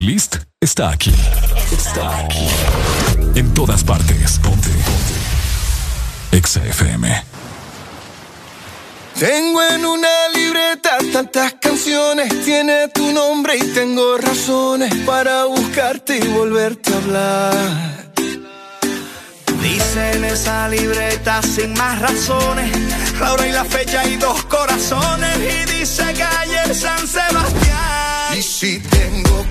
List está aquí. Está aquí. En todas partes. Ponte. Ponte. Exa FM. Tengo en una libreta tantas canciones, tiene tu nombre y tengo razones para buscarte y volverte a hablar. Dice en esa libreta sin más razones, la hora y la fecha y dos corazones y dice calle San Sebastián. Y si tengo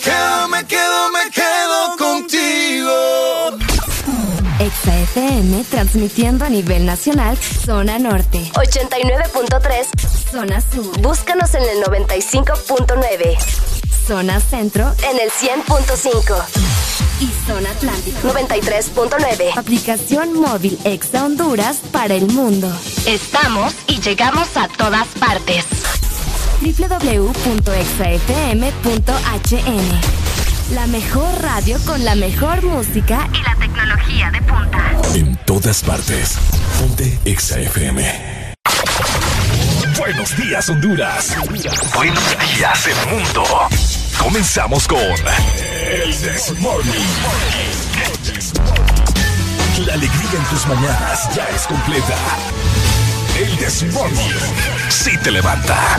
quedo, me quedo, me quedo contigo. Exa FM transmitiendo a nivel nacional, zona norte, 89.3. zona sur, Búscanos en el 95.9, zona centro en el 100.5, y zona atlántico. 93.9. Aplicación móvil Exa Honduras para el mundo. Estamos y llegamos a todas partes. www.exafm.hn La mejor radio con la mejor música y la tecnología de punta. En todas partes. Ponte Exa FM. Buenos días, Honduras. Buenos días, el mundo. Comenzamos con El This Morning. La alegría en tus mañanas ya es completa. El This Morning. Sí te levanta.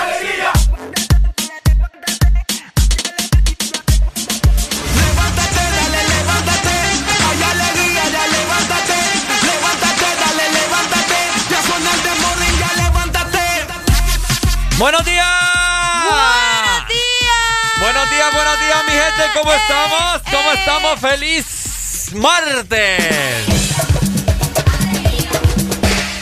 ¡Buenos días! ¡Buenos días! Buenos días, buenos días, mi gente. ¿Cómo eh, estamos? ¿Cómo eh. estamos? ¡Feliz martes!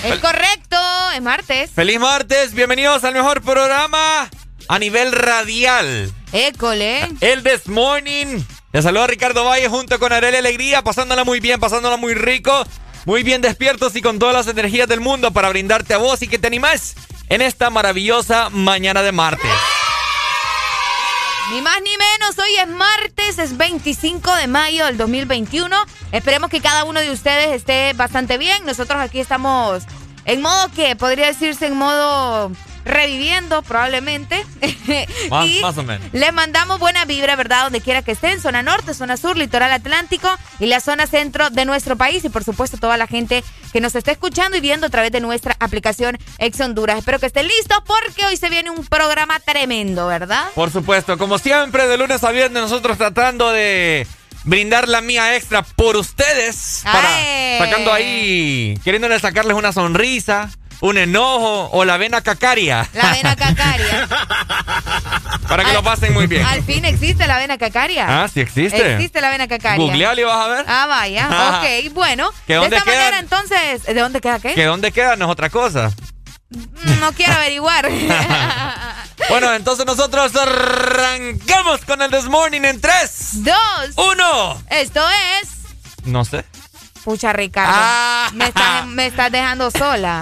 Es correcto, es martes. Feliz martes, bienvenidos al mejor programa a nivel radial. École. El This Morning. Les saluda Ricardo Valle junto con Arel Alegría, pasándola muy bien, pasándola muy rico, muy bien despiertos y con todas las energías del mundo para brindarte a vos y que te animás en esta maravillosa mañana de martes. Ni más ni menos, hoy es martes, es 25 de mayo del 2021. Esperemos que cada uno de ustedes esté bastante bien. Nosotros aquí estamos en modo que podría decirse en modo reviviendo probablemente. Más, más o menos. Les mandamos buena vibra, ¿verdad? Donde quiera que estén, zona norte, zona sur, litoral atlántico y la zona centro de nuestro país y por supuesto toda la gente que nos está escuchando y viendo a través de nuestra aplicación Ex Honduras. Espero que estén listos porque hoy se viene un programa tremendo, ¿verdad? Por supuesto, como siempre, de lunes a viernes nosotros tratando de brindar la mía extra por ustedes. Para, sacando ahí, queriéndole sacarles una sonrisa, un enojo o la vena cacaria. La vena cacaria. para que Al- lo pasen muy bien. Al fin existe la vena cacaria. Ah, sí existe. Existe la vena cacaria. Googlealo y vas a ver. Ah, vaya. ok, bueno. ¿Que de dónde esta quedan? manera, entonces, ¿de dónde queda qué? Que dónde queda no es otra cosa. No quiero averiguar. Bueno, entonces nosotros arrancamos con el This Morning en 3, Dos. 1. Esto es. No sé. Pucha, Ricardo. Ah. Me, estás, me estás dejando sola.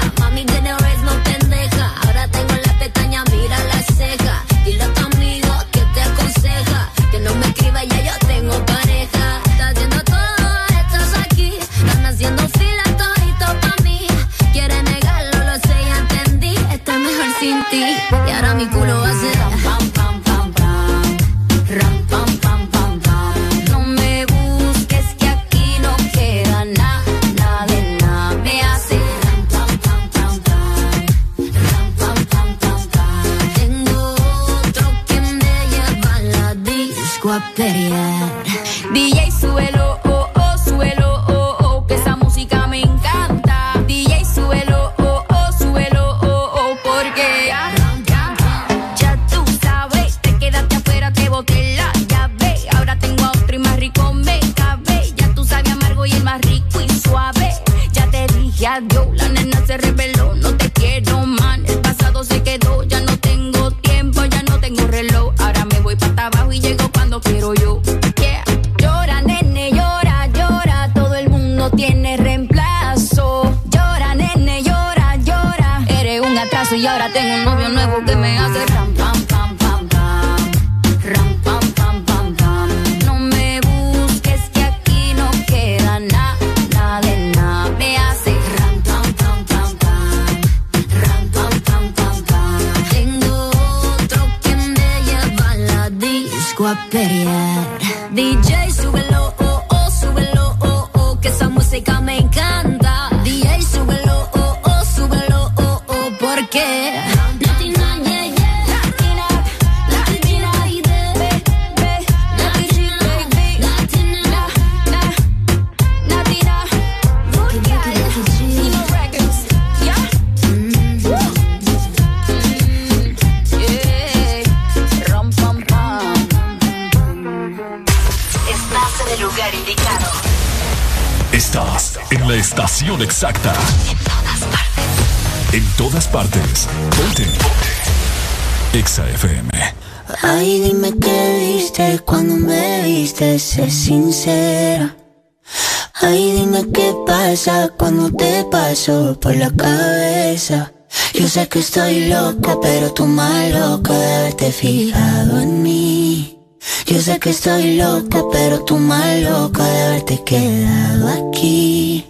que estoy loca, pero tú más loco de haberte fijado en mí. Yo sé que estoy loca, pero tú más loco de haberte quedado aquí.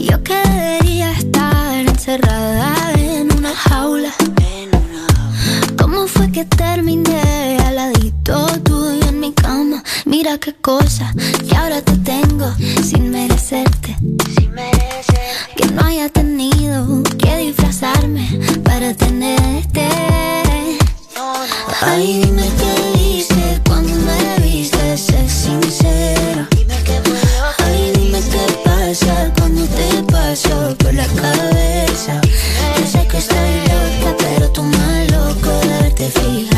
Yo que debería estar encerrada en una jaula. ¿Cómo fue que terminé? Mira qué cosa que ahora te tengo sin merecerte. Sin merecerte. Que no haya tenido que disfrazarme para tenerte. No. Ay, dime qué hice cuando me viste, ser sincero. Dime qué Ay, dime qué pasa cuando te paso por la cabeza. Yo sé que estoy loca, pero tú más loco de verte fijar.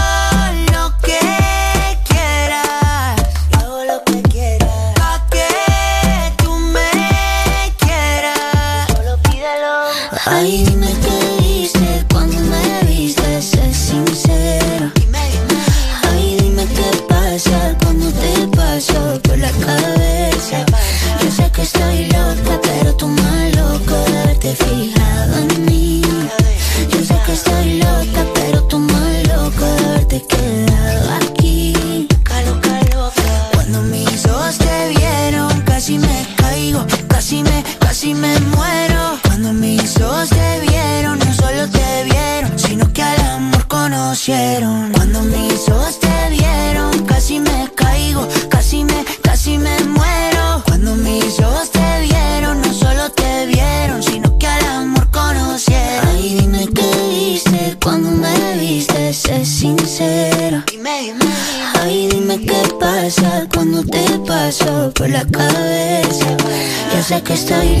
que estoy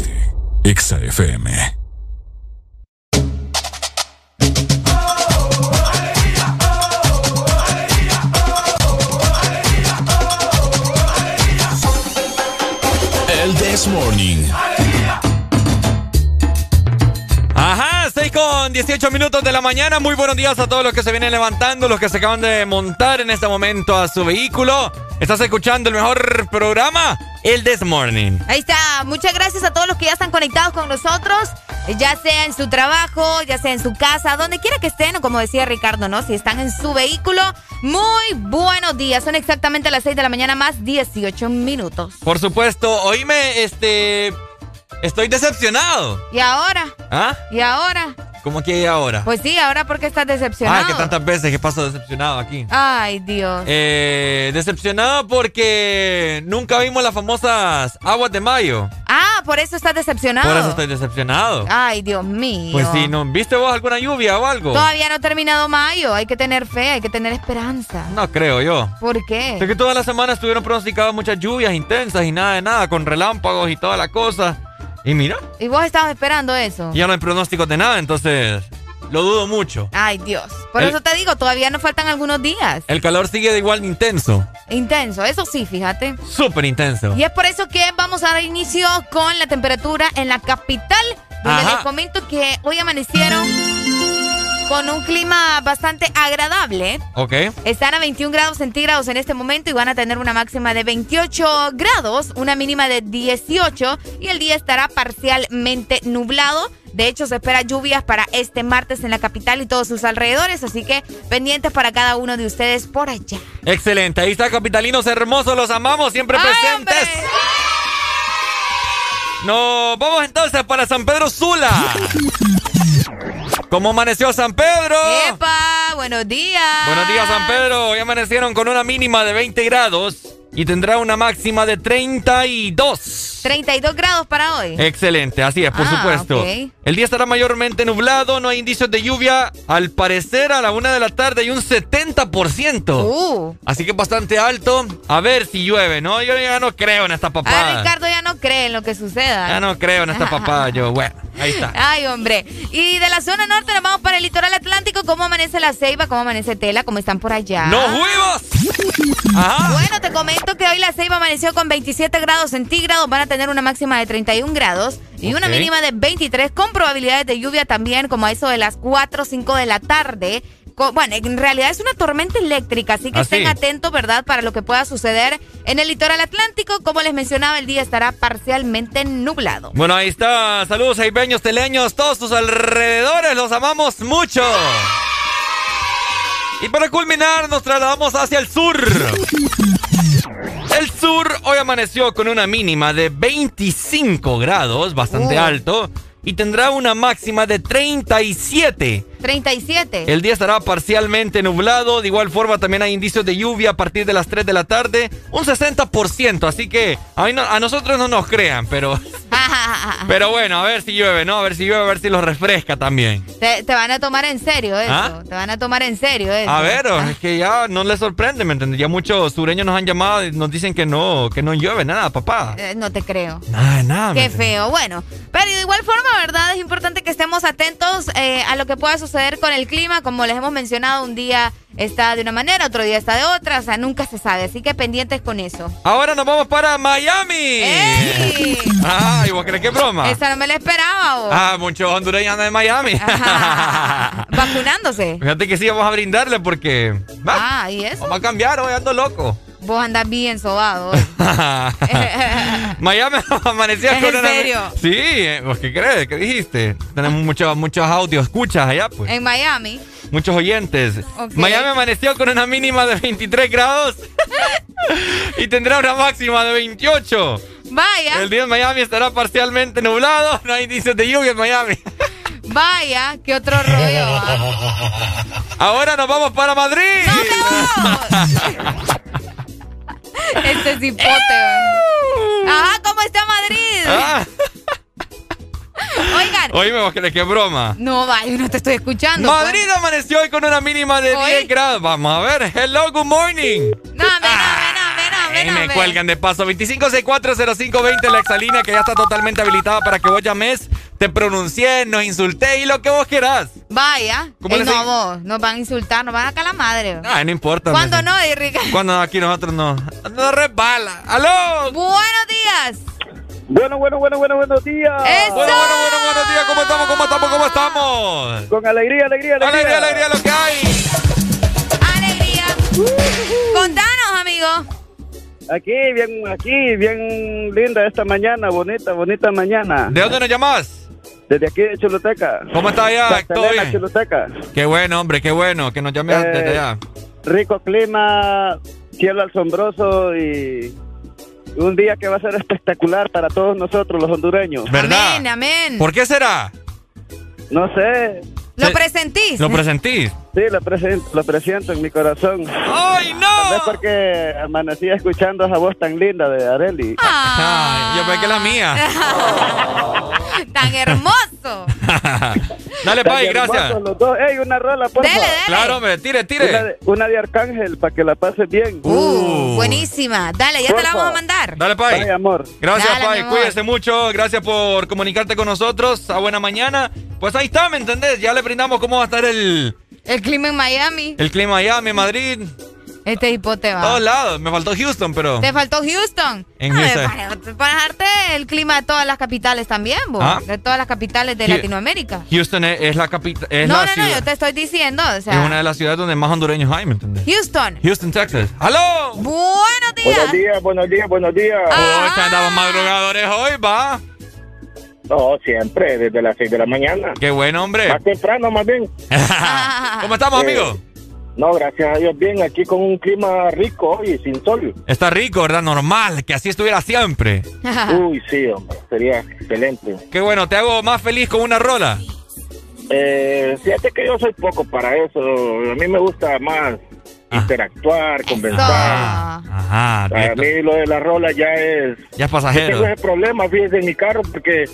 Exa FM. El This Morning. Ajá, 6 con 18 minutos de la mañana. Muy buenos días a todos los que se vienen levantando, los que se acaban de montar en este momento a su vehículo. Estás escuchando el mejor programa, el This Morning. Ahí está. Muchas gracias a todos los que ya están conectados con nosotros, ya sea en su trabajo, ya sea en su casa, donde quiera que estén, o como decía Ricardo, ¿no? Si están en su vehículo, muy buenos días. Son exactamente las 6 de la mañana más 18 minutos. Por supuesto, oíme, este. Estoy decepcionado. ¿Y ahora? ¿Ah? ¿Y ahora? ¿Cómo que ahora? Pues sí, ahora porque estás decepcionado. Ah, que tantas veces que paso decepcionado aquí. Ay, Dios. Eh, decepcionado porque nunca vimos las famosas aguas de mayo. Ah, por eso estás decepcionado. Por eso estoy decepcionado. Ay, Dios mío. Pues sí, ¿no? ¿Viste vos alguna lluvia o algo? Todavía no ha terminado mayo. Hay que tener fe, hay que tener esperanza. No creo yo. ¿Por qué? Es que toda la semana estuvieron pronosticadas muchas lluvias intensas y nada de nada, con relámpagos y toda la cosa. Y mira. ¿Y vos estabas esperando eso? Ya no hay pronósticos de nada, entonces lo dudo mucho. Ay, Dios. Por eso te digo, todavía nos faltan algunos días. El calor sigue de igual intenso. Intenso, eso sí, fíjate. Súper intenso. Y es por eso que vamos a dar inicio con la temperatura en la capital, donde les comento que hoy amanecieron con un clima bastante agradable. Ok. Están a 21 grados centígrados en este momento y van a tener una máxima de 28 grados, una mínima de 18 y el día estará parcialmente nublado. De hecho, se espera lluvias para este martes en la capital y todos sus alrededores, así que pendientes para cada uno de ustedes por allá. Excelente, ahí está Capitalinos hermosos, los amamos, siempre presentes. Nos vamos entonces para San Pedro Sula. ¿Cómo amaneció San Pedro? ¡Epa! Buenos días. Buenos días, San Pedro. Hoy amanecieron con una mínima de 20 grados y tendrá una máxima de 32. 32 grados para hoy. Excelente, así es, por Ah, supuesto. ok. El día estará mayormente nublado, no hay indicios de lluvia. Al parecer, a la una de la tarde hay un 70%. Uh. Así que bastante alto. A ver si llueve, ¿no? Yo ya no creo en esta Ah, papada. Ricardo ya no cree en lo que suceda. Ya no creo en esta papada, yo. Bueno, ahí está. Ay, hombre. Y de la zona norte nos vamos para el litoral atlántico. ¿Cómo amanece la ceiba? ¿Cómo amanece Tela? ¿Cómo están por allá? ¡Nos fuimos! Ajá. Bueno, te comento que hoy la ceiba amaneció con 27 grados centígrados. Van a tener una máxima de 31 grados y una mínima de 23 con probabilidades de lluvia también como a eso de las 4 o 5 de la tarde. Bueno, en realidad es una tormenta eléctrica, así que Ah, estén sí. atentos, ¿verdad? Para lo que pueda suceder en el litoral atlántico. Como les mencionaba, el día estará parcialmente nublado. Bueno, ahí está. Saludos, aibeños, teleños, todos tus alrededores. Los amamos mucho. Y para culminar, nos trasladamos hacia el sur. El sur hoy amaneció con una mínima de 25 grados, bastante Uh. alto, y tendrá una máxima de 37. 37. El día estará parcialmente nublado. De igual forma, también hay indicios de lluvia a partir de las 3 de la tarde. Un 60%. Así que a, no- a nosotros no nos crean, pero, pero bueno, a ver si llueve, ¿no? A ver si llueve, a ver si los refresca también. Te, te van a tomar en serio eso. ¿Ah? Te van a tomar en serio eso. A ver, es que ya no les sorprende, ¿me entiendes? Ya muchos sureños nos han llamado y nos dicen que no, que no llueve nada, papá. Eh, no te creo. Nada, nada. ¿me Qué feo. Bueno, pero de igual forma, ¿verdad? Es importante que estemos atentos eh, a lo que pueda suceder con el clima. Como les hemos mencionado, un día está de una manera, otro día está de otra. O sea, nunca se sabe. Así que pendientes con eso. Ahora nos vamos para Miami. ¡Ey! Ay, ¿vos crees que es broma? Esa no me la esperaba, vos. Ah, muchos hondureños andan en Miami. Vacunándose. Fíjate que sí, vamos a brindarle porque. Va, Ah, ¿y eso? vamos a cambiar, hoy ando loco. Vos andás bien sobado. Miami amaneció ¿Es con en una. serio? Sí, eh, ¿vos qué crees? ¿Qué dijiste? Tenemos muchos, muchos audios, escuchas allá, pues. en Miami. Muchos oyentes. Miami amaneció con una mínima de 23 grados y tendrá una máxima de 28. Vaya, El día en Miami estará parcialmente nublado, no hay indicios de lluvia en Miami. vaya, qué otro rollo. ¿ah? Ahora nos vamos para Madrid. Este cipote. güey. Ajá, ¿cómo está Madrid? Ah, Oigan. oíme, vos crees que es broma. No, vaya, no te estoy escuchando. pues. Madrid amaneció hoy con una mínima de Hoy. 10 grados. Vamos a ver. Hello, good morning. No, no, me, Ahí no, me, cuelgan de paso. 25640520 la exalínea que ya está totalmente habilitada para que vos llames, te pronuncies, nos insultes y lo que vos quieras. Vaya. ¿Cómo Eh, no, vos, nos van a insultar, nos van a sacar la madre. Ay, no importa. ¿Cuándo no, Rica? Cuando aquí nosotros no. No resbala. ¡Aló! Buenos días. Bueno, bueno, bueno, bueno, buenos días. ¡Eso! Bueno, bueno, bueno, buenos días. ¿Cómo estamos? ¿Cómo estamos? ¿Cómo estamos? Con alegría, alegría, alegría. Alegría, alegría, lo que hay. Alegría. Contanos, amigo. Aquí, bien, aquí, bien linda esta mañana, bonita, bonita mañana. ¿De dónde nos llamás? Desde aquí de Choluteca. ¿Cómo está allá? ¿Todo bien? Choluteca. Qué bueno, hombre, qué bueno que nos llames desde eh, allá. Rico clima, cielo asombroso y un día que va a ser espectacular para todos nosotros los hondureños. ¿Verdad? Amén, amén. ¿Por qué será? No sé, ¿Lo presentís? ¿Lo presentís? Sí, lo presento, lo presiento en mi corazón. ¡Ay, no! Es porque amanecí escuchando esa voz tan linda de Areli. Ay, yo pensé que la mía. Oh. tan hermoso. Dale, Pai, gracias. Los. Ey, una rola, por dele, dele. Claro, hombre, tire, tire. Una de, Arcángel para que la pase bien. Uh. uh, buenísima. Dale, ya te la vamos a mandar. Dale, Pai. Amor. Gracias, Dale, Pai. Cuídese mucho. Gracias por comunicarte con nosotros. A buena mañana. Pues ahí está, ¿me entendés? Ya le brindamos cómo va a estar el. El clima en Miami. El clima en Miami, Madrid. Este tipo. Todos lados. Me faltó Houston, pero. Te faltó Houston. En ver, Houston. Para, para, el clima de todas las capitales también, vos. Ah. De todas las capitales de Latinoamérica. Houston es, la capital. No, la no, ciudad. no, yo te estoy diciendo. O sea, es una de las ciudades donde más hondureños hay, ¿me entiendes? Houston. Houston, Texas. ¡Aló! Buenos días. Buenos días, buenos días, buenos días. Ah. Oh, están andaban madrugadores hoy, va. No, siempre, desde las 6 de la mañana. Qué buen hombre. Más temprano, más bien. ¿Cómo estamos, amigo? Eh, no, gracias a Dios, bien, aquí con un clima rico y sin sol. Está rico, ¿verdad? Normal, que así estuviera siempre. Uy, sí, hombre, sería excelente. Qué bueno, te hago más feliz con una rola. Eh, fíjate que yo soy poco para eso, a mí me gusta más Ah. interactuar, ah. conversar. Ajá, Para mí lo de la rola ya es... Ya es pasajero. Yo tengo ese problema, fíjense, en mi carro, porque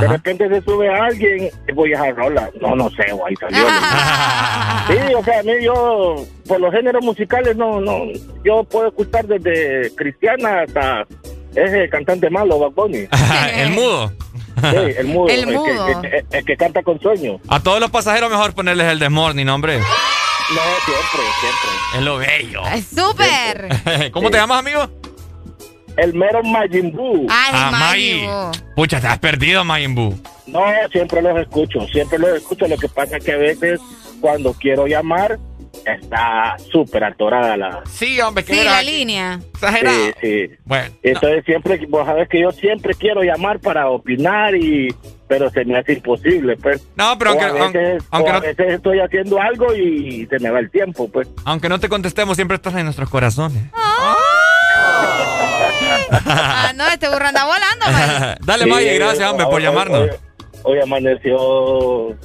de repente se sube a alguien voy a rola. No, no sé, ahí salió. sí, o sea, a mí yo, por los géneros musicales, no, no. Yo puedo escuchar desde cristiana hasta ese cantante malo, Bad Bunny. El mudo. Sí, el mudo. El, mudo. el, que, el, que, canta con sueño. A todos los pasajeros mejor ponerles el desmorning, hombre. No, siempre, siempre. Es lo bello. Es súper. ¿Cómo sí. te llamas, amigo? El mero Majin Buu. Ay, ah, Majin Pucha, te has perdido, Majin Buu. No, siempre los escucho, siempre los escucho. Lo que pasa es que a veces cuando quiero llamar, está súper atorada la. Sí, hombre, sí, la línea. Exagerado. Sí, sí. Bueno. Entonces siempre, vos sabés que yo siempre quiero llamar para opinar y pero se me hace imposible, pues. No, pero aunque, a veces, a veces estoy haciendo algo y se me va el tiempo, pues. Aunque no te contestemos, siempre estás en nuestros corazones. Ah, no, este burro anda volando, Dale, sí, gracias, hombre, por llamarnos. Hoy amaneció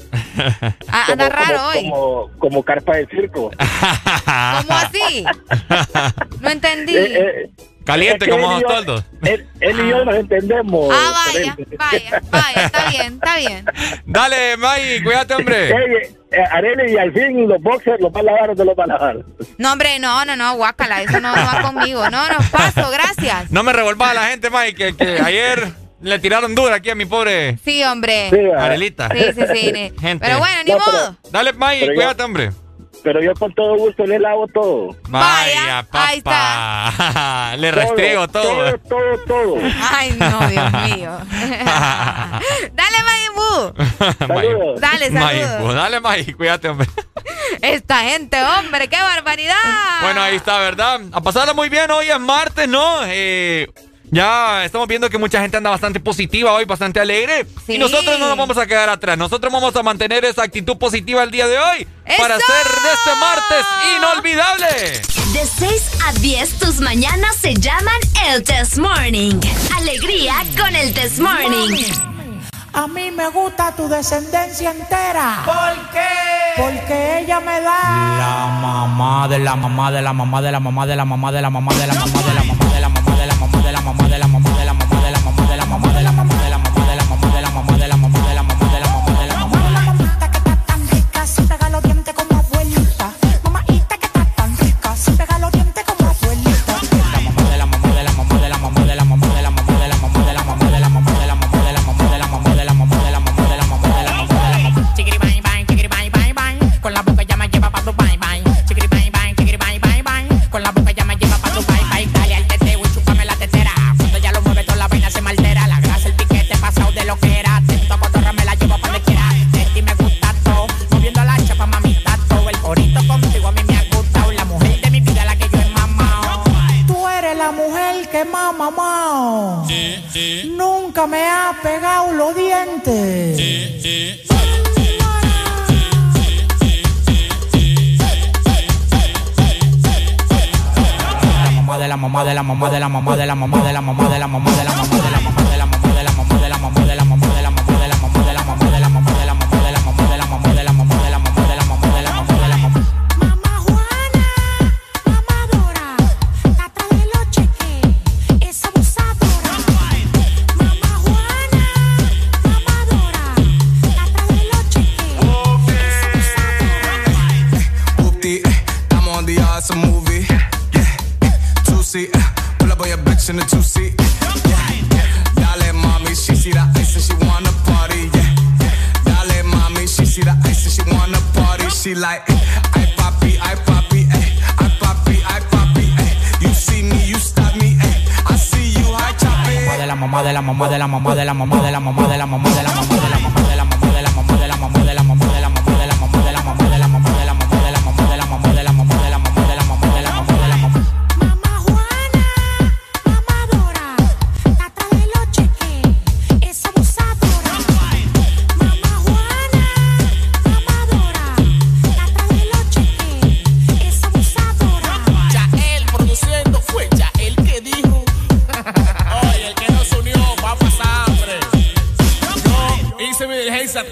a, como, narrar como, hoy. Como, carpa de circo. ¿Cómo así? No entendí. Eh, eh, Caliente como los él, él, y yo nos entendemos. Ah, vaya, vaya, vaya, está bien, está bien. Dale, May, cuídate, hombre. Hey, eh, y al fin los boxers los va a lavar o te los va a lavar. No, hombre, no, no, no, guácala, eso no, va conmigo. No, no, paso, gracias. No me revolvas a la gente, May, que, que ayer le tiraron dura aquí a mi pobre. Sí, hombre. Sí, ah. Arelita. Sí, sí, sí. Gente. Pero bueno, ni modo. Dale, May, cuídate, hombre. Pero yo con todo gusto le lavo todo. Vaya, Vaya papá. le rastrego todo. Todo, todo, todo. Ay, no, Dios mío. Dale, Mayimbu. Saludos. Dale, saludos. Dale, May, cuídate, hombre. Esta gente, hombre, qué barbaridad. Bueno, ahí está, ¿verdad? A pasarla muy bien. Hoy es martes, ¿no? Eh ya estamos viendo que mucha gente anda bastante positiva hoy, bastante alegre. Y nosotros no nos vamos a quedar atrás. Nosotros vamos a mantener esa actitud positiva el día de hoy para hacer este martes inolvidable. De 6 a 10 tus mañanas se llaman el Test Morning. Alegría con el Test Morning. A mí me gusta tu descendencia entera. ¿Por qué? Porque ella me da la mamá de la mamá de la mamá de la mamá de la mamá de la mamá de la mamá de la mamá de la mamá de la mamá mamá de la mamá. nunca me ha pegado los dientes. Sí, sí, de la mamá de la mamá de la mamá de la mamá de la mamá de la mamá de la mamá de la mamá de la mamá like, I papi, I papi, eh. I papi, I papi, eh. You see me, you stop me, eh. I see you, I chop it. de la mamá de la mamá de la mamá de la mamá de la mamá de la mamá de la mamá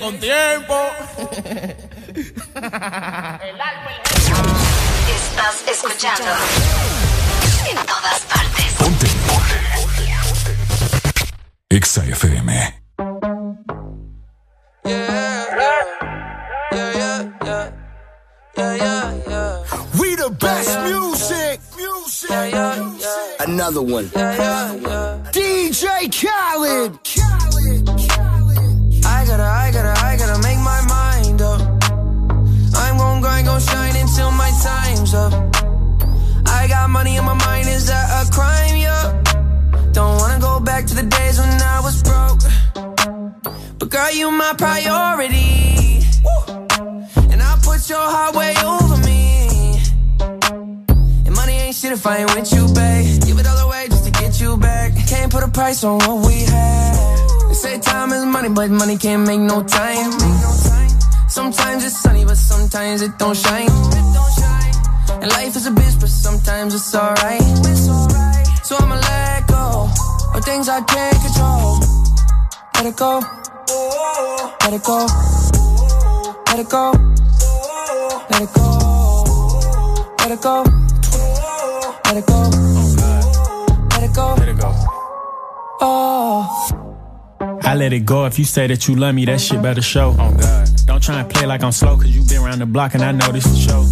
con tiempo. But money can't make no time. Sometimes it's sunny, but sometimes it don't shine. And life is a bitch, but sometimes it's alright. So I'ma let go of things I can't control. Let it go. Let it go. Let it go. Let it go. Let it go. Let it go. Let it go. Let it go. Oh. I let it go. If you say that you love me, that shit better show. Oh God. Don't try and play like I'm slow, cause you been around the block and I know this is show.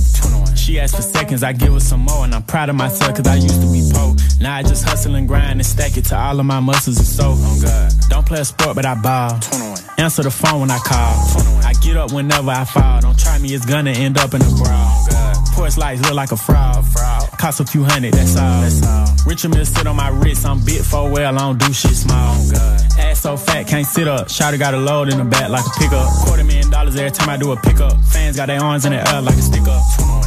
She asked for seconds, I give her some more, and I'm proud of myself cause I used to be poor. Now I just hustle and grind and stack it to all of my muscles and so. Oh God. Don't play a sport, but I ball. Answer the phone when I call. I get up whenever I fall. Don't try me, it's gonna end up in a brawl. Porch lights look like a fraud. Cost a few hundred, that's all. Richard Mill sit on my wrist, I'm big for well, I don't do shit small. Ass so fat, can't sit up. Shouter got a load in the back like a pickup. Quarter million dollars every time I do a pickup. Fans got their arms in the air like a stick up.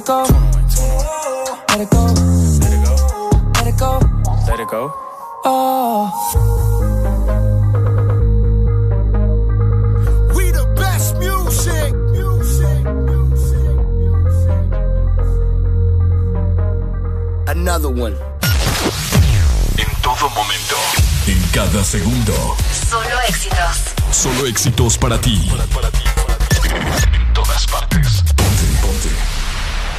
Let it go. Let it go. Let it go. Let it go. Oh. We the best music. Another one. En todo momento. En cada segundo. Solo éxitos. Solo éxitos para ti. En todas partes. Ponte, ponte.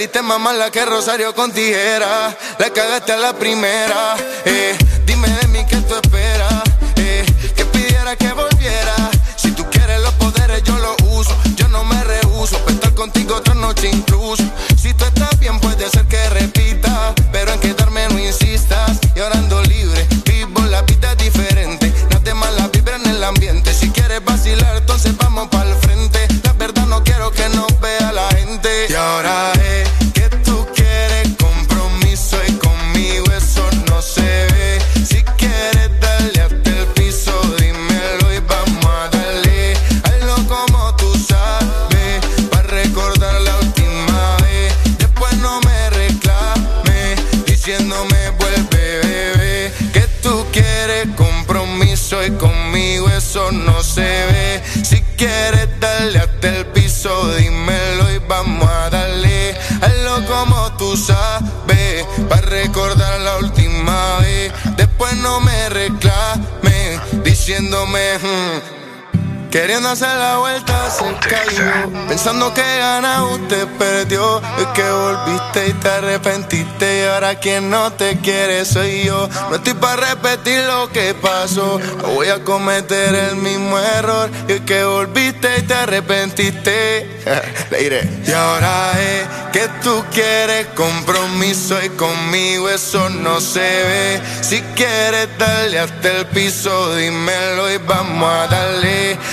saliste más mala que Rosario con tijera. La cagaste a la primera. Eh, dime de mí qué tú esperas. Eh, que pidiera que volviera. Si tú quieres los poderes, yo los uso. Yo no me rehuso. Para estar contigo otra noche incluso. Si tú estás bien, puede ser que repita recordar la última vez. Después no me reclame, diciéndome. "Hmm". Queriendo hacer la vuelta se cayó. Pensando que gana usted perdió. Es que volviste y te arrepentiste. Y ahora quien no te quiere soy yo. No estoy para repetir lo que pasó. No voy a cometer el mismo error. Y es que volviste y te arrepentiste. Le diré. Y ahora es que tú quieres compromiso. Y conmigo eso no se ve. Si quieres darle hasta el piso. Dímelo y vamos a darle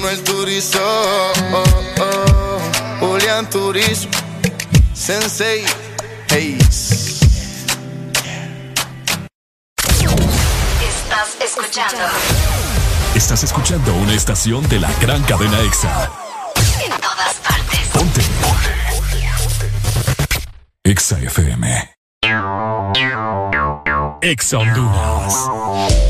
Manuel Turizo, oh, oh, Julián Turismo, Sensei, hey. Estás escuchando Estás escuchando una estación de la gran cadena EXA. en todas partes. Ponte. EXA FM. EXA Honduras.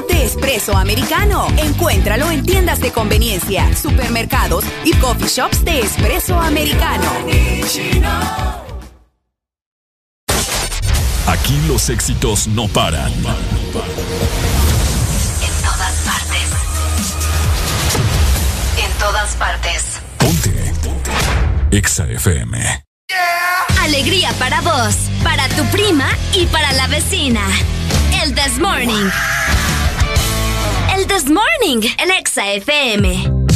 De espresso americano. Encuéntralo en tiendas de conveniencia, supermercados y coffee shops de espresso americano. Aquí los éxitos no paran. En todas partes. En todas partes. EXA FM. Alegría para vos, para tu prima y para la vecina. El This Morning. This Morning en Exa FM.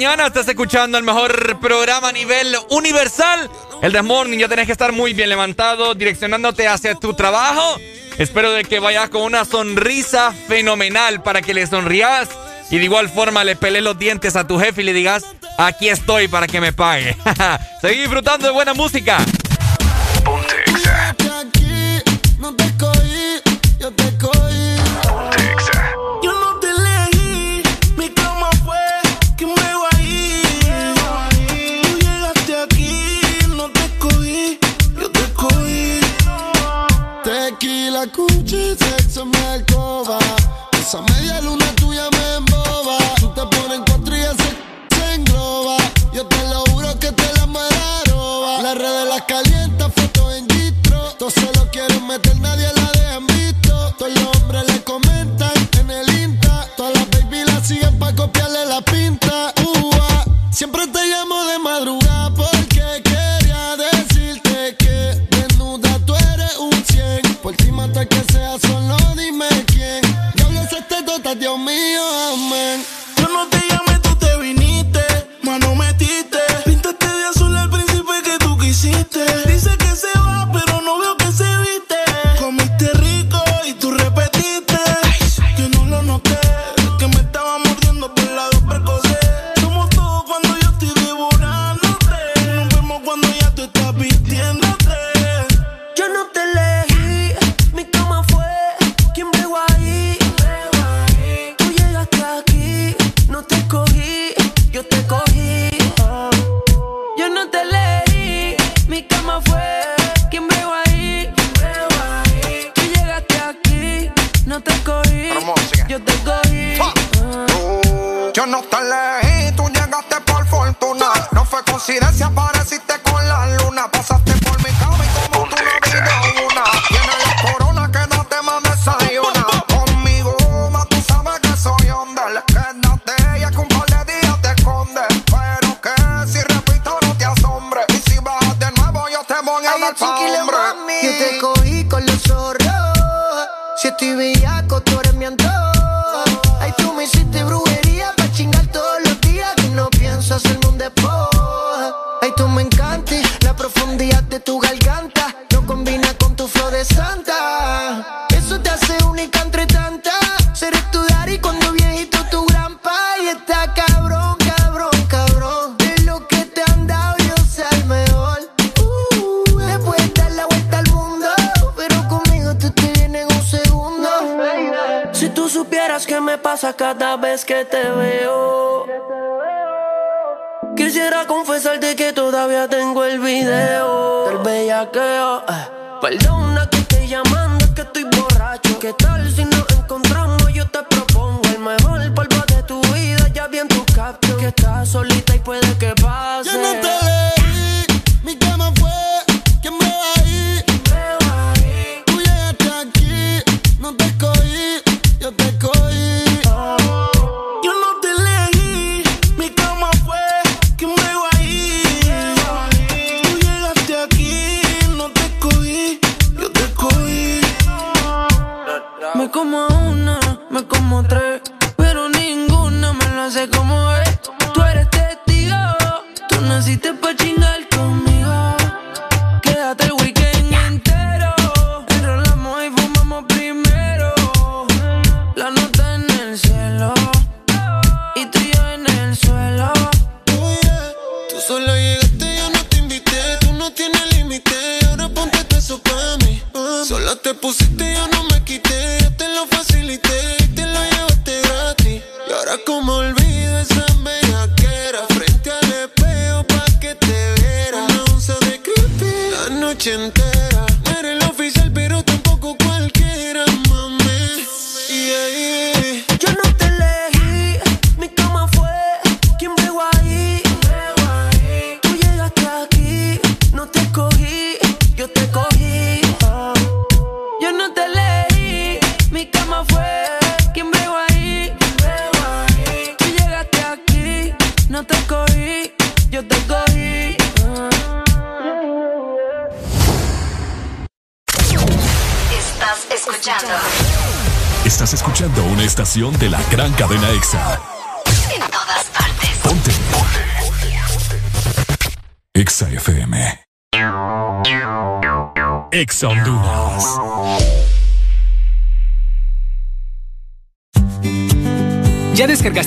mañana. Estás escuchando el mejor programa a nivel universal. El Desmorning. Ya tenés que estar muy bien levantado, direccionándote hacia tu trabajo. Espero de que vayas con una sonrisa fenomenal para que le sonrías. Y de igual forma le pelees los dientes a tu jefe y le digas, aquí estoy para que me pague. Seguí disfrutando de buena música. Yo te lo juro que te la mararoba. Las redes las calienta, fotos en gistro. Todos solo quieren meter nadie a la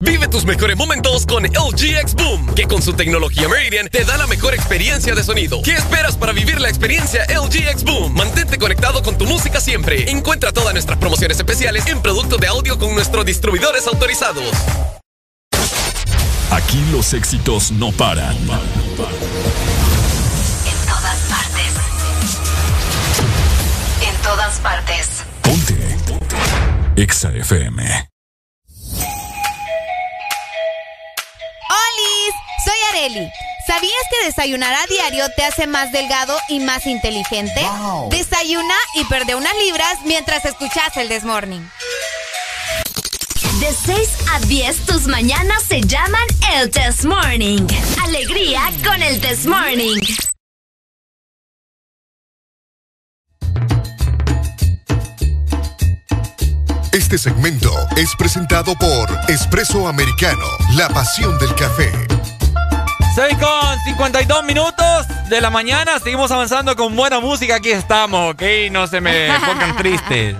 Vive tus mejores momentos con LG X Boom, que con su tecnología Meridian te da la mejor experiencia de sonido. ¿Qué esperas para vivir la experiencia LG X Boom? Mantente conectado con tu música siempre. Encuentra todas nuestras promociones especiales en productos de audio con nuestros distribuidores autorizados. Aquí los éxitos no paran. En todas partes. En todas partes. EXA FM. Areli. ¿Sabías que desayunar a diario te hace más delgado y más inteligente? Desayuna y perde unas libras mientras escuchas el Desmorning. De 6 a 10, tus mañanas se llaman el Test Morning. Alegría con el Test Morning. Este segmento es presentado por Espresso Americano, la pasión del café. 6 con 52 minutos de la mañana. Seguimos avanzando con buena música. Aquí estamos, ¿ok? No se me pongan tristes.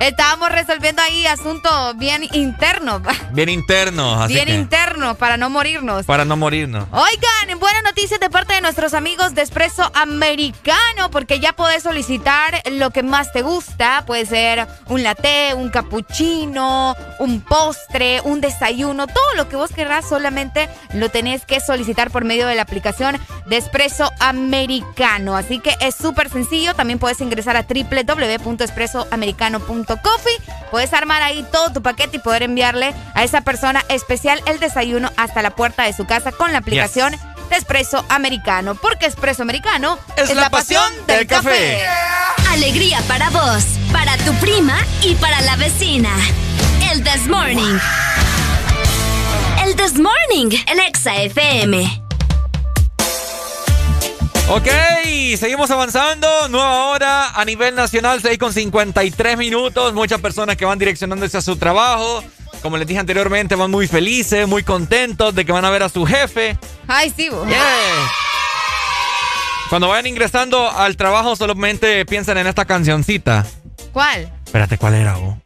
Estábamos resolviendo ahí asuntos bien internos. Bien internos, así Bien que, internos para no morirnos. Para no morirnos. Oigan, buenas noticias de parte de nuestros amigos de Espresso Americano, porque ya podés solicitar lo que más te gusta. Puede ser un latte, un cappuccino, un postre, un desayuno, todo lo que vos querrás, solamente lo tenés que solicitar por medio de la aplicación de Espresso Americano. Así que es súper sencillo. También puedes ingresar a www.espressoamericano.coffee. Puedes armar ahí todo tu paquete y poder enviarle a esa persona especial el desayuno hasta la puerta de su casa con la aplicación de Espresso Americano. Porque Espresso Americano Es la pasión del café. Alegría para vos, para tu prima y para la vecina. El This Morning. El This Morning, el Exa FM. Ok, seguimos avanzando. Nueva hora a nivel nacional, 6 con 53 minutos. Muchas personas que van direccionándose a su trabajo. Como les dije anteriormente, van muy felices, muy contentos de que van a ver a su jefe. Ay, sí, vos. Yeah. Cuando vayan ingresando al trabajo, solamente piensen en esta cancioncita. ¿Cuál? Espérate, ¿cuál era vos?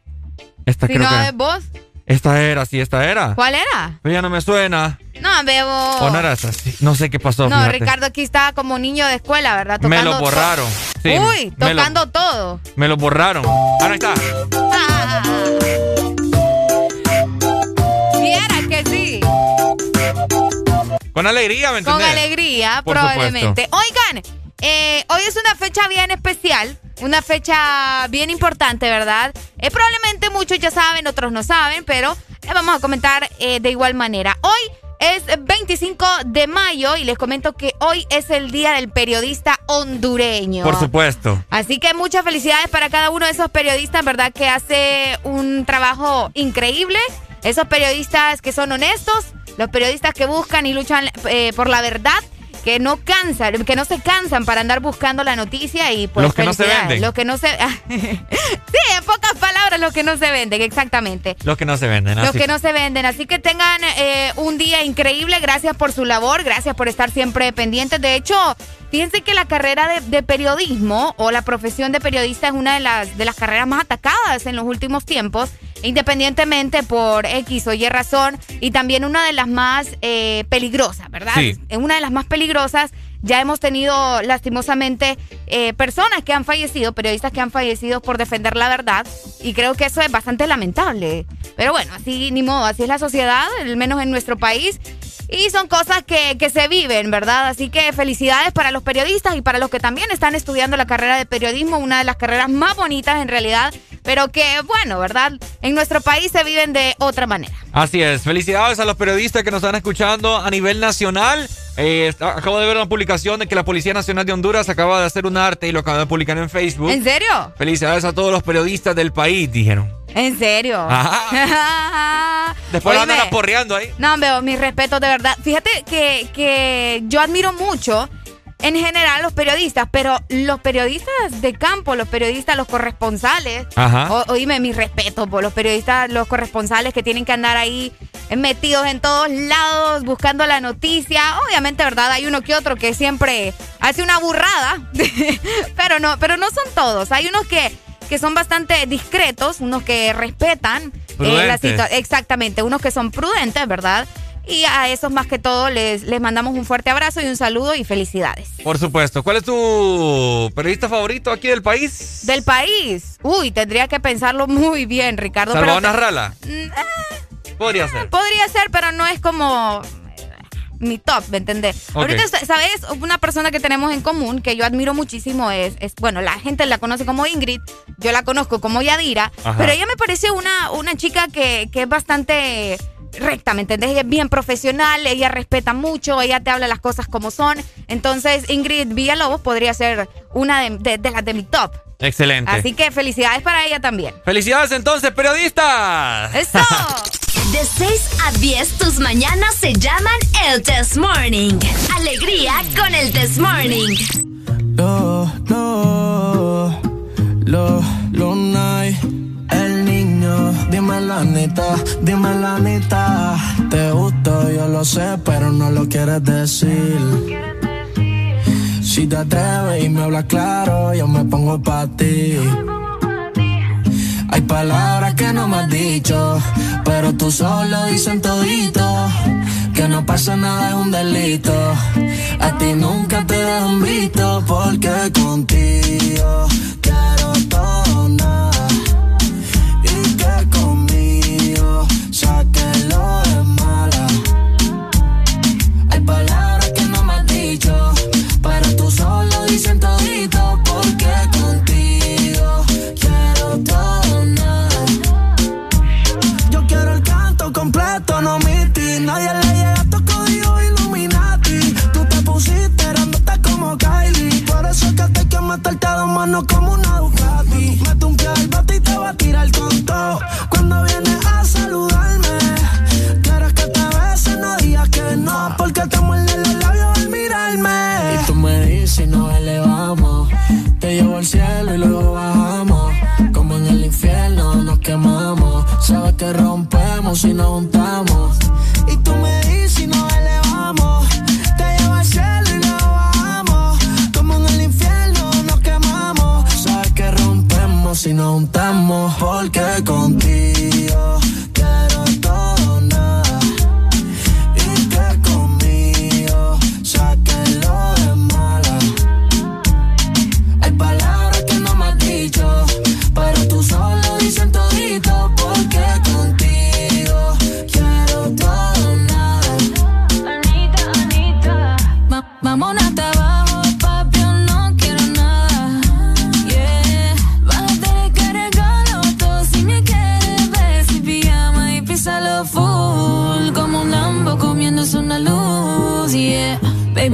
Esta Si creo no que. es vos, Esta era, sí, esta era. ¿cuál era? Pero ya no me suena. No, bebo. ¿O no era esa? No sé qué pasó. No, fíjate. Ricardo aquí estaba como niño de escuela, ¿verdad? Me Tocando lo to- borraron. Sí, Uy, me lo- tocando todo. Me lo borraron. Ahora está. Viera que sí. Con alegría, ¿me Con entendés? alegría, Por probablemente. Oigan, eh, hoy es una fecha bien especial, una fecha bien importante, ¿verdad? Eh, probablemente muchos ya saben, otros no saben, pero eh, vamos a comentar eh, de igual manera. Hoy es 25 de mayo y les comento que hoy es el Día del Periodista Hondureño. Por supuesto. Así que muchas felicidades para cada uno de esos periodistas, ¿verdad? Que hace un trabajo increíble. Esos periodistas que son honestos, los periodistas que buscan y luchan eh, por la verdad, que no cansan, que no se cansan para andar buscando la noticia y pues Los que no se venden. Los que no se Sí, en pocas palabras los que no se venden, exactamente. Los que no se venden. Los así. que no se venden. Así que tengan eh, un día increíble. Gracias por su labor. Gracias por estar siempre pendientes. De hecho, fíjense que la carrera de, de periodismo o la profesión de periodista es una de las, de las carreras más atacadas en los últimos tiempos. Independientemente por X o Y razón. Y también una de las más eh, peligrosas, ¿verdad? Sí. Es una de las más peligrosas. Ya hemos tenido lastimosamente eh, personas que han fallecido, periodistas que han fallecido por defender la verdad y creo que eso es bastante lamentable. Pero bueno, así ni modo, así es la sociedad, al menos en nuestro país. Y son cosas que, que se viven, ¿verdad? Así que felicidades para los periodistas y para los que también están estudiando la carrera de periodismo, una de las carreras más bonitas en realidad, pero que bueno, ¿verdad? En nuestro país se viven de otra manera. Así es. Felicidades a los periodistas que nos están escuchando a nivel nacional. Eh, acabo de ver una publicación de que la Policía Nacional de Honduras acaba de hacer un arte y lo acaba de publicar en Facebook. ¿En serio? Felicidades a todos los periodistas del país, dijeron. ¿En serio? Después andan Oíme. aporreando ahí. No, veo, mis respetos de verdad. Fíjate que, que yo admiro mucho en general los periodistas, pero los periodistas de campo, los periodistas, los corresponsales, Ajá. o- oíme, mis respetos por los periodistas, los corresponsales que tienen que andar ahí metidos en todos lados buscando la noticia. Obviamente, ¿verdad? Hay uno que otro que siempre hace una burrada, pero no, pero no son todos. Hay unos que, que son bastante discretos, unos que respetan eh, la Prudentes. situa- Exactamente, unos que son prudentes, ¿verdad? Y a esos más que todo les, les mandamos un fuerte abrazo y un saludo y felicidades. Por supuesto. ¿Cuál es tu periodista favorito aquí del país? Del país. Uy, tendría que pensarlo muy bien, Ricardo. Salvador Narrala. Mm, Podría ser. Podría ser, pero no es como eh, mi top, ¿me entendés? Ok. Ahorita, ¿sabes? Una persona que tenemos en común, que yo admiro muchísimo, es, es, bueno, la gente la conoce como Ingrid, yo la conozco como Yadira, Ajá. pero ella me parece una, una chica que, que es bastante recta, ¿me entendés? Ella es bien profesional, ella respeta mucho, ella te habla las cosas como son. Entonces, Ingrid Villalobos podría ser una de, de- de las de mi top. Excelente. Así que felicidades para ella también. Felicidades entonces, periodistas. ¡Eso! De 6 a 10, tus mañanas se llaman el Test Morning. Alegría con el Test Morning. Lo, lo, lo, lo night. El niño, dime la neta, dime la neta. Te gusto, yo lo sé, pero no lo quieres decir. Si te atreves y me hablas claro, yo me pongo pa' ti. Hay palabras que no me has dicho, pero tú solo dicen todito. Que no pasa nada es un delito. A ti nunca te dejo un visto, porque contigo quiero todo. Y que conmigo sáquelo es que te quiero meterte a dos manos como una Ducati. Mete un pie al bate y te va a tirar con todo. Cuando vienes a saludarme, quieres que te bese, no digas que no. Porque te muerde los labios al mirarme. Y tú me dices y nos elevamos. Te llevo al cielo y luego bajamos. Como en el infierno nos quemamos. Sabes que rompemos si nos juntamos. Y tú me dices y nos elevamos. Si nos juntamos. Porque contigo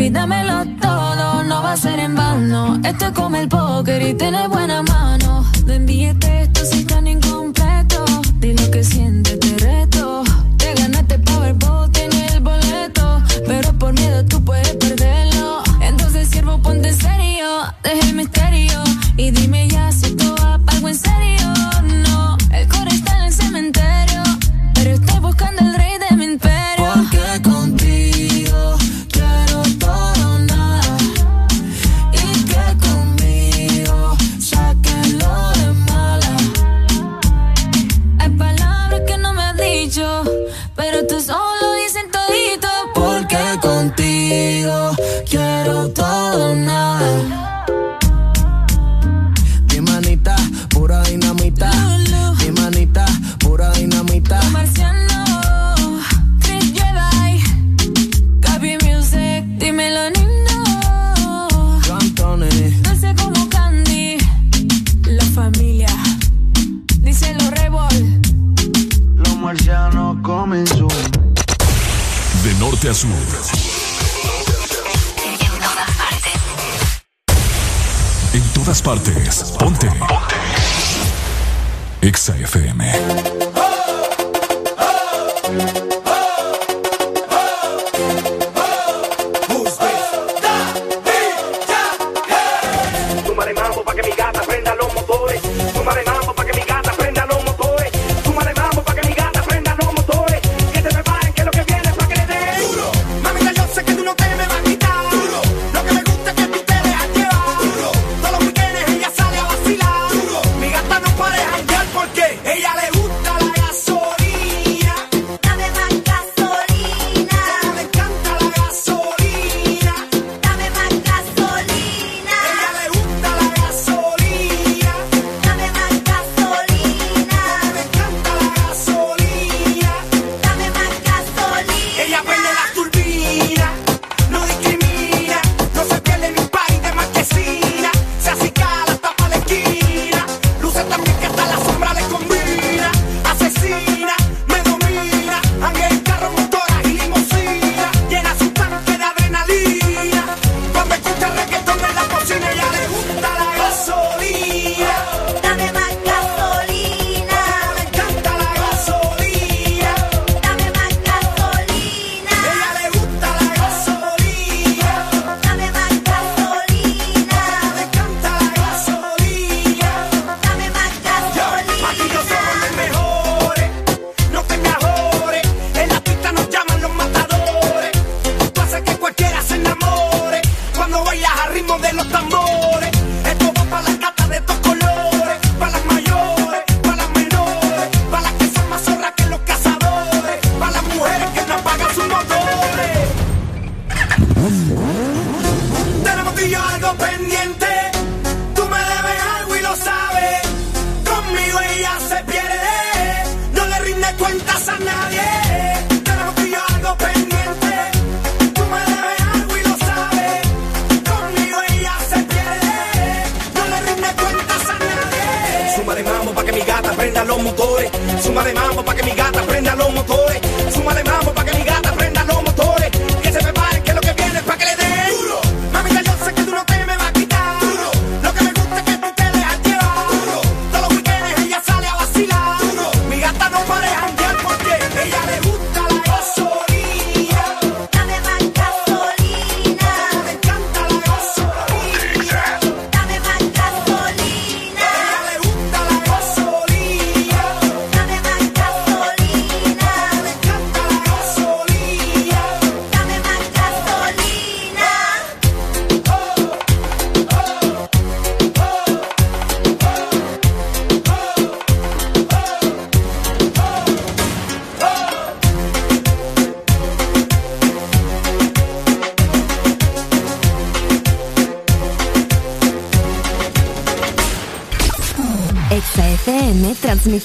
dámelo todo, no va a ser en vano. Esto es como el póker y tiene buena mano. No envíes esto si tan incompleto. Di lo que sientes, te reto. Te ganaste Powerball, tienes el boleto. Pero por miedo tú puedes perderlo. Entonces, siervo, ponte serio. Deja el misterio. Y dime ya si esto va pa' algo en serio. Dinamita. Marciano, Chris Jedi, Gaby Music, dímelo lindo. Yo, Anthony. Dulce como Candy, la familia, díselo Rebol. Los marcianos comenzó. De norte a sur. En todas partes. Ponte. Ponte. Exa FM.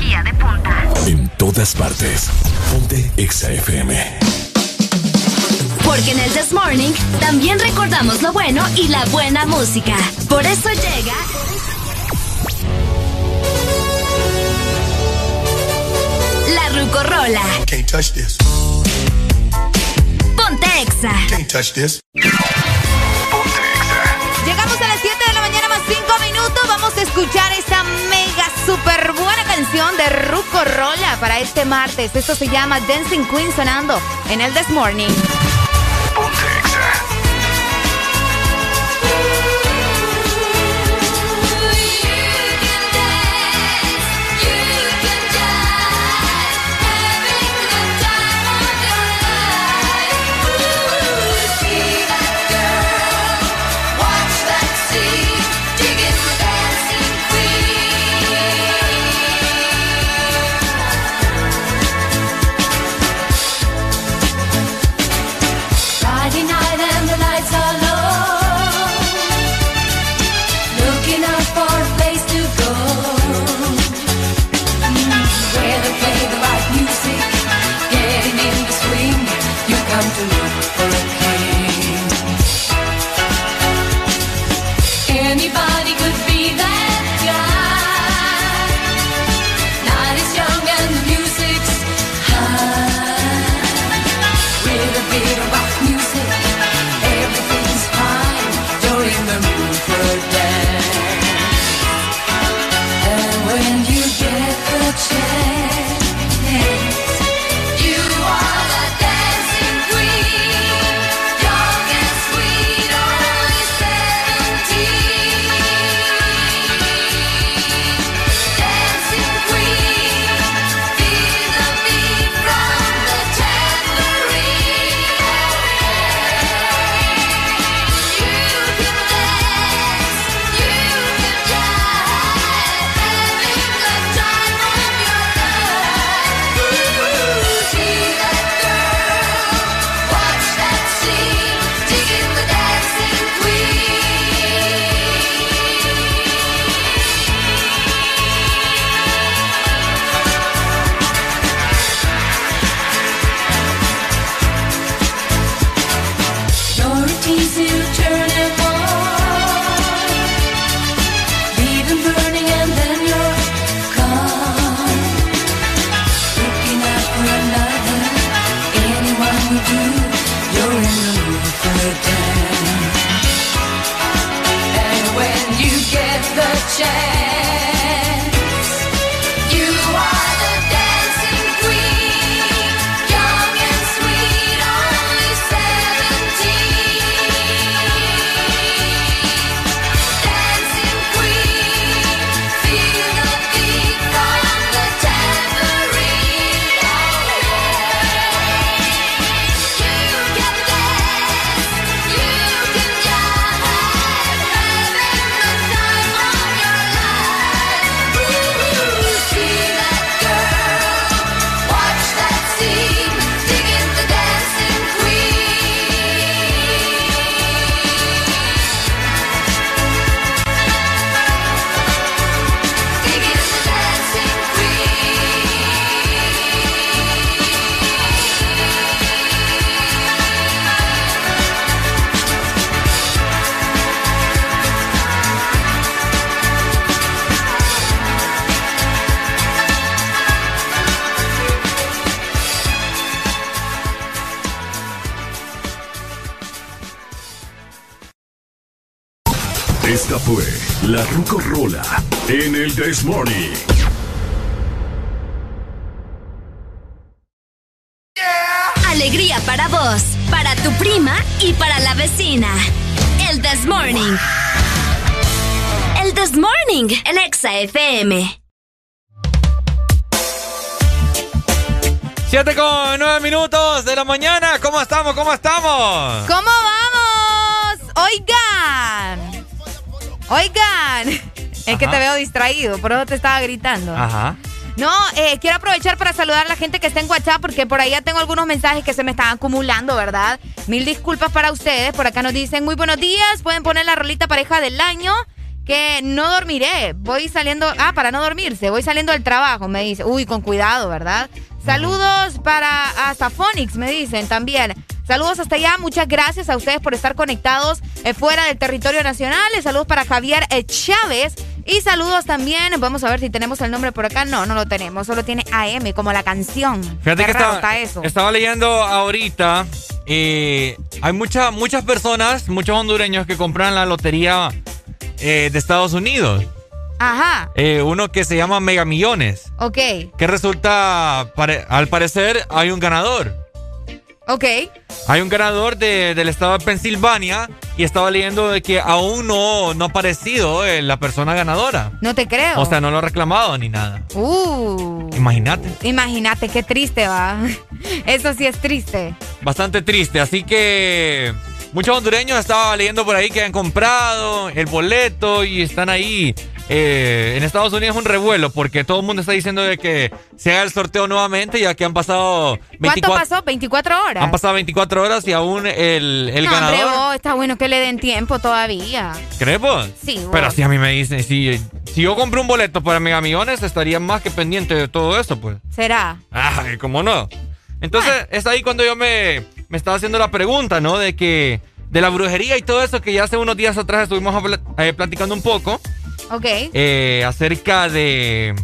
tecnología de punta. En todas partes. Ponte Exa FM. Porque en el This Morning también recordamos lo bueno y la buena música. Por eso llega. La Rucorola. Can't touch this. Ponte Exa. Can't touch this. cinco minutos vamos a escuchar esta mega super buena canción de Ruco Rola para este martes. Esto se llama Dancing Queen sonando en el This Morning. Morning. Por eso te estaba gritando. Ajá. No, eh, quiero aprovechar para saludar a la gente que está en WhatsApp porque por ahí ya tengo algunos mensajes que se me están acumulando, ¿verdad? Mil disculpas para ustedes. Por acá nos dicen muy buenos días. Pueden poner la rolita pareja del año. Que no dormiré. Voy saliendo. Ah, para no dormirse. Voy saliendo del trabajo, me dice. Uy, con cuidado, ¿verdad? Saludos para hasta Phonics, me dicen también. Saludos hasta allá, muchas gracias a ustedes por estar conectados eh, fuera del territorio nacional. Saludos para Javier eh, Chávez. Y saludos también, vamos a ver si tenemos el nombre por acá. No, no lo tenemos, solo tiene AM como la canción. Fíjate Qué que raro estaba, está eso. estaba leyendo ahorita. eh, hay mucha- muchas personas, muchos hondureños que compran la lotería eh, de Estados Unidos. Ajá, Eh, uno que se llama Mega Millones. ok, Que resulta, pare- al parecer, hay un ganador. Ok. Hay un ganador de- del estado de Pensilvania y estaba leyendo de que aún no, no ha aparecido eh, la persona ganadora. No te creo. O sea, no lo ha reclamado ni nada. Uh, Imagínate. imagínate qué triste va. Eso sí es triste. Bastante triste. Así que muchos hondureños estaba leyendo por ahí que han comprado el boleto y están ahí. Eh, en Estados Unidos es un revuelo porque todo el mundo está diciendo de que se haga el sorteo nuevamente ya que han pasado ¿Cuánto pasó? 24 horas. Han pasado 24 horas y aún el, el no, hombre, ganador. vos, está bueno que le den tiempo todavía. ¿Crees vos? Sí, vos. Pero si a mí me dicen, si, si yo compré un boleto para Mega Millones, estaría más que pendiente de todo eso, pues. ¿Será? Ay, ¿cómo no? Entonces, es ahí cuando yo me, me estaba haciendo la pregunta, ¿no? De que, de la brujería y todo eso que ya hace unos días atrás estuvimos eh, platicando un poco, Ok. eh, acerca de,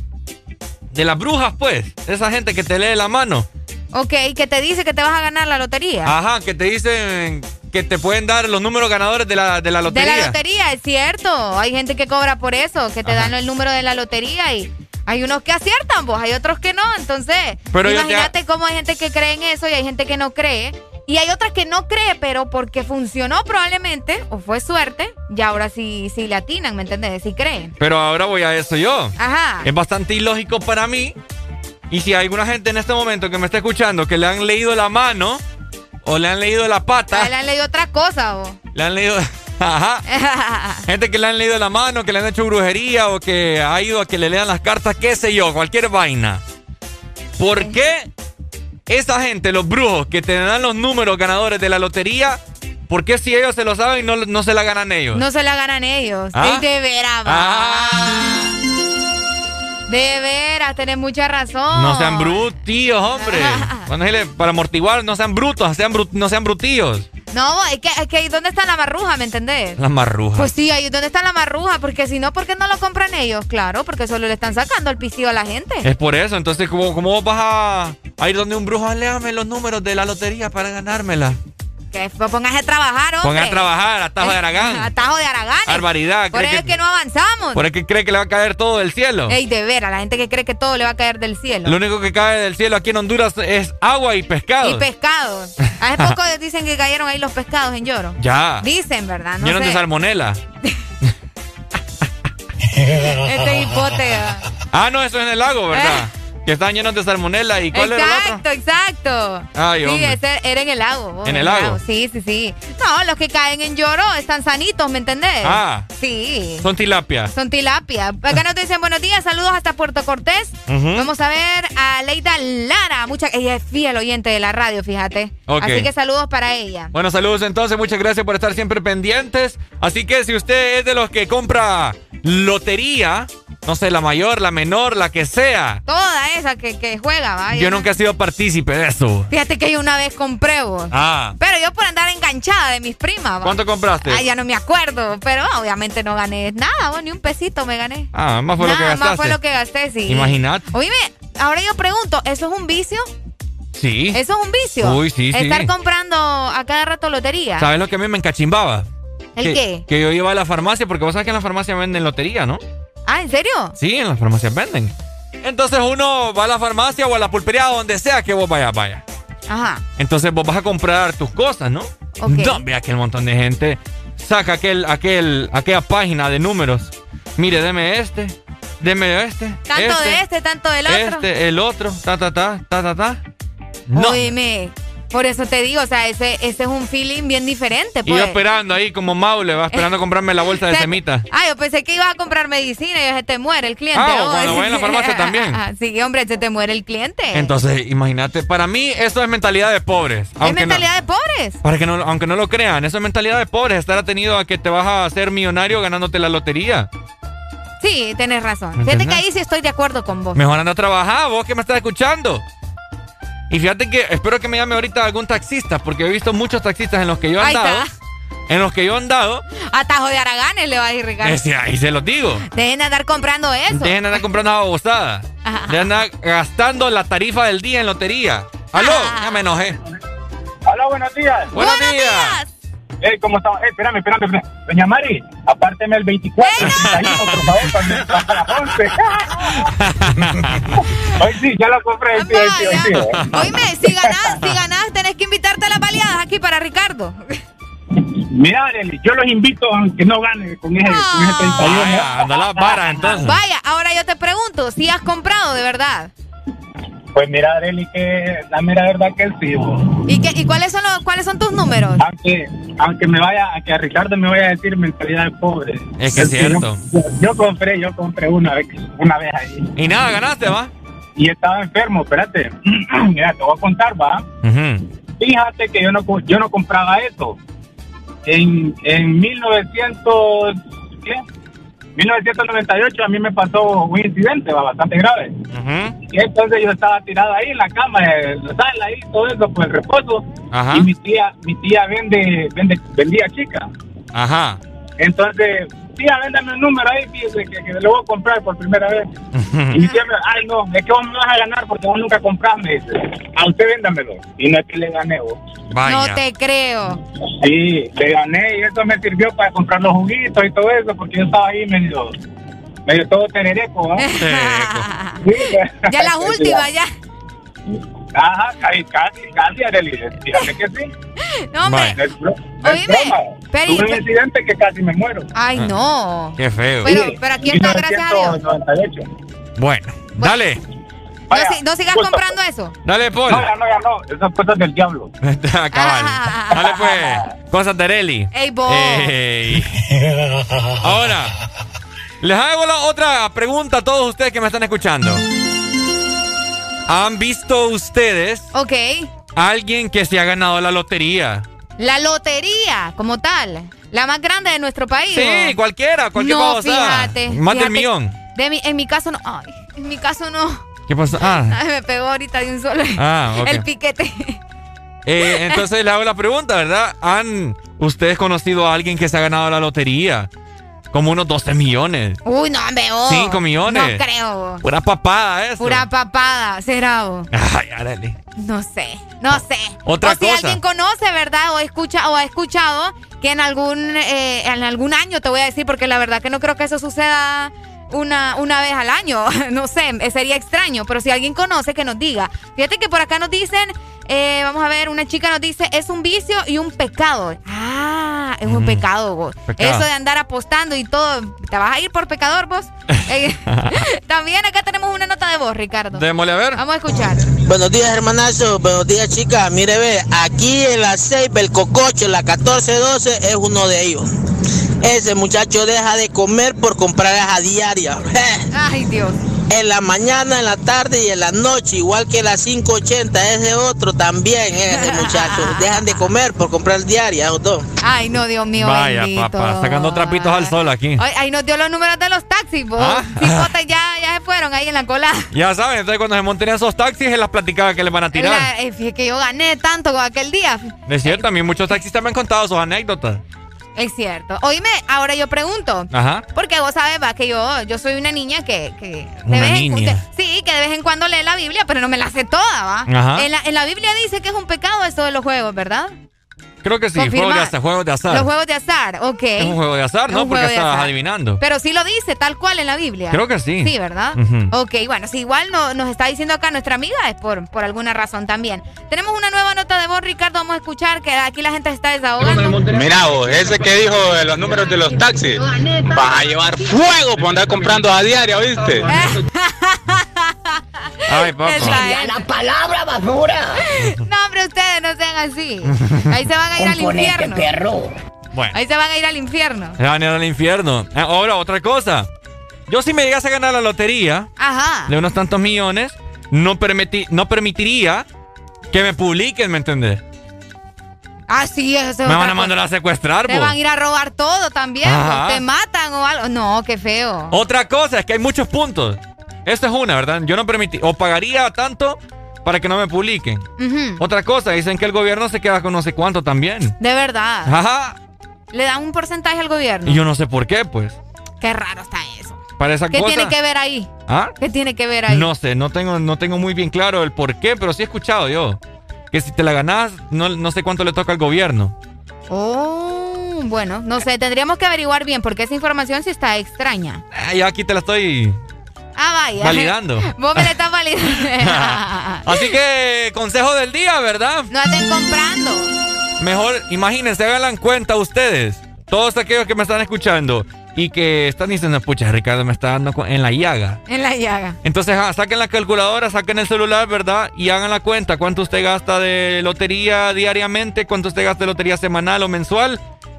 de las brujas, pues. Esa gente que te lee la mano. Ok, que te dice que te vas a ganar la lotería. Ajá, que te dicen que te pueden dar los números ganadores de la, de la lotería. De la lotería, es cierto. Hay gente que cobra por eso, que te Ajá. dan el número de la lotería y hay unos que aciertan, vos, hay otros que no. Entonces, Pero te- imagínate cómo hay gente que cree en eso y hay gente que no cree. Y hay otras que no cree, pero porque funcionó probablemente, o fue suerte, y ahora sí, sí le atinan, ¿me entiendes? Sí creen. Pero ahora voy a eso yo. Ajá. Es bastante ilógico para mí. Y si hay alguna gente en este momento que me está escuchando que le han leído la mano o le han leído la pata, él le han leído otra cosa, vos. le han leído. Ajá. Gente que le han leído la mano, que le han hecho brujería o que ha ido a que le lean las cartas, qué sé yo, cualquier vaina. ¿Por qué esa gente, los brujos que te dan los números ganadores de la lotería, por qué si ellos se lo saben no, no se la ganan ellos? No se la ganan ellos. ¿Ah? De, de veras, va. De veras, tenés mucha razón. No sean brutillos, hombre. Para amortiguar, no sean brutos, sean bru- no sean brutillos. No, es que, es que ¿dónde está la marruja, me entendés? Las marrujas. Pues sí, ahí ¿dónde está la marruja? Porque si no, ¿por qué no lo compran ellos? Claro, porque solo le están sacando el pistillo a la gente. Es por eso, entonces, ¿cómo, cómo vas a, a ir donde un brujo? Léame los números de la lotería para ganármela. Que póngase a trabajar, hombre. Ponga a trabajar, atajo de Aragán. Atajo de Aragán. Barbaridad. Por eso es que no avanzamos. Por eso que cree que le va a caer todo del cielo. Ey, de veras, la gente que cree que todo le va a caer del cielo. Lo único que cae del cielo aquí en Honduras es agua y pescado. Y pescados. Hace poco dicen que cayeron ahí los pescados en lloro. Ya. Dicen, ¿verdad? No Llenos sé. de salmonela. Este hipote. Ah, no, eso es en el lago, ¿verdad? Que están llenos de salmonela. ¿Y cuál era el otro? Exacto, exacto. Ay, sí, hombre. ese era en el lago. ¿En el lago? Sí, sí, sí. No, los que caen en lloro están sanitos, ¿me entendés? Ah. Sí. Son tilapia. Son tilapia. Acá nos dicen buenos días, saludos hasta Puerto Cortés. Vamos a ver a Leida Lara. Mucha, ella es fiel oyente de la radio, fíjate. Ok. Así que saludos para ella. Bueno, saludos entonces, muchas gracias por estar siempre pendientes. Así que si usted es de los que compra lotería, no sé, la mayor, la menor, la que sea, Toda esa que, que juega, ¿va? yo nunca he sido partícipe de eso. Fíjate que yo una vez compré, vos. Ah, Pero yo por andar enganchada de mis primas, ¿va? ¿cuánto compraste? Ay, ya no me acuerdo, pero obviamente no gané nada, vos, ni un pesito me gané. Ah, más fue lo que gastaste. más fue lo que gasté, sí. Imagínate. Oíme, ahora yo pregunto, ¿eso es un vicio? Sí. ¿Eso es un vicio? Uy, sí, sí. Estar comprando a cada rato lotería. ¿Sabes lo que a mí me encachimbaba? ¿El que, qué? Que yo iba a la farmacia, porque vos sabes que en la farmacia venden lotería, ¿no? Ah, ¿en serio? Sí, en las farmacias venden. Entonces uno va a la farmacia o a la pulpería, donde sea que vos vayas, vaya. Ajá. Entonces vos vas a comprar tus cosas, ¿no? Ok. No, vea que el montón de gente saca aquel, aquel, aquella página de números. Mire, deme este, deme este. Tanto de este, tanto del otro. Este, el otro, ta, ta, ta, ta, ta, ta. No. Oíme, por eso te digo, o sea, ese, ese es un feeling bien diferente, Y pues. yo esperando ahí como Maule, va esperando comprarme la bolsa de Se- semita. Ah, yo pensé que ibas a comprar medicina y se te muere el cliente. Ah, o ¿no? cuando voy a la farmacia también. sí, hombre, se te muere el cliente. Entonces, imagínate, para mí eso es mentalidad de pobres. es no- mentalidad de pobres. Para que no, aunque no lo crean, eso es mentalidad de pobres, estar atenido a que te vas a hacer millonario ganándote la lotería. Sí, tenés razón. ¿Me Fíjate que ahí sí estoy de acuerdo con vos. Mejor anda a trabajar, vos que me estás escuchando. Y fíjate que espero que me llame ahorita algún taxista, porque he visto muchos taxistas en los que yo he Ahí andado. está. En los que yo he andado, Atajo de Araganes le va a decir Ricardo. ese, ahí se los digo. Dejen de andar comprando eso. Dejen de andar comprando babosada. Dejen de andar gastando la tarifa del día en lotería. ¡Aló! Ya me enojé. Hola, buenos días. Buenos, días. Eh, ¿cómo estamos? Eh, espérame, espérame, espérame. Doña Mari, apárteme el 24, el 31, por favor, pasa las 11. Hoy sí, ya lo compré. Sí, hoy sí, hoy sí. Oíme, si ganás, si ganás, tenés que invitarte a las baleadas aquí para Ricardo. Mira, Arely, yo los invito aunque no gane con ese, con ese 31. Vaya, anda las varas entonces. Vaya, ahora yo te pregunto, si has comprado de verdad. Pues mira, Arely, que la mera verdad que sí. bo. ¿Y, qué, y cuáles son los, cuáles son tus números? Aunque, aunque me vaya, que a Ricardo me vaya a decir mentalidad de pobre. Es que es cierto. Yo, yo compré, yo compré una vez, una vez ahí. Y nada, ganaste, ¿va? Y estaba enfermo, espérate. Mira, te voy a contar, va. Fíjate que yo no, co- yo no compraba eso. En, en 1900, ¿qué? 1998 a mí me pasó un incidente va, bastante grave. Y entonces yo estaba tirado ahí en la cama, en la sala, ahí, todo eso, pues el reposo. Ajá. Y mi tía, mi tía vende, vende, vendía chica. Ajá. Entonces, tía, véndame un número ahí, fíjese que, que lo voy a comprar por primera vez. Y me ay no, es que vos me vas a ganar porque vos nunca compras, me dice. A usted véndamelo. Y no es que le gané vos. No te creo. Sí, le gané y eso me sirvió para comprar los juguitos y todo eso, porque yo estaba ahí medio, medio todo tenereco, ¿no? Ya la última, ya. Ajá, casi, casi, casi, Arely, fíjate que sí. No, hombre. Oíme, Tuve un incidente que casi me muero. Ay, no. Qué feo. Pero, pero aquí está, gracias a Dios. 1998. Bueno, dale. No, si- no sigas comprando eso. Dale, Paul. No, ya no, ya no. Esas cosas del diablo. Cabal. Dale, pues. Cosas de Areli. Ey. Ey. Ahora, les hago la otra pregunta a todos ustedes que me están escuchando. ¿Han visto ustedes Ok. alguien que se ha ganado la lotería? La lotería, como tal. La más grande de nuestro país. Sí, ¿o? cualquiera, cualquier no, cosa. Fíjate. Más del fíjate. millón. De mi, en mi caso no. Ay, en mi caso no. ¿Qué pasó? Ah, Ay, me pegó ahorita de un solo. Ah. El piquete. eh, entonces le hago la pregunta, ¿verdad? ¿Han ustedes conocido a alguien que se ha ganado la lotería? Como unos 12 millones. Uy, no, hombre, oh. 5 millones. No creo. Pura papada eso. Pura papada, será. oh. Ay, árale. No sé, no sé. Otra o si alguien conoce, ¿verdad? O escucha o ha escuchado que en algún eh, en algún año te voy a decir porque la verdad que no creo que eso suceda una, una vez al año. No sé, eh, sería extraño, pero si alguien conoce que nos diga. Fíjate que por acá nos dicen, eh, vamos a ver, una chica nos dice, es un vicio y un pecado. Ah, es un Mm. pecado vos. Pecado. Eso de andar apostando y todo, ¿te vas a ir por pecador vos? Eh, También acá tenemos una nota de voz, Ricardo. Démosle a ver. Vamos a escuchar. Buenos días, hermanazo. Buenos días, chicas. Mire, ve, aquí en la 6, el cococho, la 1412, es uno de ellos. Ese muchacho deja de comer por comprar a diaria. Ay, Dios. En la mañana, en la tarde y en la noche, igual que la 580, ese otro también, ese muchacho. Dejan de comer por comprar diaria, esos dos. Ay, no, Dios mío, Vaya, bendito. papá, sacando trapitos al sol aquí. Ay, ahí nos dio los números de los taxis, vos. Ah. Ya, ya se fueron ahí en la cola. Ya saben, entonces cuando se monten esos taxis, se las platicaba que les van a tirar. La- eh, fíjate que yo gané tanto con aquel día. Es cierto, también muchos taxistas me han contado sus anécdotas. Es cierto. Oíme, ahora yo pregunto. Ajá. Porque vos sabes, va, que yo, yo soy una niña que, que de vez en- sí, que de vez en cuando lee la Biblia, pero no me la sé toda, ¿va? Ajá. En la, en la Biblia dice que es un pecado esto de los juegos, ¿verdad? Creo que sí, Confirmar. juegos de azar, juegos de azar. Los juegos de azar, ok. Es un juego de azar, ¿no? Porque estás azar. adivinando. Pero sí lo dice tal cual en la Biblia. Creo que sí. Sí, ¿verdad? Ujú. Ok, bueno, si igual no, nos está diciendo acá nuestra amiga es por, por alguna razón también. Tenemos una nueva nota de voz, Ricardo, vamos a escuchar que aquí la gente está desahogando. Mira vos, ese que dijo de los números de los taxis, vas a llevar fuego por andar comprando a diario, ¿viste? Ay. Esa es. la palabra basura. No, hombre, ustedes no sean así. Ahí se van a ir al infierno. perro. Bueno, Ahí se van a ir al infierno. se van a ir al infierno. Ah, Ahora, otra cosa. Yo si me llegase a ganar la lotería Ajá. de unos tantos millones, no, permiti- no permitiría que me publiquen, ¿me entendés? Ah, sí, eso es Me van a cosa. mandar a secuestrar, Te po. van a ir a robar todo también. Te matan o algo. No, qué feo. Otra cosa es que hay muchos puntos. Esta es una, ¿verdad? Yo no permití, o pagaría tanto para que no me publiquen. Otra cosa, dicen que el gobierno se queda con no sé cuánto también. De verdad. Ajá. Le dan un porcentaje al gobierno. Y yo no sé por qué, pues. Qué raro está eso. Para esa ¿Qué cosa. tiene que ver ahí? ¿Ah? ¿Qué tiene que ver ahí? No sé, no tengo, no tengo muy bien claro el por qué, pero sí he escuchado yo. Que si te la ganás, no, no sé cuánto le toca al gobierno. Oh, bueno, no sé, tendríamos que averiguar bien porque esa información sí está extraña. Ah, ya aquí te la estoy Ah, vaya. validando. Vos me la estás validando. Así que, consejo del día, ¿verdad? no anden comprando. Mejor, imagínense, hagan cuenta ustedes, todos aquellos que me están escuchando y que están diciendo, pucha, Ricardo me está dando en la llaga. En la llaga. Entonces, ah, saquen la calculadora, saquen el celular, ¿verdad? Y hagan la cuenta, cuánto usted gasta de lotería diariamente, cuánto usted gasta de lotería semanal o mensual.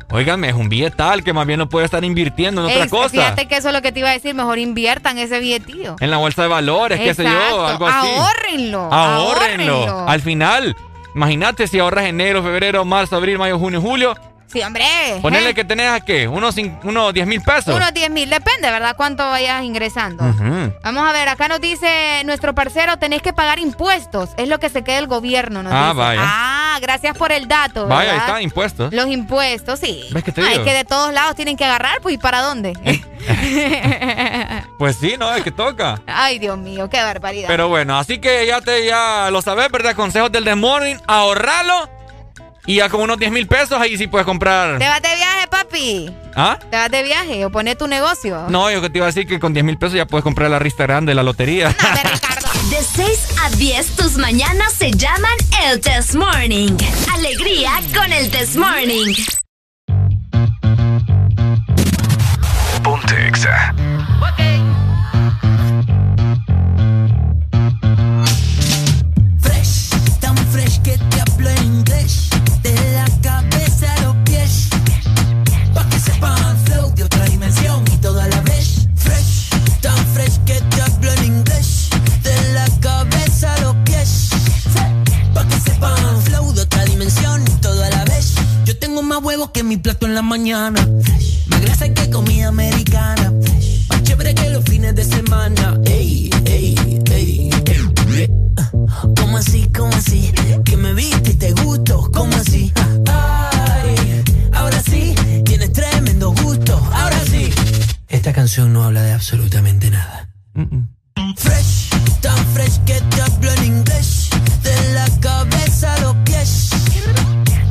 Óigame, es un billetal que más bien lo puede estar invirtiendo en otra cosa. Fíjate que eso es lo que te iba a decir. Mejor inviertan ese billetillo. En la bolsa de valores, qué sé yo, algo así. Ahórrenlo. Ahórrenlo. ahórrenlo. Al final, imagínate si ahorras enero, febrero, marzo, abril, mayo, junio, julio. Sí, hombre. Ponerle ¿eh? que tenés a qué? Unos, unos 10 mil pesos. Unos 10 mil, depende, ¿verdad? Cuánto vayas ingresando. Vamos a ver, acá nos dice nuestro parcero, tenés que pagar impuestos. Es lo que se queda el gobierno, nos Ah, dice. vaya. Ah, gracias por el dato, Vaya, ahí está, impuestos. Los impuestos, sí. ¿Ves que te Ay, digo? que de todos lados tienen que agarrar, pues, ¿y para dónde? Pues sí, no, es que toca. Ay, Dios mío, qué barbaridad. Pero bueno, así que ya te ya lo sabes, ¿verdad? Consejos del The Morning, ahorralo. Y ya con unos 10 mil pesos ahí sí puedes comprar. ¿Te vas de viaje, papi? ¿Ah? ¿Te vas de viaje o pones tu negocio? No, yo que te iba a decir que con 10 mil pesos ya puedes comprar la rista grande de la lotería. De 6 a 10, tus mañanas se llaman el Test Morning. Alegría con el Test Morning. Ponte Exa. Y todo a la vez. Yo tengo más huevos que mi plato en la mañana. Más grasa que comida americana. Más chévere que los fines de semana. Ey, ey, ey, ey. ¿Cómo así, cómo así? Que me viste y te gusto, ¿cómo así? Ay, ahora sí, tienes tremendo gusto, ahora sí. canción no habla de absolutamente nada. Fresh, tan fresh que te hablo en inglés. De la cabeza a los pies.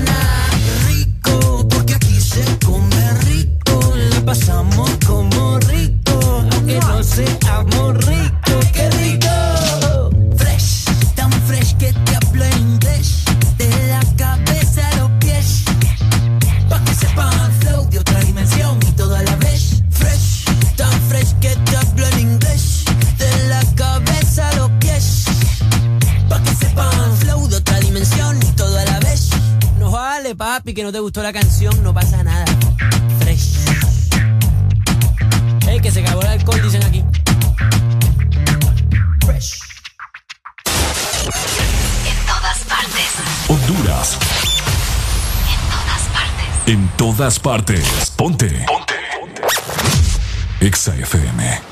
No Papi, que no te gustó la canción, no pasa nada. Fresh. Ey, que se acabó el alcohol, dicen aquí. Fresh. En todas partes. Honduras. En todas partes. En todas partes. Ponte. Ponte. Exa FM.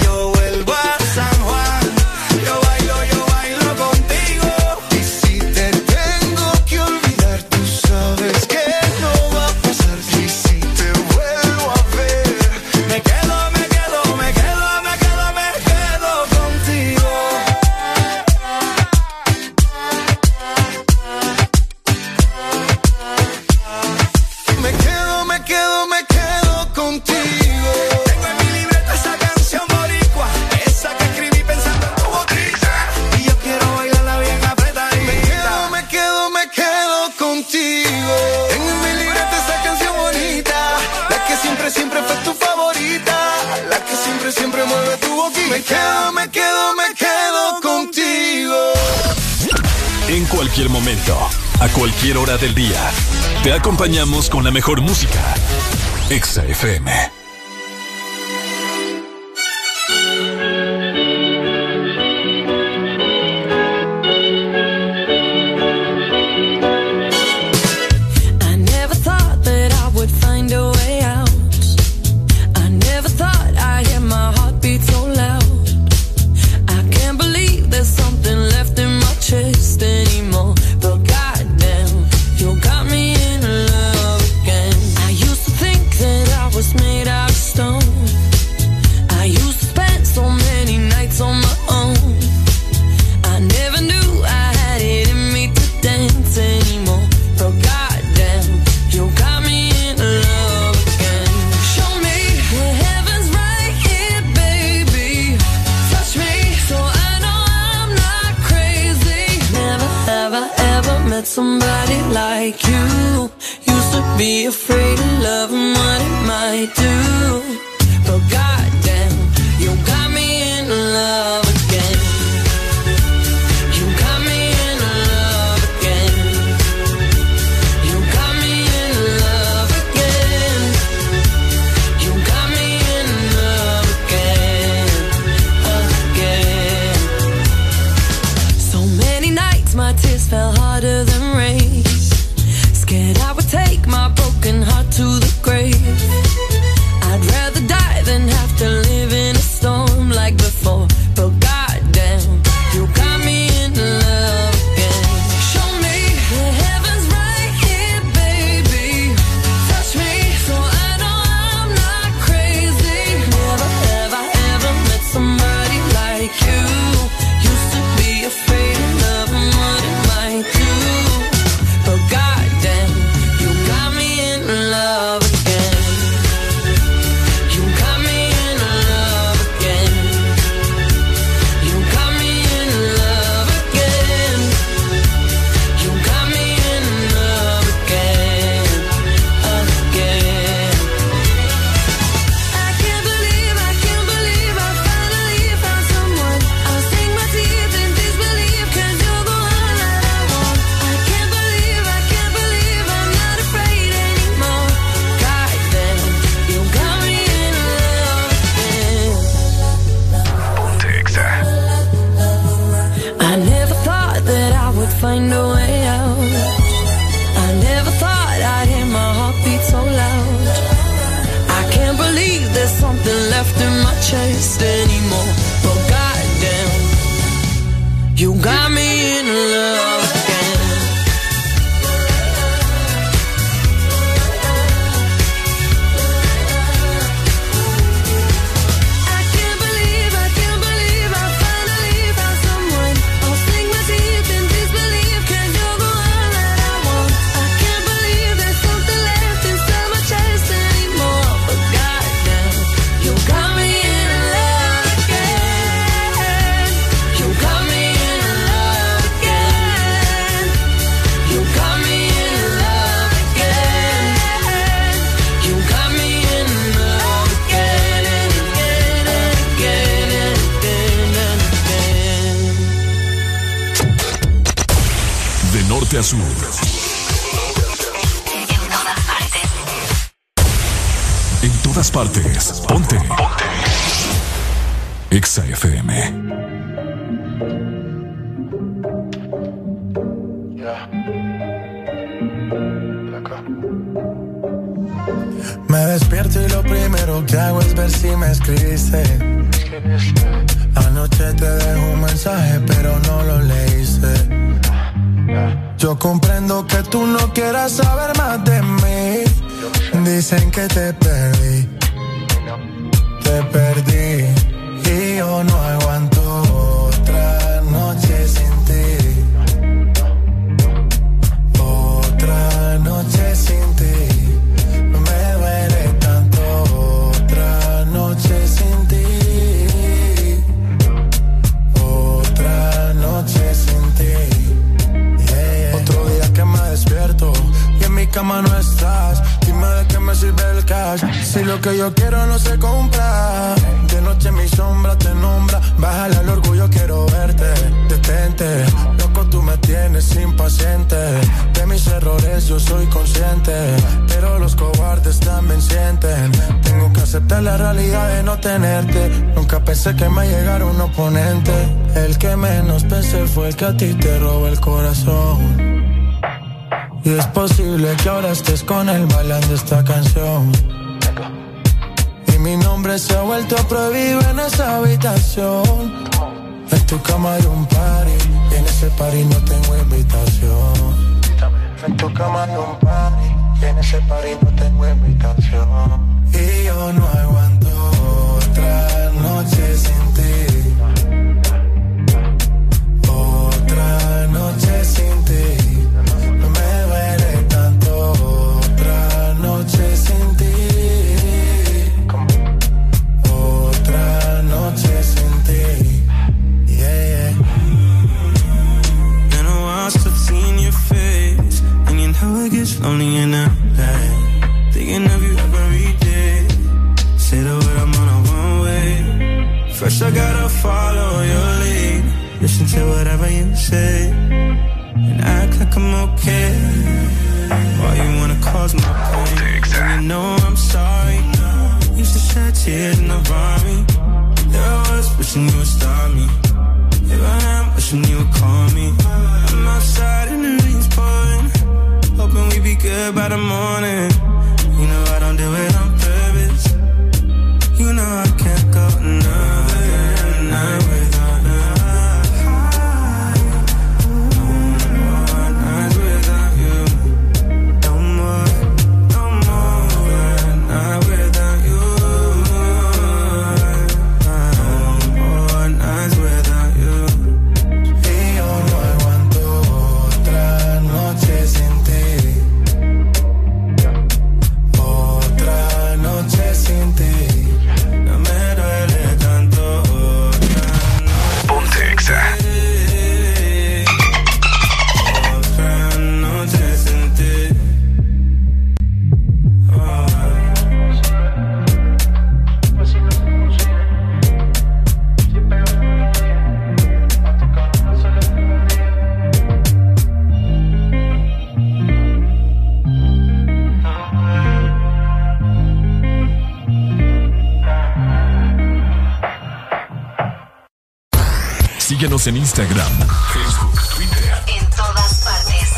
cualquier momento, a cualquier hora del día, te acompañamos con la mejor música. Exa FM. And act like I'm okay. Why you wanna cause my pain? When you know I'm sorry. Used to shed tears in the me. There I was wishing you would stop me. Here I am wishing you would call me. I'm outside and the rain's pouring. Hoping we be good by the morning. You know I don't do it on purpose. You know I can't Síguenos en Instagram, Facebook, Twitter. En todas partes.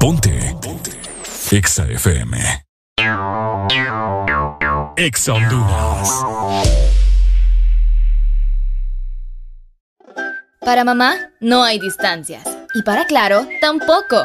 Ponte. Ponte. Exa FM. Exa Honduras. Para mamá, no hay distancias. Y para Claro, tampoco.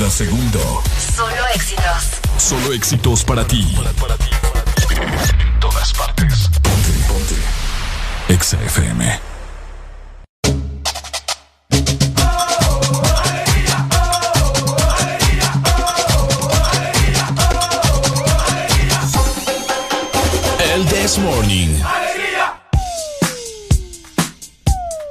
cada segundo. Solo éxitos. Solo éxitos para ti. En todas partes. Ponte. Ponte. Exa FM. El This Morning.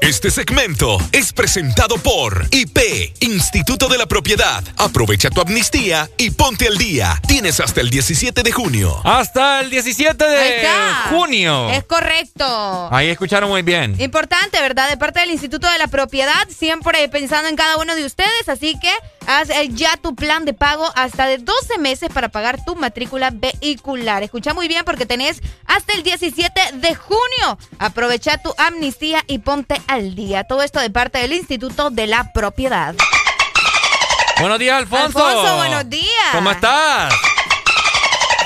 Este segmento es presentado por IP, Instituto de la Propiedad. Aprovecha tu amnistía y ponte al día. Tienes hasta el 17 de junio. Hasta el 17 Ahí de junio. Es correcto. Ahí escucharon muy bien. Importante, ¿verdad? De parte del Instituto de la Propiedad, siempre pensando en cada uno de ustedes, así que haz eh, ya tu plan de pago hasta de 12 meses para pagar tu matrícula vehicular. Escucha muy bien porque tenés hasta el 17 de junio. Aprovecha tu amnistía y ponte al día. Todo esto de parte del Instituto de la Propiedad. Buenos días, Alfonso. Alfonso, buenos días. ¿Cómo estás?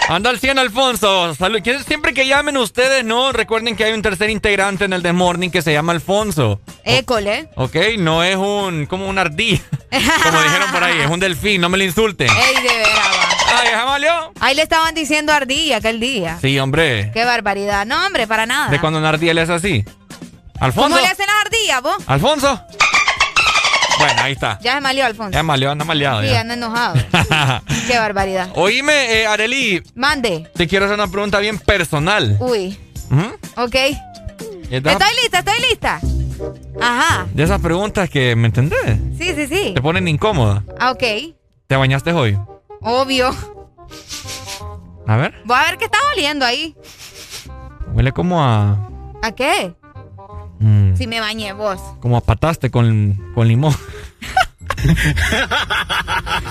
Anda al 100, Alfonso. Salud. Siempre que llamen ustedes, ¿no? Recuerden que hay un tercer integrante en el The Morning que se llama Alfonso. École. ¿Ok? No es un... como un ardilla. Como dijeron por ahí. Es un delfín. No me lo insulten. Ey, de veras. Ahí le estaban diciendo ardilla aquel día. Sí, hombre. Qué barbaridad. No, hombre, para nada. De cuando una ardilla le hace así. Alfonso. ¿Cómo le hacen las ardillas, vos? Alfonso. Bueno, ahí está. Ya se malió, Alfonso. Ya maleó, anda maleado. Sí, ya. anda enojado. Qué barbaridad. Oíme, eh, Areli, Mande. te quiero hacer una pregunta bien personal. Uy. ¿Mm? Ok. Estoy lista, estoy lista. Ajá. de esas preguntas que, ¿me entendés? Sí, sí, sí. Te ponen incómoda. Ah, ok. ¿Te bañaste hoy? Obvio. A ver, Voy a ver qué está oliendo ahí. huele como a... ¿A qué? Mm, Si me bañé vos. como a pataste con, con limón.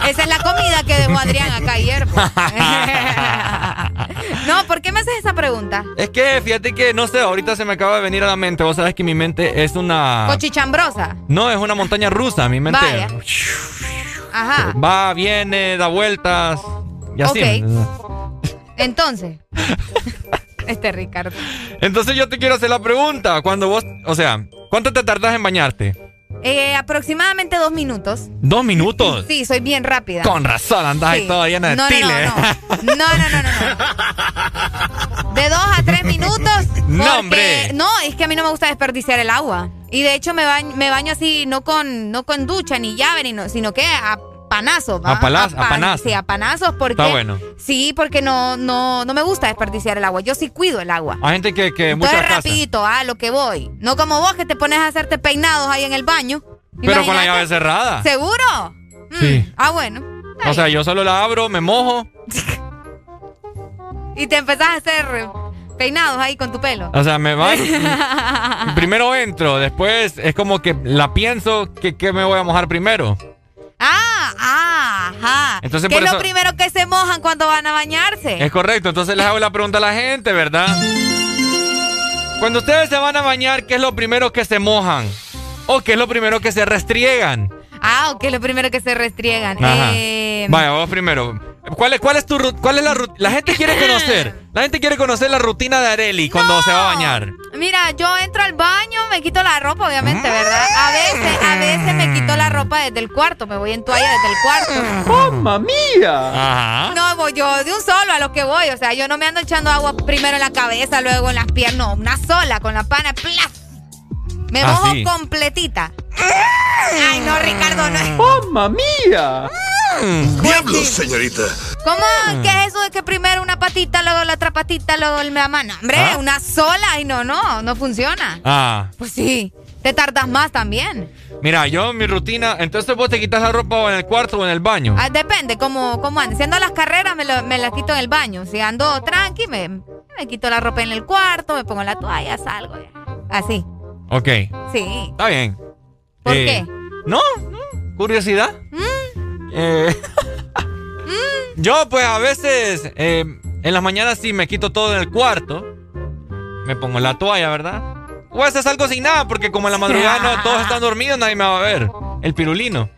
Esa es la comida que dejó Adrián acá ayer. no, ¿por qué me haces esa pregunta? Es que fíjate que, no sé, ahorita se me acaba de venir a la mente. Vos sabés que mi mente es una... Cochichambrosa. No, es una montaña rusa. Mi mente Vaya. Ajá. va, viene, da vueltas. Y así. Ok. Entonces. Este Ricardo. Entonces yo te quiero hacer la pregunta. Cuando vos, o sea, ¿cuánto te tardás en bañarte? Eh, aproximadamente dos minutos. ¿Dos minutos? Sí, soy bien rápida. Con razón, andás ahí Sí. toda llena de No, no, no. No, no, no, no, no. De dos a tres minutos. No, hombre. No, es que a mí no me gusta desperdiciar el agua. Y de hecho me baño, me baño así, no con, no con ducha ni llave, ni no, sino que a panazos. ¿va? A palaz- a pan- panazos. Sí, a panazos porque... Está bueno. Sí, porque no, no, no me gusta desperdiciar el agua. Yo sí cuido el agua. Hay gente que, que muchas Entonces casas. rapidito, a lo que voy. No como vos que te pones a hacerte peinados ahí en el baño. Pero con la llave cerrada. ¿Seguro? Mm, Sí. Ah, bueno. O sea, yo solo la abro, me mojo. Y te empezás a hacer peinados ahí con tu pelo. O sea, me baño. primero entro, después es como que la pienso que, que me voy a mojar primero. Ah, ah, ajá. Entonces, ¿Qué por es eso- lo primero que se mojan cuando van a bañarse? Es correcto, entonces les hago la pregunta a la gente, ¿verdad? Cuando ustedes se van a bañar, ¿qué es lo primero que se mojan? ¿O qué es lo primero que se restriegan? Ah, ok, lo primero que se restriegan. Eh, Vaya, vos primero. ¿Cuál es, cuál es tu cuál es la La gente quiere conocer. La gente quiere conocer la rutina de Areli cuando se va a bañar. Mira, yo entro al baño, me quito la ropa, obviamente, ¿verdad? A veces, a veces me quito la ropa desde el cuarto, me voy en toalla desde el cuarto. ¡Mamma mía! Ajá. No, voy yo de un solo a lo que voy. O sea, yo no me ando echando agua primero en la cabeza, luego en las piernas. No, una sola, con la pana, ¡plaf! Me Ah, mojo sí. completita. Ay, no, Ricardo, no. ¡Mamma mía! Diablos, señorita. ¿Cómo? Mm. ¿Qué es eso de que primero una patita, luego la otra patita, luego la mano? Hombre, ¿Ah? una sola. Ay, no, no, no funciona. Ah, Pues sí, te tardas más también. mira, yo mi rutina, entonces vos te quitas la ropa o en el cuarto o en el baño. Ah, depende, cómo, cómo andes. Si ando a las carreras, me, lo- me las quito en el baño. Si ando tranqui, me, me quito la ropa en el cuarto, me pongo la toalla, salgo. ya. Así, Ok, sí. está bien. ¿Por Eh, qué? No, curiosidad. Mm. Eh, Yo, pues a veces, eh, en las mañanas sí me quito todo en el cuarto. Me pongo la toalla, ¿verdad? O a veces salgo sin nada, porque como en la madrugada no, todos están dormidos, nadie me va a ver. El pirulino.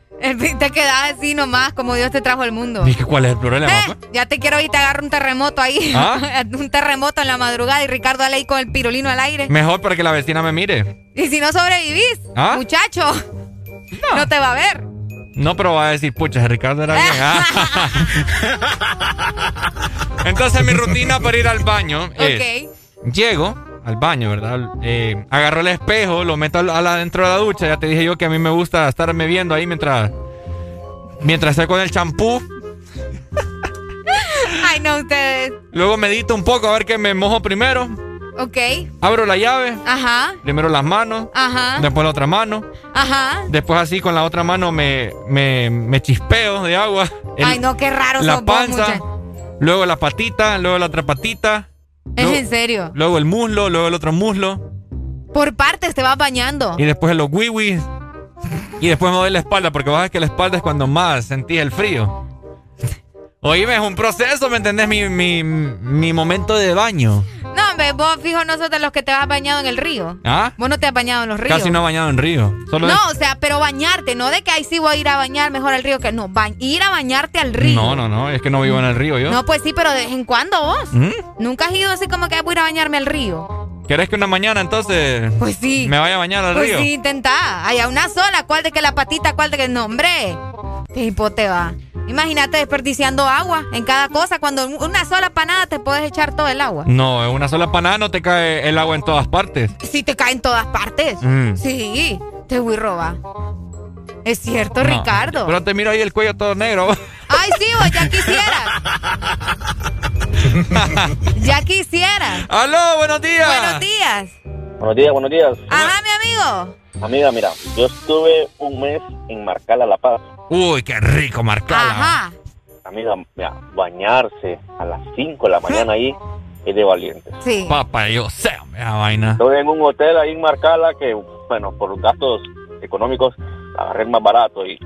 Te quedas así nomás, como Dios te trajo al mundo. Dije, ¿cuál es el problema? Eh, ya te quiero y te agarro un terremoto ahí. ¿Ah? un terremoto en la madrugada y Ricardo ahí con el pirulino al aire. Mejor para que la vecina me mire. Y si no sobrevivís, ¿Ah? muchacho, no. te va a ver. No, pero va a decir, pucha, Ricardo era bien. Ah. Entonces mi rutina para ir al baño es... Llego al baño, ¿verdad? Eh, agarro el espejo, lo meto a la, dentro de la ducha. Ya te dije yo que a mí me gusta estarme viendo ahí mientras... Mientras estoy con el champú. Ay, no, ustedes. Luego medito un poco a ver que me mojo primero. Ok. Abro la llave. Ajá. Primero las manos. Ajá. Después la otra mano. Ajá. Después así con la otra mano me, me, me chispeo de agua. El- Ay, no, qué raro la vos, panza. Luego la patita. Luego la otra patita. Es luego- en serio. Luego el muslo. Luego el otro muslo. Por partes te vas bañando. Y después los wiwis. Y después me doy la espalda. Porque vas a ver que la espalda es cuando más sentís el frío. Oíme, es un proceso, ¿me entendés? Mi, mi, mi momento de baño. No, hombre, vos fijo nosotros los que te has bañado en el río. ¿Ah? Vos no te has bañado en los ríos. Casi no he bañado en río. Solo No, o sea, pero bañarte, no de que ahí sí voy a ir a bañar mejor al río que no, ba- ir a bañarte al río. No, no, no. Es que no vivo en el río yo. No, pues sí, pero de vez en cuando vos. ¿Mm? Nunca has ido así como que voy a ir a bañarme al río. ¿Querés que una mañana entonces Pues sí. me vaya a bañar al Pues río? sí, intentá. Hay una sola, ¿cuál de que la patita, cuál de que no, hombre? Qué hipote va. Imagínate desperdiciando agua en cada cosa. Cuando una sola panada te puedes echar todo el agua. No, en una sola panada no te cae el agua en todas partes. Sí, te cae en todas partes. Mm. Sí, te voy a robar. Es cierto, No, Ricardo. Pero te miro ahí el cuello todo negro. Ay, sí, vos ya quisieras. ya quisiera. Aló, buenos días. Buenos días. Buenos días, buenos días. Ajá, mi amigo. Amiga, mira, yo estuve un mes en Marcala La Paz. Uy, qué rico, Marcala. Ajá. Amiga, mira, bañarse a las 5 de la mañana ahí es de valiente. Sí. Papá, yo sé, esa vaina. Estoy en un hotel ahí en Marcala que, bueno, por gastos económicos, agarré el más barato y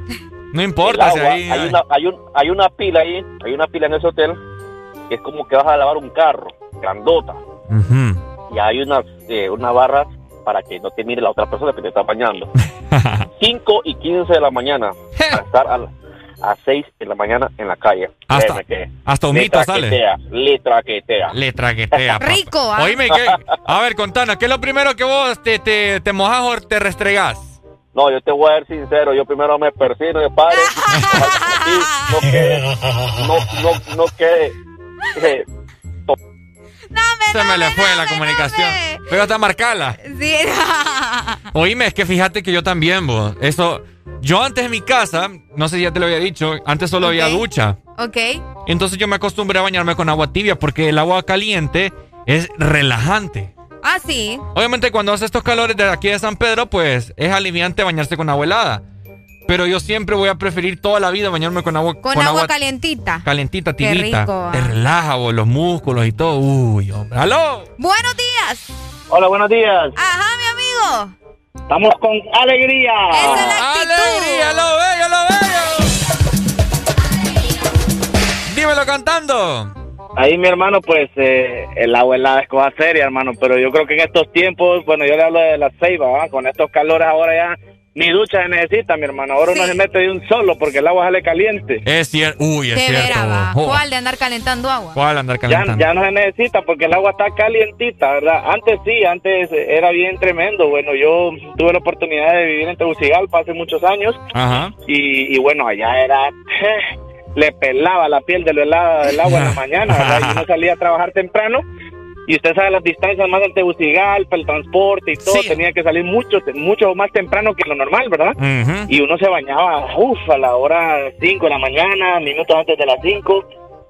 No importa si ahí. hay, una, hay, un, hay una pila ahí, hay una pila en ese hotel que es como que vas a lavar un carro, grandota, Ujú. y hay unas, eh, unas barras para que no te mire la otra persona que te está bañando. 5 y 15 de la mañana, para estar a, a 6 de la mañana en la calle. Hasta- que hasta le humito sale. traquetea, Le traquetea. Le traquetea. Rico, ¿ah? Oíme, ¿qué? A ver, contanos, ¿qué es lo primero que vos te, te, te mojas o te restregás? No, yo te voy a ser sincero, yo primero me persino de padre. y no quede, no, no, no quede. Eh, Se me le fue la comunicación. Pero hasta marcala. Sí. Oíme, es que fíjate que yo también, vos. Eso. Yo antes en mi casa, no sé si ya te lo había dicho, antes solo había ducha. ok. Entonces yo me acostumbré a bañarme con agua tibia porque el agua caliente es relajante. Ah, sí. Obviamente cuando hace estos calores de aquí de San Pedro, pues es aliviante bañarse con agua helada. Pero yo siempre voy a preferir toda la vida bañarme con agua, Con, agua, calientita. calentita, rico, Te ah. relaja vos, los músculos y todo. Uy, hombre. ¡Aló! Buenos días. Hola, buenos días. Ajá, mi amigo. Estamos con alegría. Esa es la actitud. ¡Alegría, lo bello, lo bello! Dímelo cantando. Ahí mi hermano, pues eh, el agua helada es cosa seria, hermano, pero yo creo que en estos tiempos, bueno, yo le hablo de la ceiba, ¿va? con estos calores ahora ya ni ducha se necesita, mi hermano. Ahora uno Sí. se mete de un solo porque el agua sale caliente. Es cierto. Uy, es cierto. ¿Cuál de andar calentando agua? ¿Cuál andar Ya, calentando? ya no se necesita porque el agua está calientita, ¿verdad? Antes sí, antes era bien tremendo. Bueno, yo tuve la oportunidad de vivir en Tegucigalpa hace muchos años Ajá. y, y bueno, allá era... le pelaba la piel de lo helada del agua en la mañana, ¿verdad? Y uno salía a trabajar temprano y usted sabe las distancias más del Tegucigalpa, el transporte y todo, Sí. tenía que salir mucho, mucho más temprano que lo normal, ¿verdad? Y uno se bañaba, uff, a la hora 5 de la mañana, minutos antes de las 5,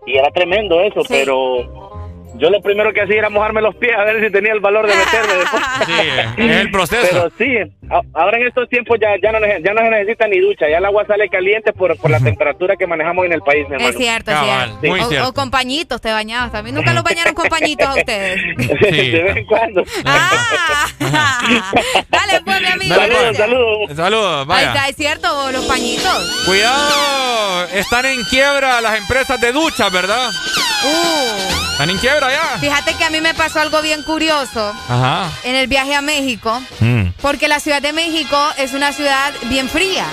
y era tremendo eso, Sí. pero yo lo primero que hacía era mojarme los pies a ver si tenía el valor de meterme después. Sí, es el proceso. Pero sí, ahora en estos tiempos ya, ya, no, ya no se necesita ni ducha, ya el agua sale caliente por, por la temperatura que manejamos en el país, mi hermano. Es cierto, es Cabal, cierto. muy o, cierto. o con pañitos te bañabas también. Nunca los bañaron con pañitos a ustedes. Sí. de vez en cuando. Ah, dale pues, mi amigo. Saludos, gracias. saludos. Saludos, Ahí vaya. está, es cierto, los pañitos. Cuidado, están en quiebra las empresas de ducha, ¿verdad? Uh, Están en quiebra fíjate que a mí me pasó algo bien curioso Ajá. en el viaje a México, Mm. porque la Ciudad de México es una ciudad bien fría.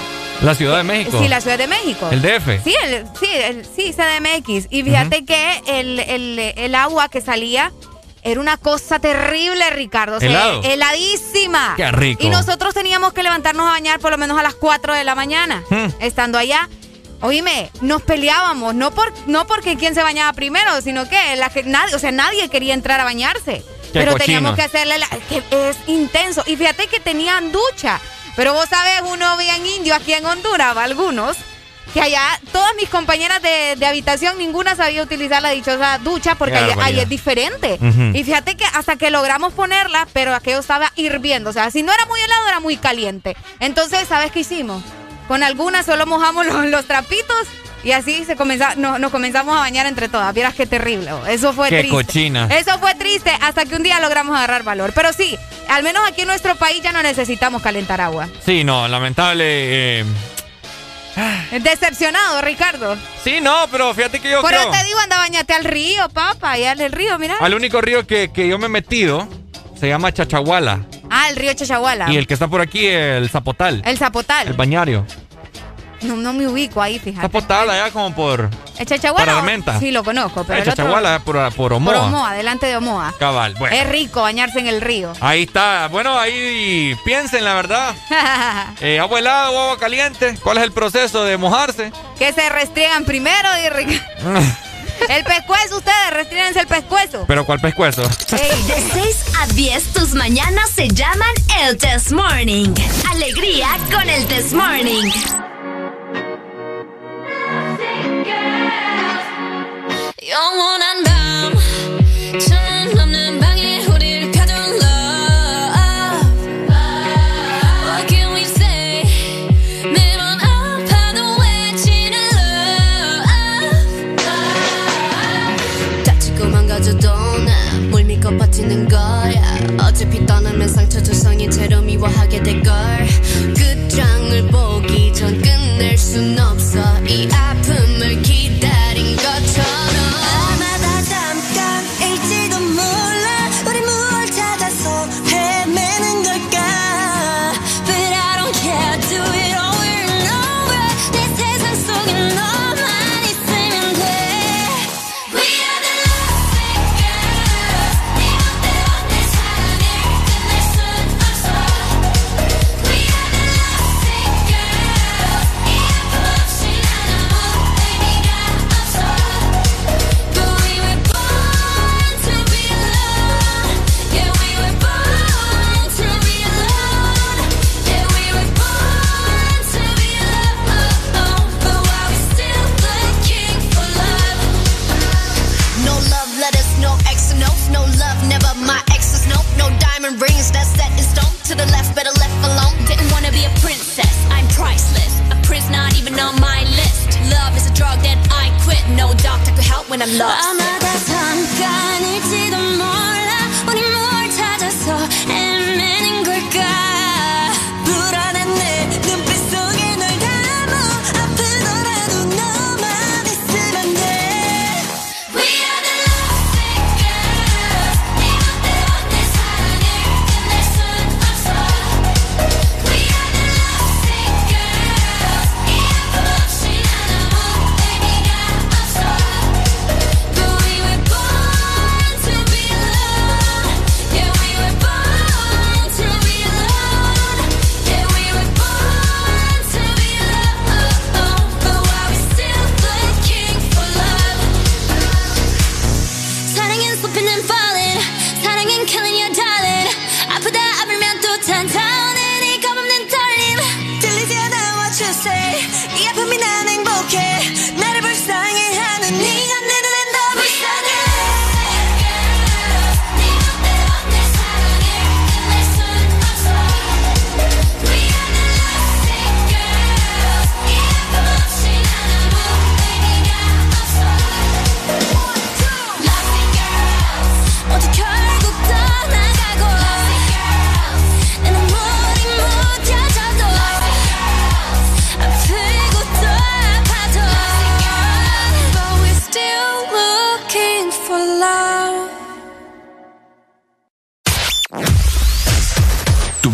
La Ciudad de México. Sí, la Ciudad de México. El DF. Sí, el, sí, el, sí, CDMX. Y fíjate que el, el- el agua que salía era una cosa terrible, Ricardo. O sea, ¿Helado? heladísima. Qué rico. Y nosotros teníamos que levantarnos a bañar por lo menos a las 4 de la mañana, Hmm. estando allá. Oíme, nos peleábamos, no por no porque quién se bañaba primero, sino que la, nadie, o sea, nadie quería entrar a bañarse. Qué pero teníamos que hacerle la, que es intenso. Y fíjate que tenían ducha. Pero vos sabés, uno bien indio aquí en Honduras, algunos, que allá todas mis compañeras de, de habitación, ninguna sabía utilizar la dichosa ducha porque ahí, es diferente. Y fíjate que hasta que logramos ponerla, pero aquello estaba hirviendo. O sea, si no era muy helado, era muy caliente. Entonces, ¿sabes qué hicimos? Con algunas solo mojamos los, los trapitos y así se comenzó, no- nos comenzamos a bañar entre todas. Vieras qué terrible. oh. Eso fue Qué triste. cochina. Eso fue triste hasta que un día logramos agarrar valor. Pero sí, al menos aquí en nuestro país ya no necesitamos calentar agua. Sí, no, lamentable. eh, Decepcionado, Ricardo. Sí, no, pero fíjate que yo Por creo. te digo, anda, bañate al río, papá. En el río, mira. Al único río que, que yo me he metido se llama Chachahuala. Ah, el río Chachahuala. Y el que está por aquí, el Zapotal. El Zapotal. El bañario. No, no me ubico ahí, fíjate. Zapotal, allá como por. ¿El Chachahuala? Para Armenta. Sí, lo conozco, pero El Chachahuala, por, por Por Omoa. Omoa, delante de Omoa. Cabal, bueno. Es rico bañarse en el río. Ahí está. Bueno, ahí piensen, la verdad. Eh, agua helada o agua caliente. ¿Cuál es el proceso de mojarse? que se restriegan primero. y. el pescuezo, ustedes, restríganse el pescuezo. Pero ¿cuál pescuezo? De 6 a 10, tus mañanas se llaman el Test Morning. Alegría con el Test Morning. You wanna know 어차피 떠나면 상처 조성이 채로 미워하게 될걸. 끝장을 보기 전 끝낼 순 없어. 이 아픔 doctor could help when I'm lost. 아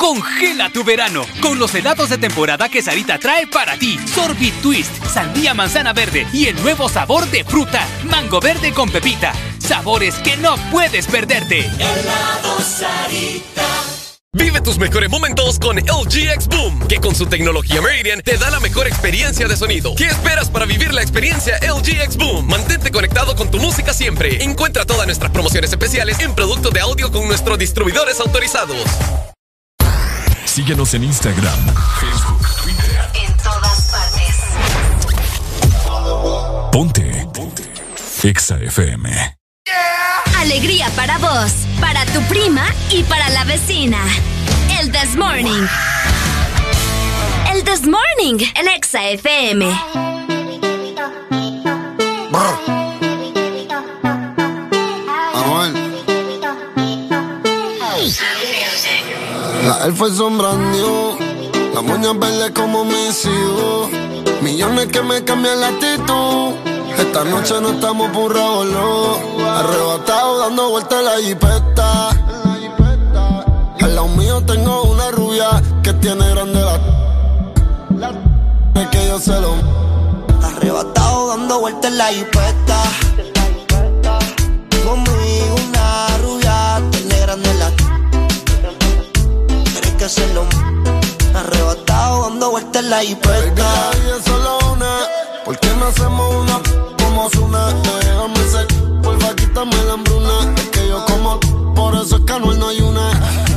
Congela tu verano con los helados de temporada que Sarita trae para ti. Sorbit Twist, sandía manzana verde y el nuevo sabor de fruta, mango verde con pepita. Sabores que no puedes perderte. Helado Sarita. Vive tus mejores momentos con LG X Boom, que con su tecnología Meridian te da la mejor experiencia de sonido. ¿Qué esperas para vivir la experiencia LG X Boom? Mantente conectado con tu música siempre. Encuentra todas nuestras promociones especiales en productos de audio con nuestros distribuidores autorizados. Síguenos en Instagram, Facebook, Twitter. En todas partes. Ponte. Ponte. Exa FM. Alegría para vos, para tu prima y para la vecina. El This Morning. El This Morning en Exa FM. La elfa es sombra new. La moña verde como mis hijos. Millones que me cambian la actitud. Esta noche no estamos por no. Arrebatado dando vueltas la jipeta. Al lado mío tengo una rubia que tiene grande la. Es que yo se lo. Arrebatado dando vueltas la jipeta. Conmigo Arrebatado dando vueltas la. La vida es solo una. ¿Por qué no hacemos una como una? Déjame ser, porfa, quítame la hambruna. Es que yo como, por eso es que no hay una.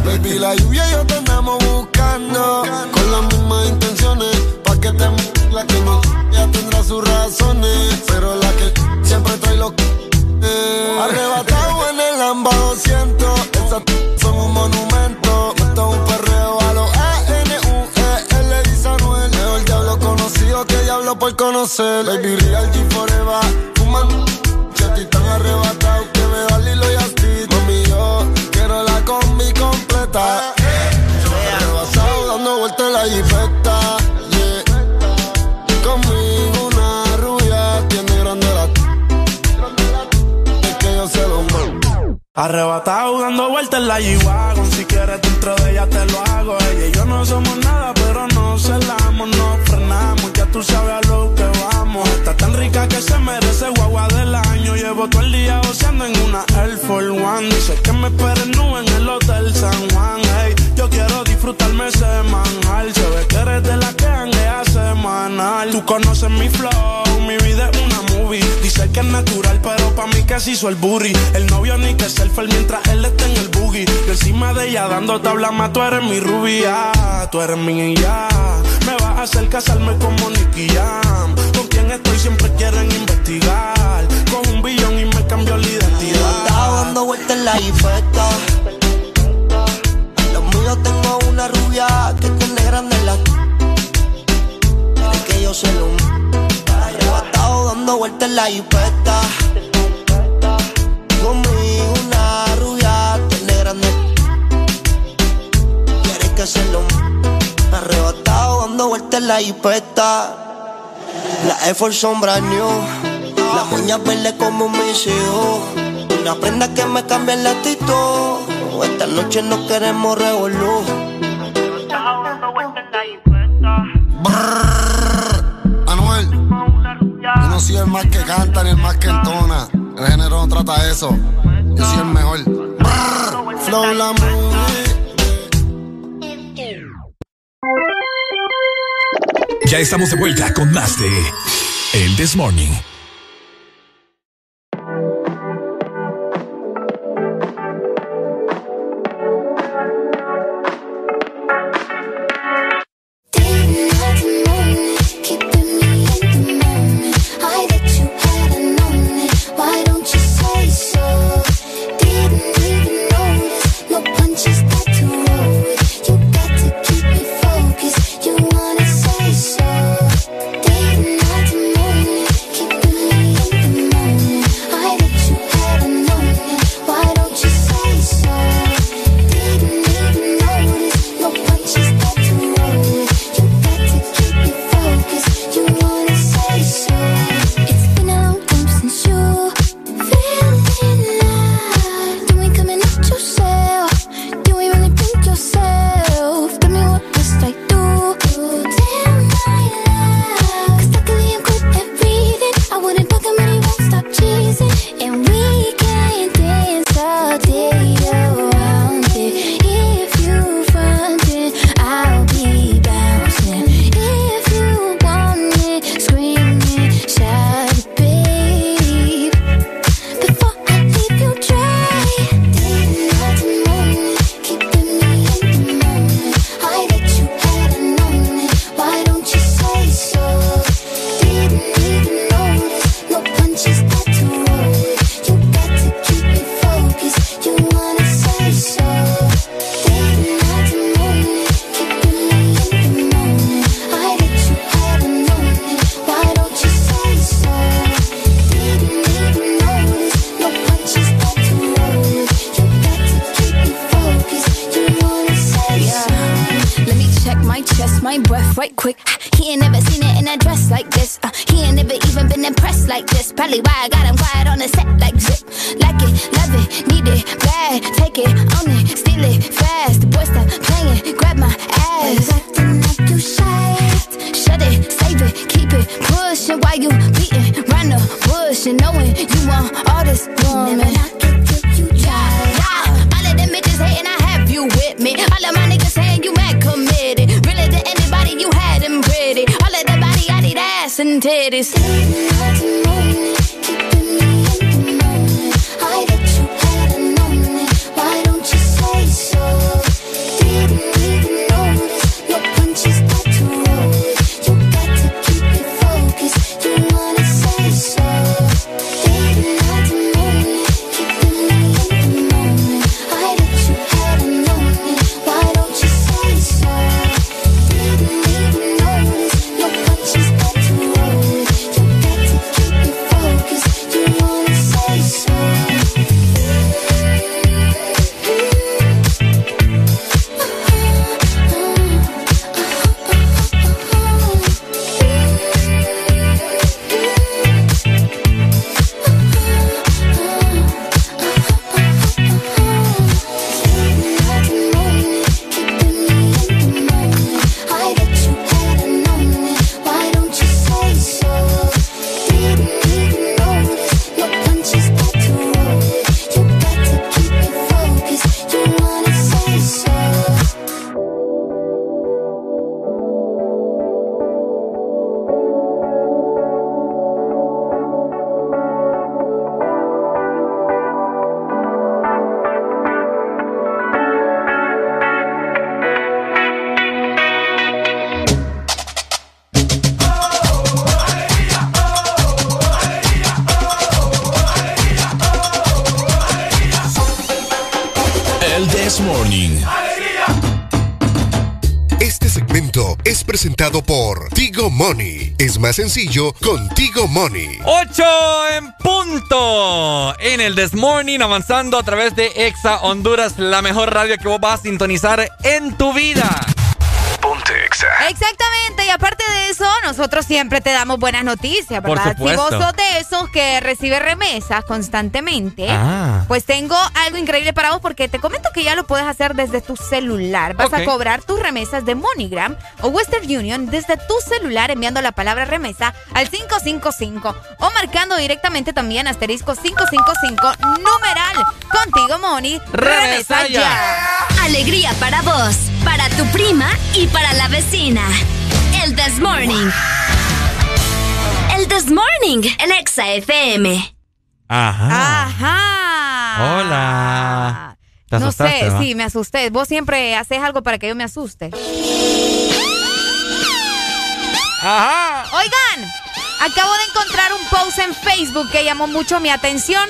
Baby, la lluvia y yo te andamos buscando. Con las mismas intenciones. Pa' que te la que no ya tendrá sus razones. Pero la que siempre trae los eh. Arrebatado en el Lamba 200. Diablo por conocer. Baby, real G forever. Fuman. Que a ti tan arrebatado que me da Lilo y Asti. Mami, yo quiero la combi completa. Arrebatado dando vueltas en la jipeta. Conmigo una rubia tiene grande la. Es que yo se lo mando. Arrebatado dando vueltas en la G-Wagon Si quieres dentro de ella te lo hago Ella y yo no somos nada pero no celamos No frenamos, tú sabes a lo que vamos. Está tan rica que se merece guagua del año. Llevo todo el día goceando en una Air Force One. Dice que me esperen nube en el Hotel San Juan. Hey, yo quiero disfrutarme semanal. Se ve que eres de la que hanguea semanal. Tú conoces mi flow, que es natural pero pa' mí se hizo el booty El novio ni que selfie mientras él está en el boogie Yo encima de ella dando tabla más Tú eres mi rubia, tú eres mi ya Me vas a hacer casarme como Nicky Jam Con quien estoy siempre quieren investigar Con un billón y me cambió la identidad Estaba dando vueltas en la jipeta. Los míos tengo una rubia que tiene grande la. Que yo se lo. Dando vueltas en la jipeta. Conmigo una rubia tiene grande. Quieres que se lo. Arrebatado dando vueltas en la jipeta. La Air brand new. Las uñas verdes como mis hijos. Una prenda que me cambia el actitud. Esta noche no queremos revolú. No soy el más que canta ni el más que entona. El género no trata eso. Yo soy el mejor. Flow la. Ya estamos de vuelta con más de El This Morning. Más sencillo con Tigo Money. 8 en punto. En el This Morning, avanzando a través de Exa Honduras, la mejor radio que vos vas a sintonizar en tu vida. Ponte Exa. Exactamente, y aparte de eso, nosotros siempre te damos buenas noticias, Por ¿verdad? Si vos sos de esos que recibe remesas constantemente, Ah. pues tengo algo increíble para vos porque te comento que ya lo puedes hacer desde tu celular. Vas a cobrar tus remesas de MoneyGram o Western Union desde tu celular enviando la palabra remesa al 555 o marcando directamente también asterisco 555 numeral. Contigo Money, remesa ya. Alegría para vos, para tu prima y para la vecina. El This Morning. El This Morning en Exa FM. Ajá. Ajá. Hola. ¿Te No sé, va? sí, me asusté. Vos siempre haces algo para que yo me asuste. Ajá. Oigan, acabo de encontrar un post en Facebook que llamó mucho mi atención.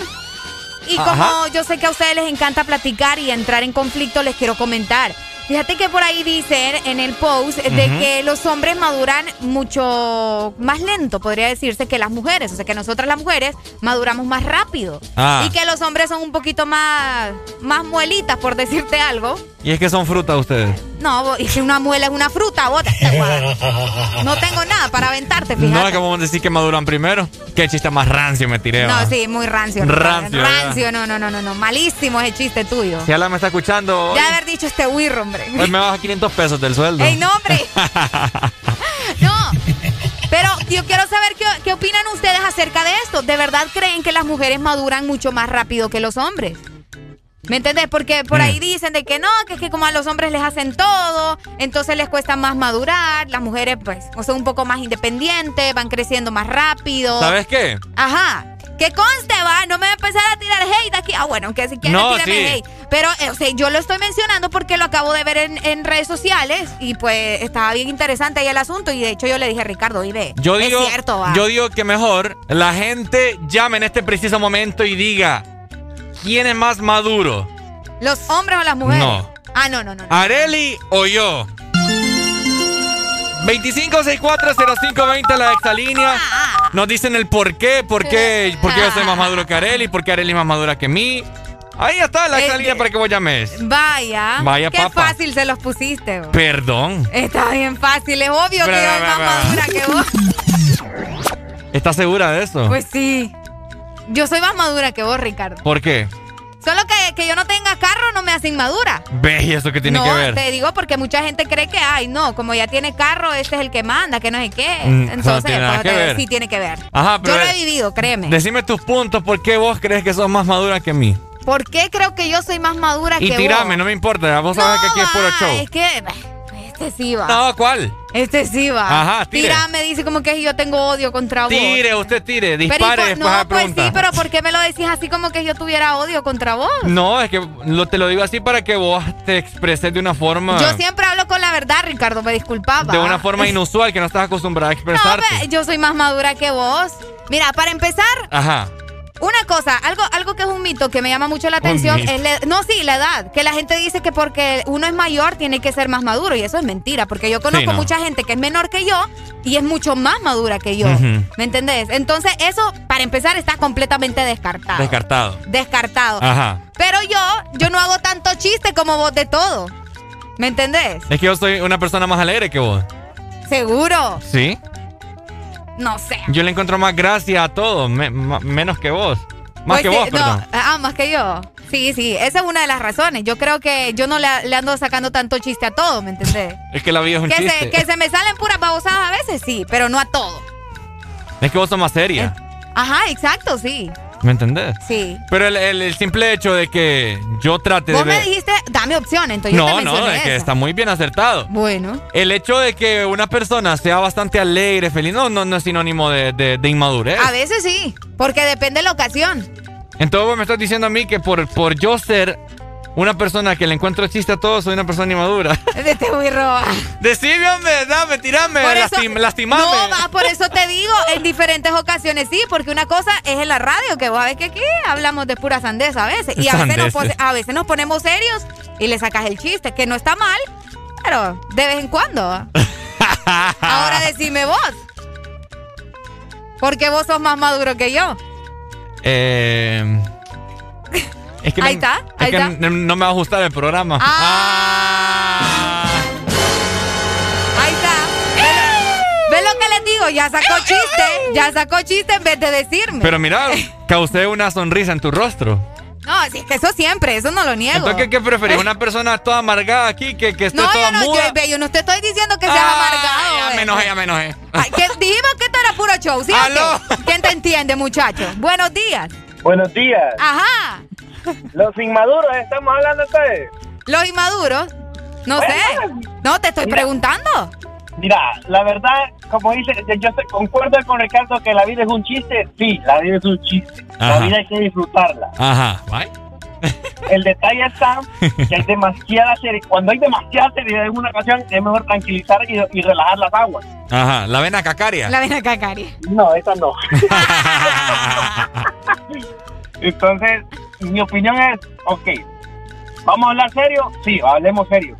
Y como Ajá. yo sé que a ustedes les encanta platicar y entrar en conflicto, les quiero comentar. Fíjate que por ahí dicen en el post de que los hombres maduran mucho más lento, podría decirse, que las mujeres. O sea, que nosotras las mujeres maduramos más rápido. Ah. Y que los hombres son un poquito más, más muelitas, por decirte algo. Y es que son frutas ustedes. No, y si una muela es una fruta, guardas. No tengo nada para aventarte, fíjate. No, es que vamos a decir que maduran primero. Qué chiste más rancio me tiré. No, sí, muy rancio. Rancio. Rancio, no, no, no, no, no. Malísimo ese chiste tuyo. Si Alan me está escuchando, Ya haber dicho este wirro, hombre. hoy me baja 500 pesos del sueldo. ¡Ey, no, hombre! No. Pero yo quiero saber qué, qué opinan ustedes acerca de esto. ¿De verdad creen que las mujeres maduran mucho más rápido que los hombres? ¿Me entendés? Porque por Mm. ahí dicen de que no, que es que como a los hombres les hacen todo, entonces les cuesta más madurar, las mujeres pues son un poco más independientes, van creciendo más rápido. ¿Sabes qué? Ajá. Que conste, va, no me va a empezar a tirar hate aquí. Ah, bueno, aunque si quieres No, tírame sí. hate. Pero, eh, o sea, yo lo estoy mencionando porque lo acabo de ver en, en redes sociales y pues estaba bien interesante ahí el asunto y de hecho yo le dije a Ricardo, vive, Yo digo, es cierto, va. yo digo que mejor la gente llame en este preciso momento y diga quién es más maduro, ¿Los hombres o las mujeres? No. Ah, no, no, no. no. Areli o yo. 25640520 la exalínea. Nos dicen el por qué, por qué, por qué yo soy más maduro que Areli, por qué Areli es más madura que mí. Ahí está la Eh, exalínea para que vos llames. Vaya. Vaya, Qué papa. fácil se los pusiste. vos. Perdón. Está bien fácil, es obvio que Bra, yo soy más bra. madura que vos. ¿Estás segura de eso? Pues sí. Yo soy más madura que vos, Ricardo. ¿Por qué? Solo que, que yo no tenga carro no me hace inmadura. ¿Ves? ¿Y eso qué tiene no, que ver? te digo porque mucha gente cree que, ay, no, como ya tiene carro, este es el que manda, que no sé qué. Mm, eso no Entonces, tiene nada que te- ver. sí tiene que ver. Ajá, pero yo lo eh, he vivido, créeme. Decime tus puntos, ¿por qué vos crees que sos más madura que mí? ¿Por qué creo que yo soy más madura Y que tirame, vos? no me importa, vos sabés que aquí es puro Ah, show. es que este sí va. No, ¿cuál? Este sí va. Ajá, tire. Tírame, dice como que yo tengo odio contra vos. Tire, usted tire, Pero, ¿y dispare por- después no, pues sí, pero ¿por qué me lo decís así como que yo tuviera odio contra vos? No, es que lo, te lo digo así para que vos te expreses de una forma... Yo siempre hablo con la verdad, Ricardo, me disculpaba. De una forma inusual que no estás acostumbrada a expresarte. No, yo soy más madura que vos. Mira, para empezar, Ajá. Una cosa, algo, algo que es un mito que me llama mucho la atención es la- no, sí, la edad. Que la gente dice que porque uno es mayor tiene que ser más maduro y eso es mentira, porque yo conozco no. mucha gente que es menor que yo y es mucho más madura que yo. ¿Me entendés? Entonces, eso para empezar está completamente descartado. Descartado. Descartado. Ajá. Pero yo, yo no hago tanto chiste como vos de todo. ¿Me entendés? Es que yo soy una persona más alegre que vos. Seguro. ¿Sí? No sé. Yo le encuentro más gracia a todo, me- ma- menos que vos. Más Pues que sí, vos, no, perdón. ah, más que yo. Sí, sí, esa es una de las razones. Yo creo que yo no le, le ando sacando tanto chiste a todo, ¿me entendés? Es que la vida es un Que chiste. se, que se me salen puras babosadas a veces, sí, pero no a todo. Es que vos sos más seria. Ajá, exacto, sí. ¿Me entendés? Sí. Pero el, el- el simple hecho de que yo trate Vos de me ver. dijiste, dame opción, entonces yo te No, no, es que está muy bien acertado. Bueno. El hecho de que una persona sea bastante alegre, feliz, no, no, no es sinónimo de, de- de inmadurez. A veces sí, porque depende de la ocasión. Entonces vos me estás diciendo a mí que por, por yo ser una persona que le encuentro chiste a todos, soy una persona inmadura. Te voy a robar. Decime, hombre, dame, tirame, Por eso- lastim- lastimame. No, va, por eso te digo, en diferentes ocasiones sí, porque una cosa es en la radio, que vos sabés que aquí hablamos de pura sandeza a veces. Y a veces, nos, a veces nos ponemos serios y le sacas el chiste, que no está mal, pero de vez en cuando. Ahora decime vos. Porque vos sos más maduro que yo. Eh, es que Ahí no, está, es ahí que está. no, no me va a ajustar el programa. Ah. Ahí está. ¿Ves lo que les digo? Ya sacó chiste. Ya sacó chiste en vez de decirme. Pero mira, causé una sonrisa en tu rostro. No, sí, es que eso siempre, eso no lo niego. Entonces, ¿qué, qué preferís? ¿Una persona toda amargada aquí que, que esté No, toda yo no, muda? yo, yo no te estoy diciendo que seas Ah, amargado. Ya me enojé, ya me enojé. Ay, que dijimos que esto era puro show, ¿sí? ¿Quién te entiende, muchacho? Buenos días. Buenos días. Ajá. Los inmaduros, estamos hablando ustedes. Los inmaduros. No sé. No, te estoy preguntando. Mira, la verdad, como dice, yo estoy- concuerdo con Ricardo que la vida es un chiste. Sí, la vida es un chiste. La vida hay que disfrutarla. Ajá, ¿vale? El detalle está que hay demasiada serie. Cuando hay demasiada seriedad en una ocasión, es mejor tranquilizar y, y relajar las aguas. Ajá, la vena cacaria. La vena cacari. No, esa no. Entonces, mi opinión es, ok, ¿vamos a hablar serio? Sí, hablemos serio.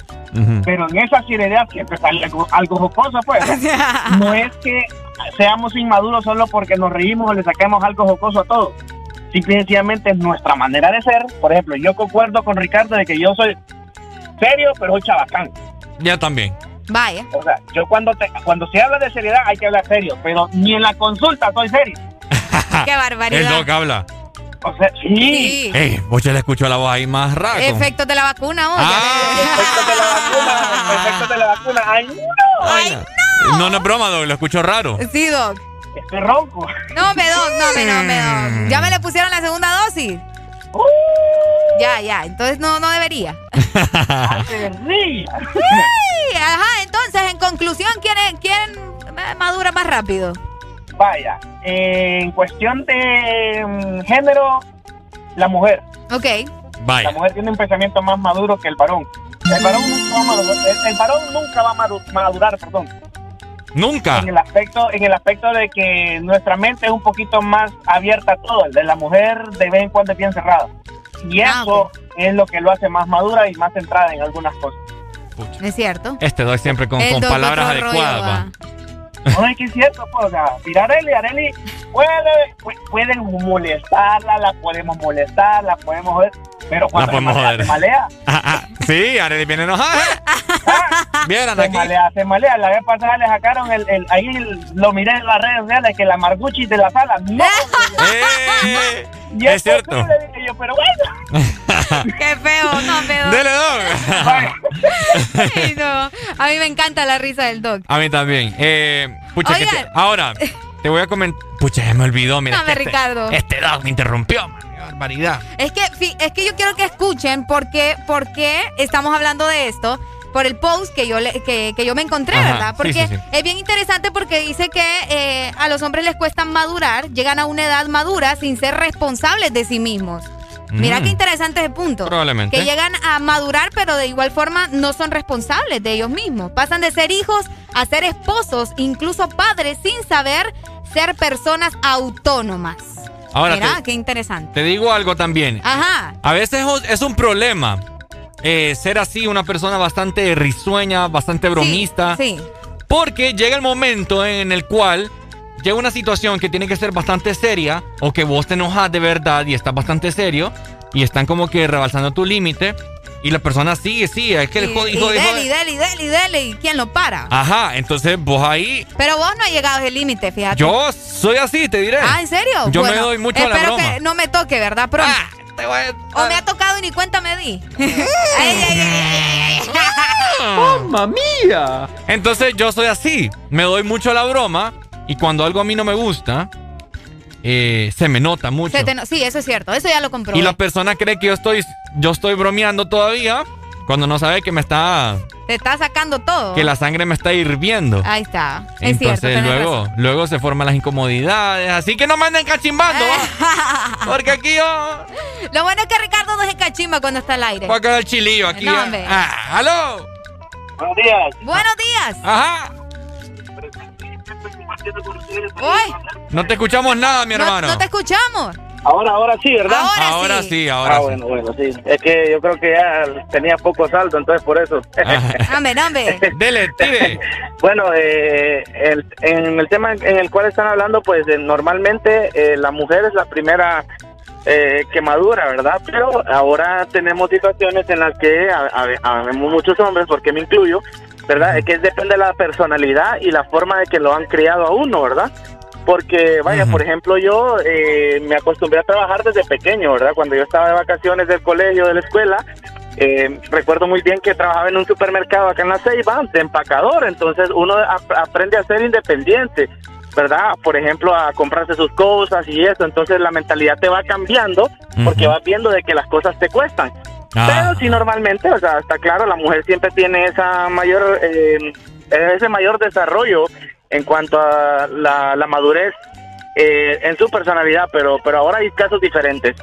Pero en esa seriedad siempre sale algo, algo jocoso, pues. No es que seamos inmaduros solo porque nos reímos o le saquemos algo jocoso a todo. Simple y sencillamente es nuestra manera de ser. Por ejemplo, yo concuerdo con Ricardo de que yo soy serio, pero soy chabacán. Ya también. Vaya. O sea, yo cuando te, cuando se habla de seriedad hay que hablar serio, pero ni en la consulta soy serio. Qué barbaridad. doc habla. O sea, sí. Sí. Ey, vos ya le escucho la voz ahí más rara. como- Efectos de la vacuna, vos. Ah. Efectos de la vacuna, efectos de la vacuna. ¡Ay, no! Ay, No, no es broma, doc, lo escucho raro. Sí, Doc. Estoy ronco. No, me Doc, no, me, no, me Doc. ¿Ya me le pusieron la segunda dosis? Ya, ya. Entonces no, no debería. Sí. Sí, ajá. Entonces, en conclusión, ¿quién, quién eh, madura más rápido? Vaya, en cuestión de mm, género, la mujer. Ok. La Vaya. mujer tiene un pensamiento más maduro que el varón. El varón nunca va a madurar, el, el varón nunca va a madu- madurar, perdón. Nunca. En el aspecto, en el aspecto de que nuestra mente es un poquito más abierta a todo. El de la mujer de vez en cuando es bien cerrada. Y Ah, eso es lo que lo hace más madura y más centrada en algunas cosas. Es cierto. Este doc siempre con, con palabras adecuadas. No es que es cierto, pues, o sea, mira Areli, Areli puede, pu- pueden molestarla, la podemos molestar, la podemos joder, pero cuando La podemos se malea, joder. se malea. Ah, ah, sí, Arely viene enojada. Vieran se aquí. malea, se malea. La vez pasada le sacaron el, el- ahí el- lo miré en las redes sociales que la Marguchi de la sala. No. Eh, Y es cierto. posible, dije yo, pero bueno. Qué feo, no, feo. Dele, dog. Ay, no. A mí me encanta la risa del dog. A mí también. Eh, pucha, que te- Oigan. ahora, te voy a comentar. Pucha, ya me olvidó. Mira, Dame, es que Ricardo. Este, este dog me interrumpió. man, Qué barbaridad. Es que, es que yo quiero que escuchen por qué, por qué estamos hablando de esto. Por el post que yo, le- que, que yo me encontré, Ajá, ¿verdad? sí, Porque sí, sí. es bien interesante porque dice que eh, a los hombres les cuesta madurar, llegan a una edad madura sin ser responsables de sí mismos. Mira Mm. qué interesante ese punto. Probablemente. Que llegan a madurar, pero de igual forma no son responsables de ellos mismos. Pasan de ser hijos a ser esposos, incluso padres, sin saber ser personas autónomas. Ahora, Mira, te- qué interesante. Te digo algo también. Ajá. A veces es- un problema eh, ser así, una persona bastante risueña, bastante bromista. Sí. Porque llega el momento en el cual llega una situación que tiene que ser bastante seria o que vos te enojas de verdad y estás bastante serio y están como que rebalsando tu límite y la persona sigue, sigue, es que el Y, jode- y jode- dele, jode. y dele, y dele, y dele, y quién lo para. Ajá, entonces vos ahí, Pero vos no has llegado a ese límite, fíjate. yo soy así, te diré. Ah, ¿en serio? Yo me doy mucho a la broma. Ah, que no me toque, ¿verdad? Pronto. O me ha tocado y ni cuenta me di. Ay, ay, ay, ay, ay. ¡Mamma mía! Entonces yo soy así. Me doy mucho a la broma. Y cuando algo a mí no me gusta, eh, se me nota mucho. Se te no- sí, eso es cierto. Eso ya lo comprobé. Y la persona cree que yo estoy, yo estoy bromeando todavía. Cuando no sabe que me está. Te está sacando todo. que la sangre me está hirviendo. Ahí está. Es. Entonces luego, razón. luego se forman las incomodidades. Así que no me anden cachimbando, ¿va? Porque aquí yo. Lo bueno es que Ricardo no se cachimba cuando está al aire. Voy a quedar el chilillo aquí. No, ¿eh? Ah, ¡Aló! Buenos días. Buenos días. Ajá. No te escuchamos nada, mi no, hermano. no te escuchamos. Ahora, ahora sí, ¿verdad? Ahora, Ahora sí. sí, ahora ah, sí. bueno, bueno, sí. Es que yo creo que ya tenía poco saldo, entonces por eso. Hombre, hombre. Dele, tire. bueno, eh, el- en el tema en el cual están hablando, pues eh, normalmente eh, la mujer es la primera eh, que madura, ¿verdad? Pero ahora tenemos situaciones en las que habemos muchos hombres, porque me incluyo, ¿verdad? Es que depende de la personalidad y la forma de que lo han criado a uno, ¿verdad? Porque, vaya, por ejemplo, yo eh, me acostumbré a trabajar desde pequeño, ¿verdad? Cuando yo estaba de vacaciones del colegio, de la escuela, eh, recuerdo muy bien que trabajaba en un supermercado acá en la Ceiba, de empacador, entonces uno ap- aprende a ser independiente, ¿verdad? Por ejemplo, a comprarse sus cosas y eso, entonces la mentalidad te va cambiando porque vas viendo de que las cosas te cuestan. Ah. Pero sí normalmente, o sea, está claro, la mujer siempre tiene esa mayor, eh, ese mayor desarrollo en cuanto a la, la madurez eh, en su personalidad, pero pero ahora hay casos diferentes.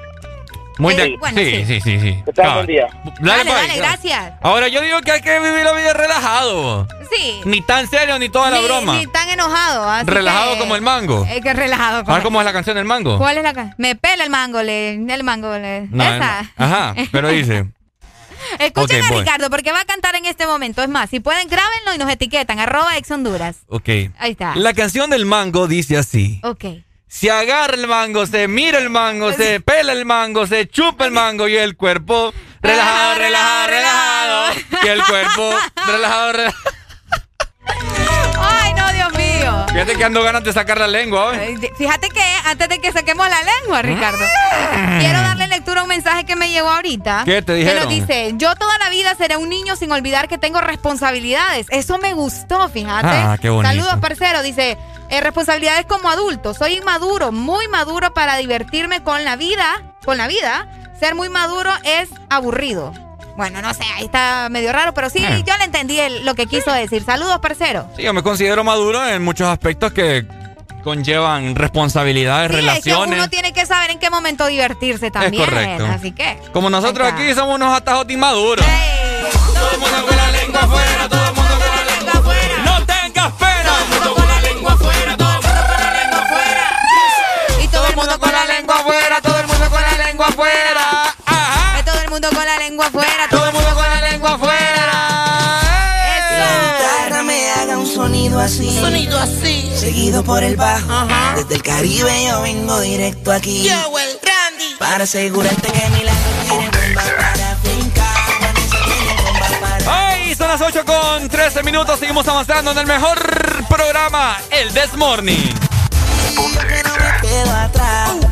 Muy Sí, de- bueno, sí, sí, sí, sí. Que buen día. Dale, Dale, dale, gracias. Ahora yo digo que hay que vivir la vida relajado. Sí. Ni tan serio ni toda la broma. Ni tan enojado. así Relajado que- como el mango. Es que relajado. como- ¿Sabes cómo es la canción del mango? ¿Cuál es la ca- Me pela el mango, le, el mango, le. No, Esa. no. Ajá, pero dice. Escuchen a voy. Ricardo porque va a cantar en este momento. Es más, si pueden, grábenlo y nos etiquetan. Arroba ex Honduras. Ok. Ahí está. La canción del mango dice así. Ok. Se agarra el mango, se mira el mango, se pela el mango, se chupa el mango y el cuerpo relajado, relajado, relajado. Y el cuerpo relajado, relajado. Ay, no, Dios mío. Fíjate que ando ganas de sacar la lengua hoy. Fíjate que antes de que saquemos la lengua, Ricardo, quiero darle lectura a un mensaje que me llegó ahorita. ¿Qué te Que dijeron? nos dice, yo toda la vida seré un niño sin olvidar que tengo responsabilidades. Eso me gustó, fíjate. Ah, qué bonito. Saludos, parcero. Dice, eh, responsabilidades como adulto. Soy inmaduro, muy maduro para divertirme con la vida. Con la vida. Ser muy maduro es aburrido. Bueno, no sé, ahí está medio raro, pero sí, Eh. yo le entendí el- lo que quiso decir. Saludos, parcero. Sí, yo me considero maduro en muchos aspectos que conllevan responsabilidades, Sí, es que relaciones. uno tiene que saber en qué momento divertirse también. correcto. Así que. Como nosotros aquí somos unos atajos inmaduros. Todo el mundo con la lengua afuera, todo mundo con la lengua afuera, Todo el mundo con la lengua afuera. La guitarra me haga un sonido así. Sonido así. Seguido por el bajo. Desde el Caribe yo vengo directo aquí. Yo, el Randy. Para asegurarte que mi lengua tiene bomba para fincar. ¡Ay! Son las 8 con 13 minutos. Seguimos avanzando en el mejor programa, el This Morning. quedo atrás. La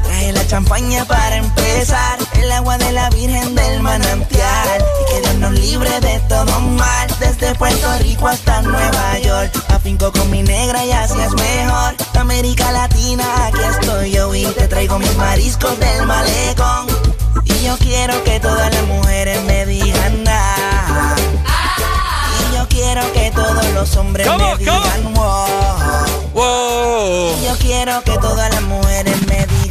champaña para empezar. El agua de la Virgen del Manantial. Y que Dios nos libre de todo mal. Desde Puerto Rico hasta Nueva York. Afinco con mi negra y así es mejor. América Latina, aquí estoy yo. Y te traigo mis mariscos del malecón. Y yo quiero que todas las mujeres me digan nada. Y yo quiero que todos los hombres me digan wow. Y yo quiero que todas las mujeres me digan ah.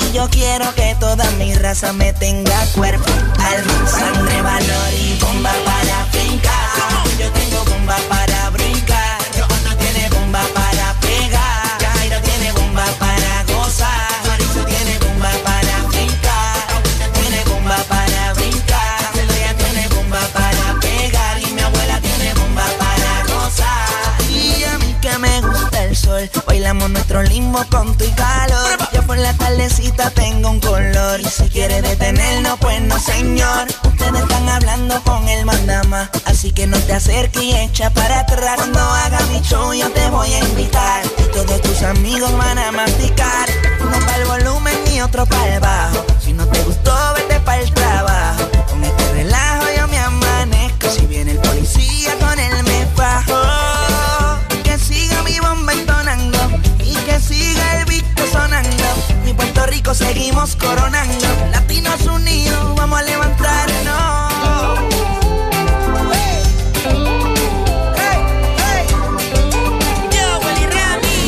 Y yo quiero que toda mi raza me tenga cuerpo, alma, sangre, valor y bomba para brincar. Yo tengo bomba para Nuestro limbo con tu calor. Yo por la tardecita tengo un color. Y si quiere detenernos, pues no, señor. Ustedes están hablando con el mandama. Así que no te acerques y echa para atrás. Cuando haga mi show, yo te voy a invitar. Y todos tus amigos van a masticar. Uno para el volumen y otro para el bajo. Si no te gustó, vete para el Seguimos coronando. Latinos unidos, vamos a levantarnos. Hey, hey. Yo, Willy Rami.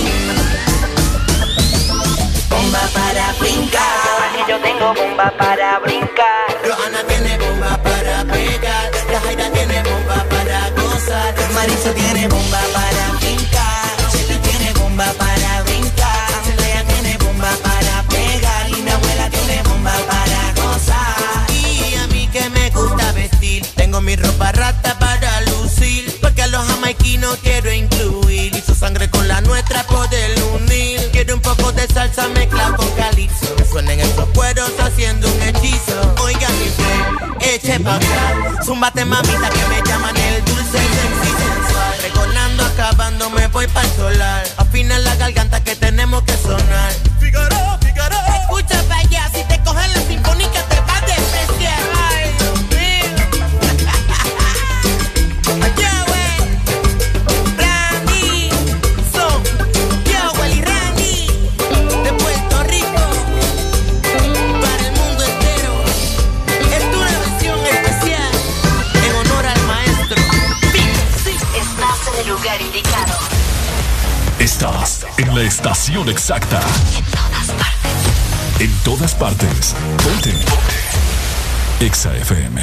Bomba para brincar. Yo tengo bomba para brincar. Mi ropa rata para lucir, porque a los jamaiquinos quiero incluir y su sangre con la nuestra poder unir. Quiero un poco de salsa mezclada con calipso, suenen esos cueros haciendo un hechizo. Oiga mi flow, eche pa' acá, zumbate mamita que me llaman el dulce sexy sensual. Recordando, acabando, me voy para el solar, afina la garganta que tenemos que sonar. Figaro. En la estación exacta. En todas partes. Ponte. Ponte. Exa FM.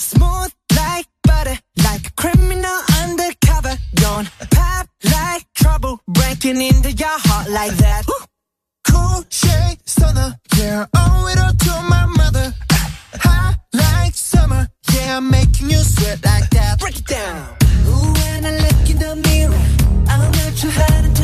Smooth like butter, like a criminal undercover. Don't pop like trouble, breaking into your heart like that. Cool shade stunner, yeah, owe it all to my mother. Hot like summer, yeah, I'm making you sweat like that. Break it down. Ooh, when I look in the mirror, I'm not too hard to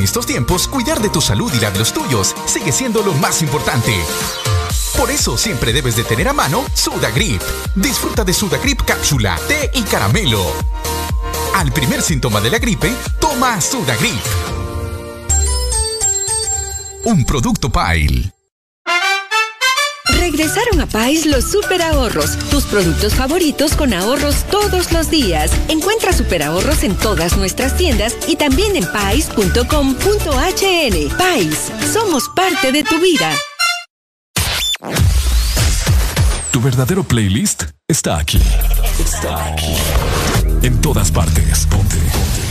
en estos tiempos, cuidar de tu salud y la de los tuyos sigue siendo lo más importante. Por eso siempre debes de tener a mano Sudagrip. Disfruta de Sudagrip cápsula, té y caramelo. Al primer síntoma de la gripe, toma Sudagrip. Un producto Pile. Regresaron a Pais los super ahorros, tus productos favoritos con ahorros todos los días. Encuentra super ahorros en todas nuestras tiendas y también en pais.com.hn. Pais, somos parte de tu vida. Tu verdadero playlist está aquí. Está aquí. En todas partes. Ponte. Ponte.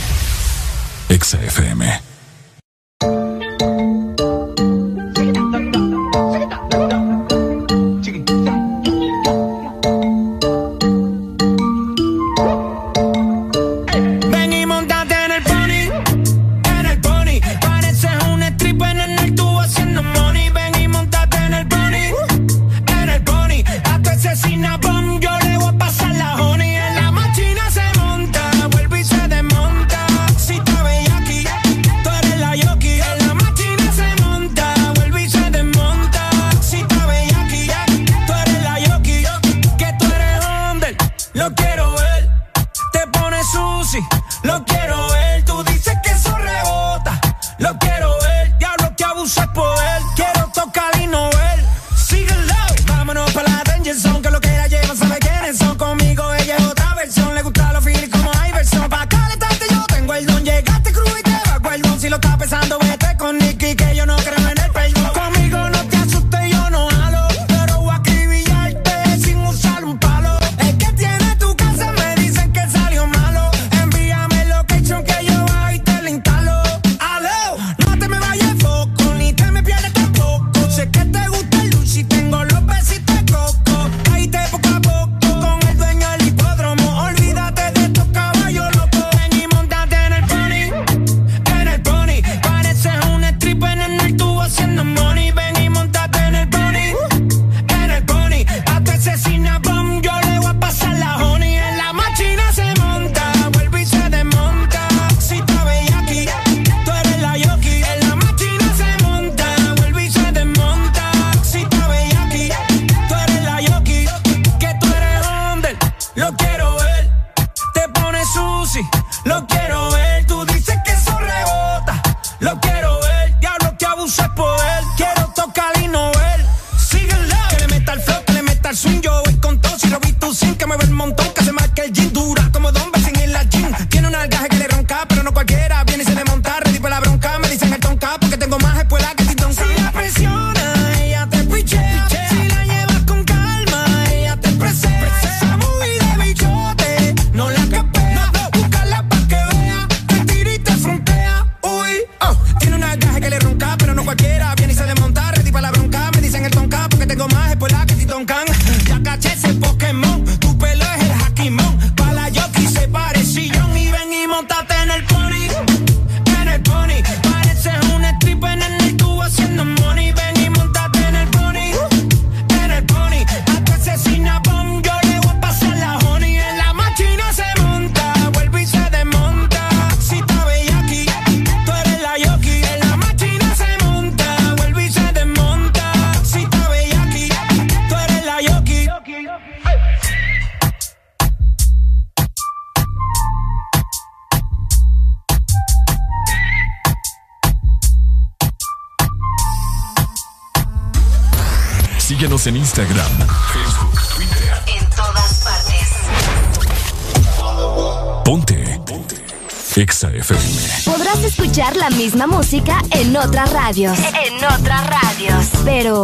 E-, en otras radios. Pero,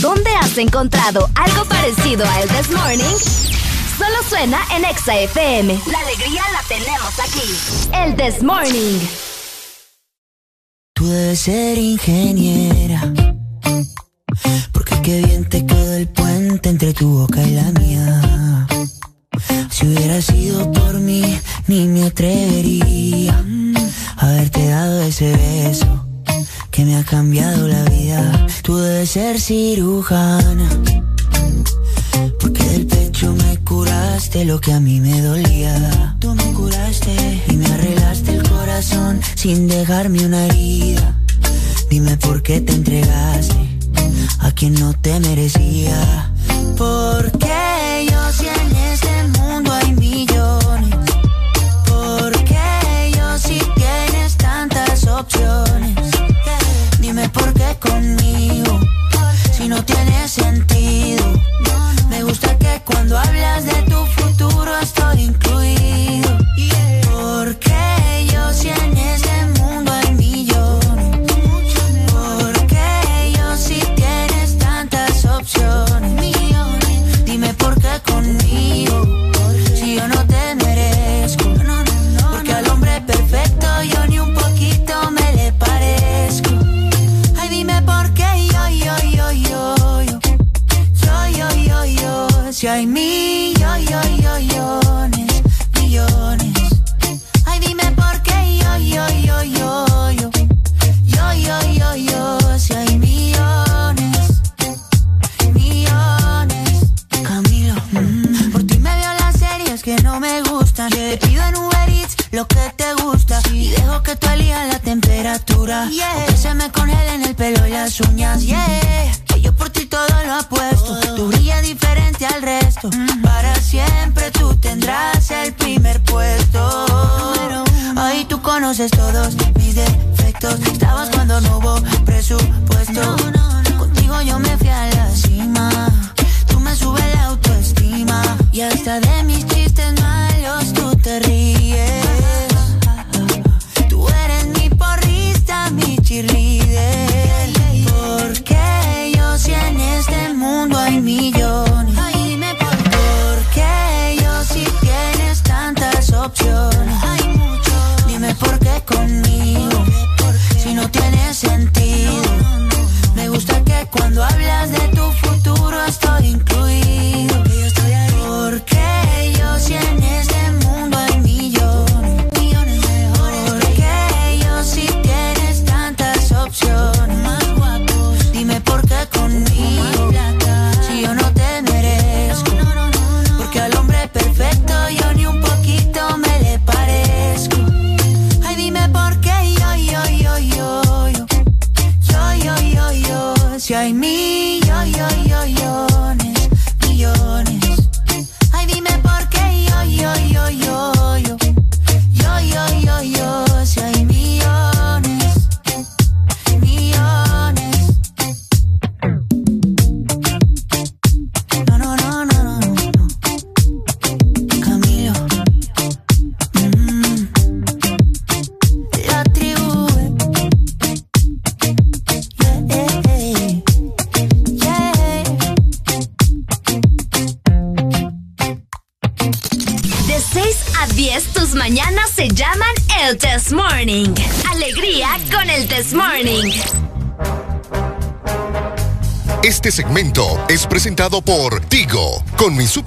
¿dónde has encontrado algo parecido a El This Morning? Solo suena en Exa FM. La alegría la tenemos aquí. El This Morning. Tú debes ser ingeniera. Porque qué bien te quedó el puente entre tu boca y la mía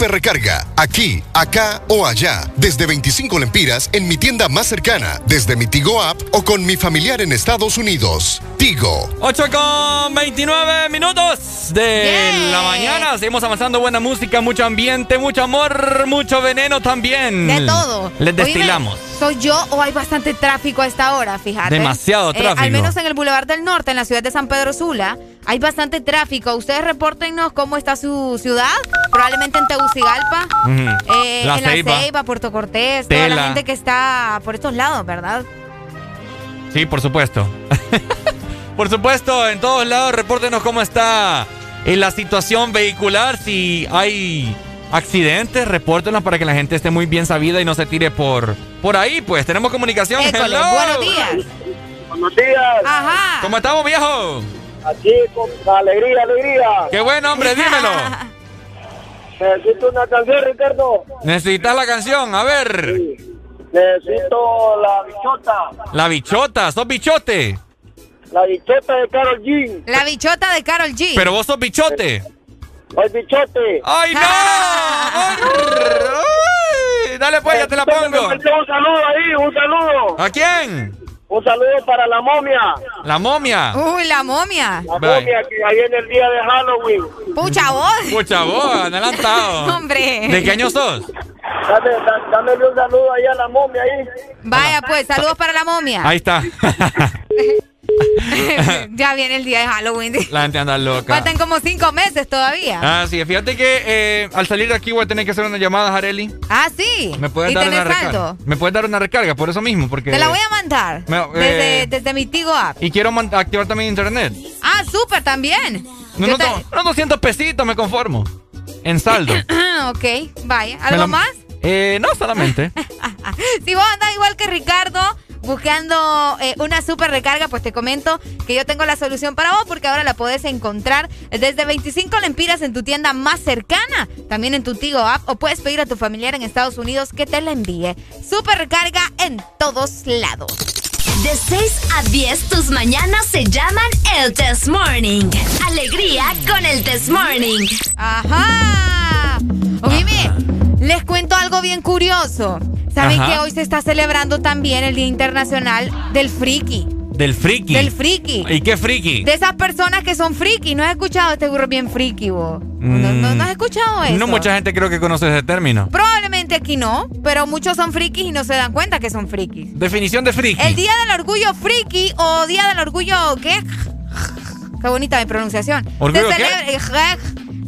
recarga, aquí, acá o allá, desde 25 lempiras en mi tienda más cercana, desde mi Tigo App o con mi familiar en Estados Unidos. Tigo. 8 con 29 minutos de la mañana. Seguimos avanzando. Buena música, mucho ambiente, mucho amor, mucho veneno también. De todo. Les destilamos. ¿Soy yo o hay bastante tráfico a esta hora? Fíjate. Demasiado eh, tráfico. Al menos en el Boulevard del Norte, en la ciudad de San Pedro Sula, hay bastante tráfico. Ustedes repórtenos cómo está su ciudad probablemente en Tegucigalpa, uh eh, -huh. en La Ceiba, Puerto Cortés, toda la gente que está por estos lados, ¿verdad? Sí, por supuesto. por supuesto, en todos lados, repórtenos cómo está en la situación vehicular, si hay accidentes, repórtenos para que la gente esté muy bien sabida y no se tire por, por ahí, pues. Tenemos comunicación. École, buenos días. Buenos días. Ajá. ¿Cómo estamos, viejo? Aquí con alegría, alegría. Qué bueno, hombre, dímelo. Necesito una canción, Ricardo. Necesitas la canción, a ver. Necesito la bichota. La bichota, sos bichote. La bichota de Carol G. La bichota de Carol G. Pero vos sos bichote. Ay, bichote. ¡Ay, no! Ay, dale pues, ya te la pongo. Un saludo ahí, un saludo. ¿A quién? Un saludo para la momia. La momia. Uy, la momia. La Bye. momia que ahí en el día de Halloween. Pucha vos. Pucha, vos, adelantado. Hombre. ¿De qué año sos? Dame, da- dame un saludo ahí a la momia ahí. Vaya pues, saludos para la momia. Ahí está. ya viene el día de Halloween. La gente anda loca. Faltan como cinco meses todavía. Ah, sí, fíjate que eh, al salir de aquí voy a tener que hacer una llamada, Jareli. Ah, sí. ¿Me puedes ¿Y dar una recarga? saldo? ¿Me puedes dar una recarga? Por eso mismo, porque... Te la voy a mandar. Me- eh, desde mi Tigo App. Y quiero activar también internet. Ah, súper también. No, no, no, unos 200 pesitos me conformo. En saldo. ok, vaya. ¿Algo la- más? Eh, no, solamente. Si vos andas igual que Ricardo buscando eh, una super recarga, pues te comento que yo tengo la solución para vos porque ahora la podés encontrar desde 25 lempiras en tu tienda más cercana, también en tu Tigo app o puedes pedir a tu familiar en Estados Unidos que te la envíe. Super recarga en todos lados. De 6 a 10, tus mañanas se llaman el Test Morning. Alegría con el Test Morning. Ajá. Oíme, les cuento algo bien curioso. ¿Saben Ajá. que hoy se está celebrando también el Día Internacional del Friki? Del friki. Del friki. ¿Y qué friki? De esas personas que son friki. ¿No has escuchado este burro bien friki, vos? No, no, no has escuchado eso. Mm. No mucha gente creo que conoce ese término. Probablemente aquí no, pero muchos son frikis y no se dan cuenta que son frikis. Definición de friki. El Día del Orgullo Friki o Día del Orgullo... ¿Qué? Qué bonita mi pronunciación. ¿Orgullo se, qué?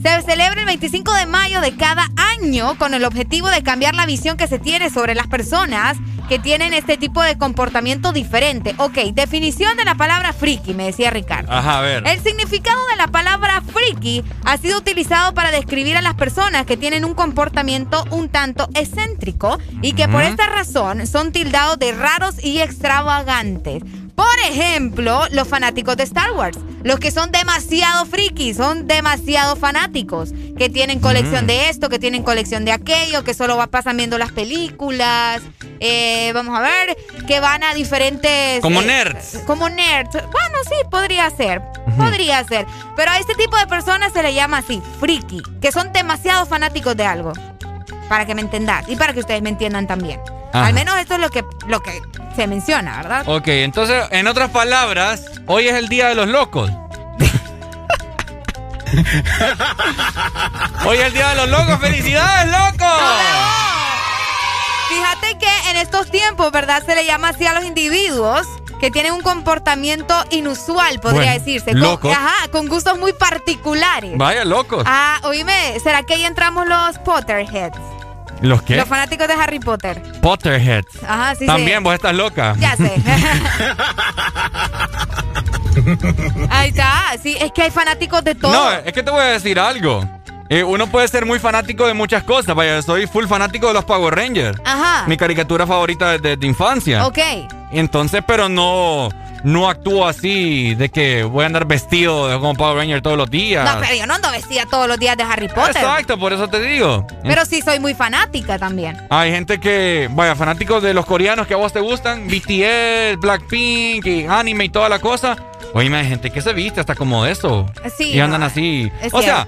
Se celebra el 25 de mayo de cada año con el objetivo de cambiar la visión que se tiene sobre las personas que tienen este tipo de comportamiento diferente. Ok, definición de la palabra friki, me decía Ricardo. Ajá, a ver. El significado de la palabra friki ha sido utilizado para describir a las personas que tienen un comportamiento un tanto excéntrico y que por esta razón son tildados de raros y extravagantes. Por ejemplo, los fanáticos de Star Wars. Los que son demasiado frikis, son demasiado fanáticos. Que tienen colección Mm. de esto, que tienen colección de aquello, que solo va- pasan viendo las películas. eh, vamos a ver, que van a diferentes... Como eh, nerds. como nerds. Bueno, sí, podría ser. Podría ser. Pero a este tipo de personas se le llama así, friki, que son demasiado fanáticos de algo. Para que me entendan y para que ustedes me entiendan también. Ajá. Al menos esto es lo que, lo que se menciona, ¿verdad? Ok, entonces, en otras palabras, hoy es el día de los locos. hoy es el día de los locos. ¡Felicidades, locos! Fíjate que en estos tiempos, ¿verdad? Se le llama así a los individuos que tienen un comportamiento inusual, podría Bueno, decirse. Con, locos. ajá, con gustos muy particulares. Vaya, locos. Ah, oíme, ¿será que ahí entramos los Potterheads? ¿Los qué? Los fanáticos de Harry Potter. Potterheads. Ajá, sí, También sí. vos estás loca. Ya sé. Ahí está. Sí, es que hay fanáticos de todo. No, es que te voy a decir algo. Eh, uno puede ser muy fanático de muchas cosas. Vaya, soy full fanático de los Power Rangers. Ajá. Mi caricatura favorita desde de infancia. Ok. Entonces, pero no, no actúo así de que voy a andar vestido de- como Power Ranger todos los días. No, pero yo no ando vestida todos los días de Harry Potter. Exacto, por eso te digo. Pero sí soy muy fanática también. Hay gente que, vaya, fanáticos de los coreanos que a vos te gustan, BTS, Blackpink, y anime y toda la cosa. Oye, hay gente que se viste hasta como eso. Sí, Y andan no, así. es o sea.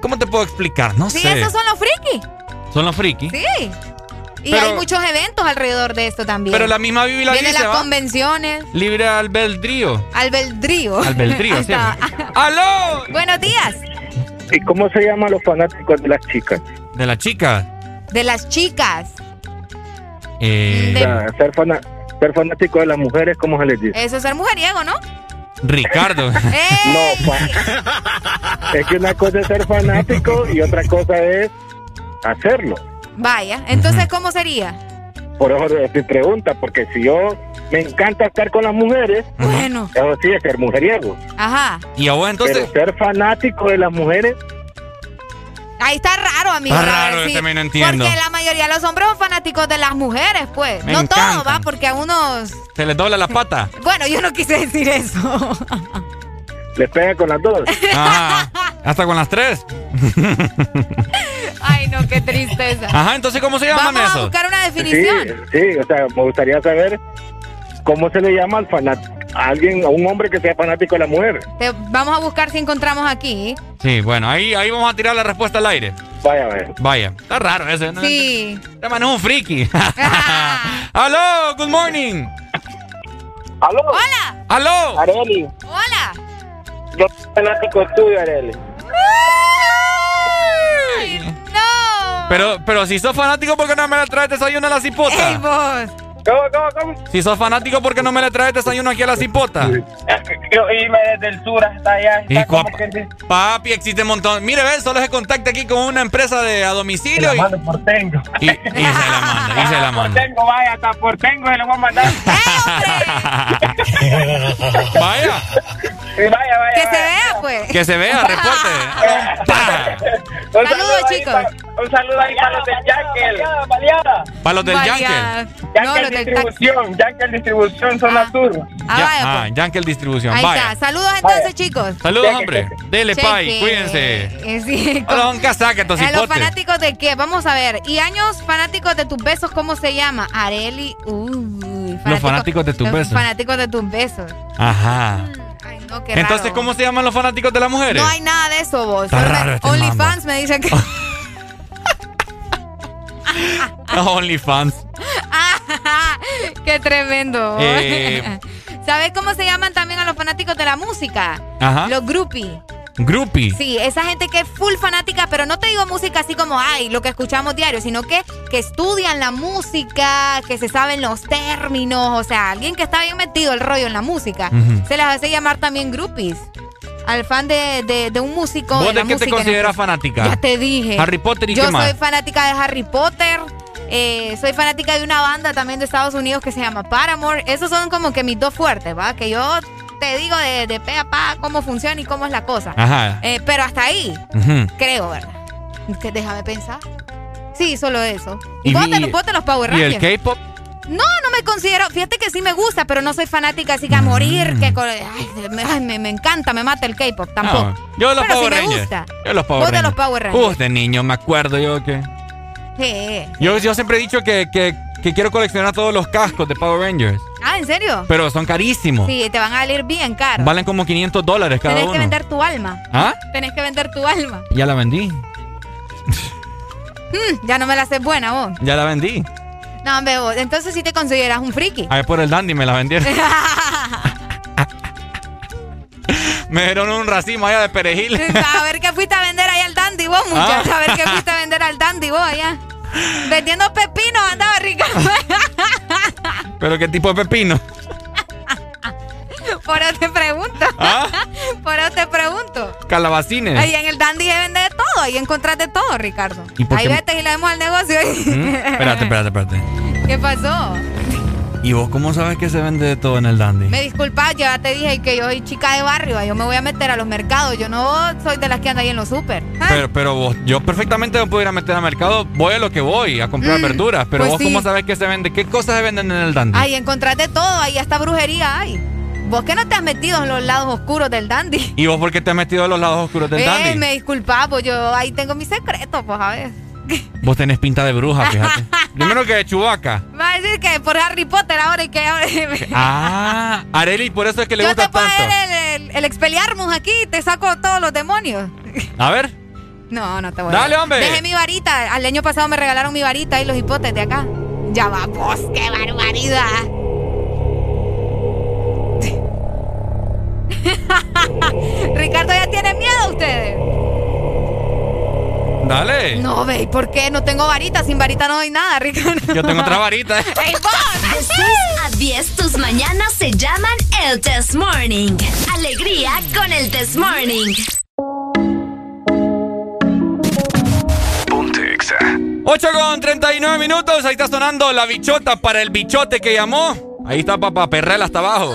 ¿cómo te puedo explicar? No sí, sé. esos son los friki. Son los frikis. Sí. Y Pero- hay muchos eventos alrededor de esto también. Pero la misma Biblia Vienen dice, las ¿va? convenciones. Libre albedrío. Albedrío. Albedrío. ¡Aló! Buenos días. ¿Y cómo se llaman los fanáticos de las chicas? De la chica. De las chicas. Eh, O sea, ser, fana- ser fanático de las mujeres, ¿cómo se les dice? Eso es ser mujeriego, ¿no? Ricardo. ¡Eh! No, es que una cosa es ser fanático y otra cosa es hacerlo. Vaya. Entonces, ¿cómo sería? por eso es pregunta, porque si yo me encanta estar con las mujeres, bueno. eso sí es ser mujeriego. Ajá. ¿Y a vos entonces? Pero ser fanático de las mujeres, Ahí está raro, amigo. Está raro, sí. me no entiendo. Porque la mayoría de los hombres son fanáticos de las mujeres, pues. Me no todos, va, porque a unos. Se les dobla la pata. Bueno, yo no quise decir eso. le pega con las dos. Ajá. Hasta con las tres. Ay, no, qué tristeza. Ajá, entonces ¿cómo se llaman Vamos a eso? buscar una Sí, definición. sí, o sea, me gustaría saber cómo se le llama al fanático, a alguien, a un hombre que sea fanático de la mujer. Te- vamos a buscar si encontramos aquí. Sí, bueno, ahí, ahí vamos a tirar la respuesta al aire. Vaya, vaya. Vaya, está raro ese. ¿no? Sí. Este man es un friki. ¡Aló! ¡Good morning! ¿Aló? ¡Hola! ¡Aló! Areli, ¡Hola! yo soy fanático tuyo, Areli. ¡No! Pero, pero si sos fanático, ¿por qué no me le traes desayuno a la cipota? ¡Ey, vos! ¿Cómo, cómo, cómo? Si sos fanático, ¿por qué no me le traes desayuno aquí a la cipota? Yo irme desde el sur hasta allá. Y está como que Papi, existe un montón. Mire, ve, solo se contacta aquí con una empresa de a domicilio la y, mando por tengo. y, y se la manda, y se la Por manda. tengo, vaya, hasta por tengo se lo voy a mandar. Vaya, Sí, vaya, vaya. Que se vaya. vea, pues. que se vea, reporte. Saludos, chicos. Un saludo ahí para los del Yankel. Para los del. Yankel. Yankel los. Distribución, Yankel Distribución, zona sur. Ah, vaya, ah, pues. Yankel Distribución. Ahí está. Saludos entonces, chicos. Saludos, hombre. Dele, pay. Cuídense. Eh, Hola, don Casaca, Eh, los fanáticos de qué? Vamos a ver. ¿Y años fanáticos de tus besos cómo se llama? Areli. Uy, Los fanáticos de tus los besos. Fanáticos de tus besos. Ajá. Ay, no, qué Entonces, raro. ¿cómo se llaman los fanáticos de las mujeres? No hay nada de eso, vos. Este OnlyFans me dicen que. OnlyFans. qué tremendo. Eh. ¿Sabes cómo se llaman también a los fanáticos de la música? Ajá. Los groupies. Groupie. Sí, esa gente que es full fanática, pero no te digo música así como, ay, lo que escuchamos diario, sino que, que estudian la música, que se saben los términos, o sea, alguien que está bien metido el rollo en la música. Se les hace llamar también groupies. Al fan de, de- de un músico. ¿Vos de, la qué te música consideras fanática? Ya te dije. Harry Potter y Yo qué más? soy fanática de Harry Potter. eh, soy fanática de una banda también de Estados Unidos que se llama Paramore. Esos son como que mis dos fuertes, ¿va? Que yo te digo de, de pe a pa cómo funciona y cómo es la cosa. Ajá. Eh, pero hasta ahí, creo, ¿verdad? Que déjame pensar. Sí, solo eso. Y ¿Y vos te, los Power ¿Y el Rangers? K-pop? No, no me considero. Fíjate que sí me gusta, pero no soy fanática así que a morir. Que ay, me, me- me encanta, me mata el K-pop. Tampoco. No, yo los Pero sí Power me Rangers. gusta. Yo los Power Vos de Rangers. los Power Rangers. Uf, de niño me acuerdo yo que... Sí. Yo, yo siempre he dicho que, que, que quiero coleccionar todos los cascos de Power Rangers. Ah, ¿en serio? Pero son carísimos. Sí, te van a salir bien caro. Valen como 500 dólares cada Tenés uno. que vender tu alma. ¿Ah? Tenés que vender tu alma. Ya la vendí. Hmm, ya no me la haces buena vos. Ya la vendí. No, hombre, vos. Entonces sí te consideras un friki. A ver, por el dandy me la vendieron. me dieron un racimo allá de perejil. a ver qué fuiste a vender allá al dandy vos. Ah. A ver qué fuiste a vender al dandy vos allá. Vendiendo pepinos andaba rica. Pero qué tipo de pepino. Por eso te pregunto. ¿Ah? Por eso te pregunto. Calabacines. Ahí en el dandy se vende de todo. Ahí encontrás de todo, Ricardo. ¿Y por Ahí qué- vete y le damos al negocio. ¿Mm? Espérate, espérate, espérate. ¿Qué pasó? ¿Y vos cómo sabes que se vende de todo en el dandy? Me disculpas, ya te dije que yo soy chica de barrio. Yo me voy a meter a los mercados. Yo no soy de las que anda ahí en los súper. Ah, Pero, pero vos, yo perfectamente me puedo ir a meter al mercado, voy a lo que voy, a comprar Mm, verduras. Pero pues vos, sí. ¿cómo sabes que se vende? ¿Qué cosas se venden en el dandy? Ahí encontrás de todo. Ahí hasta brujería hay. ¿Vos que no te has metido en los lados oscuros del dandy? ¿Y vos por qué te has metido a los lados oscuros del Eh, dandy? me disculpas, pues yo ahí tengo mis secretos, pues a ver. Vos tenés pinta de bruja, fíjate. Primero que de chubaca. Va a decir que por Harry Potter ahora y que ahora... Ah, Areli, por eso es que le Yo gusta te tanto. ver el, el, el aquí y te saco todos los demonios. A ver. No, no te voy Dale, a hombre. Dejé mi varita. Al año pasado me regalaron mi varita y los hipotes de acá. Ya va, vos, qué barbaridad. Ricardo ya tiene miedo ustedes. Dale. No, ve, ¿por qué? No tengo varita. Sin varita no doy nada, Ricardo. Yo tengo otra varita. ¡Ey, vos! De 6 a 10, tus mañanas se llaman el Test Morning. Alegría con el Test Morning. Ponte Exa. 8 con 39 minutos. Ahí está sonando la bichota para el bichote que llamó. Ahí está papá Perrela hasta abajo.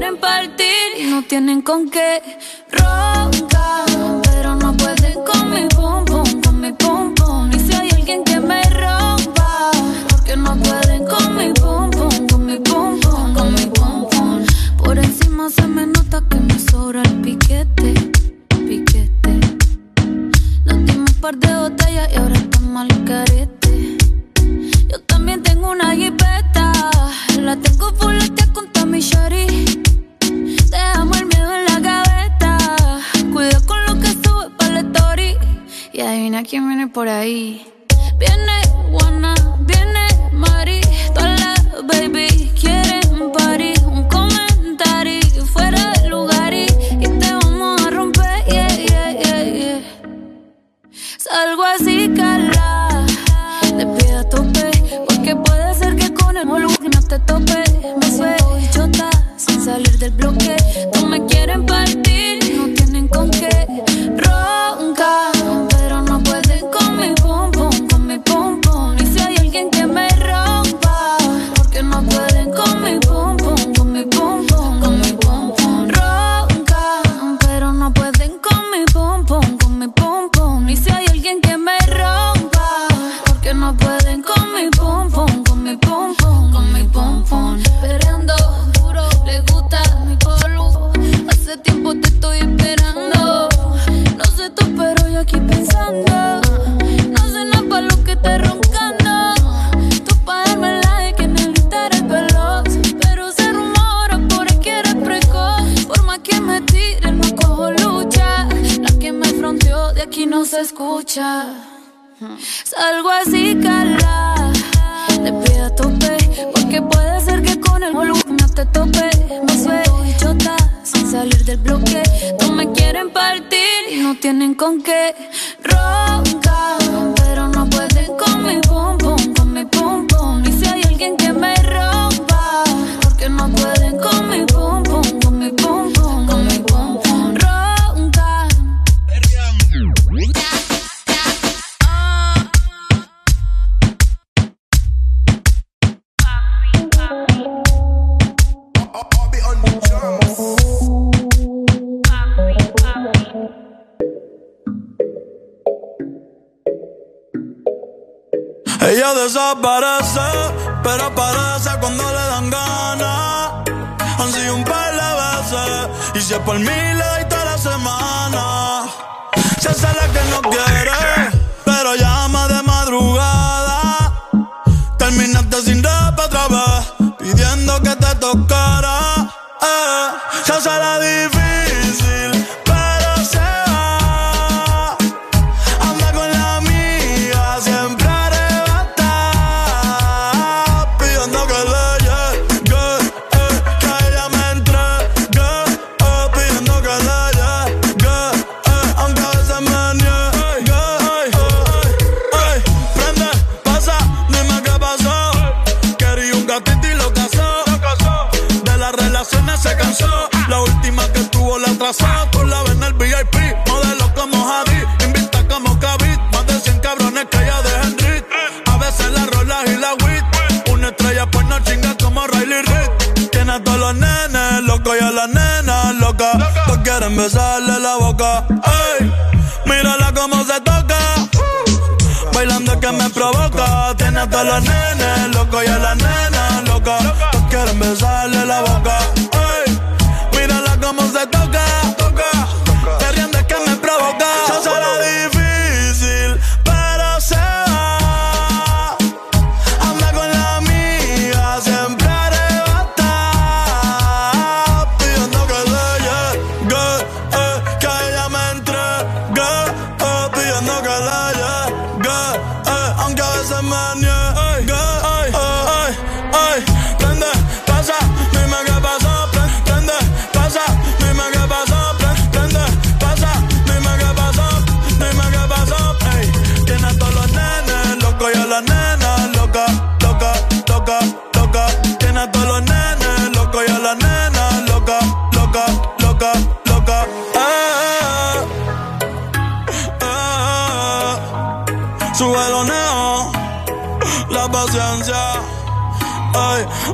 Quieren partir y no tienen con qué. Ronca, pero no pueden con mi pum pum, con mi pum pum. Y si hay alguien que me rompa, porque no pueden con mi pum pum, con mi pum pum, con mi pum pum. Por encima se me nota que me sobra el piquete, piquete. Nos dimos un par de botellas y ahora estamos al carete. Yo también tengo una jipeta, la tengo fuletea con mi shorty. Dejamos el miedo en la gaveta, cuida con lo que sube para la story. Y adivina quién viene por ahí. Viene Juana, viene Mari, todas las baby quieren party. Un comentario fuera del lugar y, y te vamos a romper, yeah, yeah, yeah, yeah. Salgo así, cala. Te pido tope. Porque puede ser que con el volumen te tope. Me sin salir del bloque. No me quieren partir no se escucha. Salgo así, cala. Te pido a tope. Porque puede ser que con el volumen no te tope. Me suelto bichota sin salir del bloque. No me quieren partir y no tienen con qué. Ronca, Ella desaparece, pero aparece cuando le dan ganas. Han sido un par de veces, y si es por mí le doy toda la semana. Se hace la que no quiere, pero llama de madrugada. Terminaste sin rap otra vez, pidiendo que te tocara. Eh, se hace la difícil, atrasó. Tú la ves en el VIP. Modelo como Javi. Invita como Kavit. Más de 100 cabrones que ella de Henry. A veces la rolas y la wit. Una estrella pues no chinga como Riley Reid. Tiene a todos los nenes loco y a las nenas loca. Todos quieren besarle la boca. Ey, mírala cómo se toca. Bailando que me provoca. Tiene a todos los nenes loco y a las nenas loca. Todos quieren besarle la boca.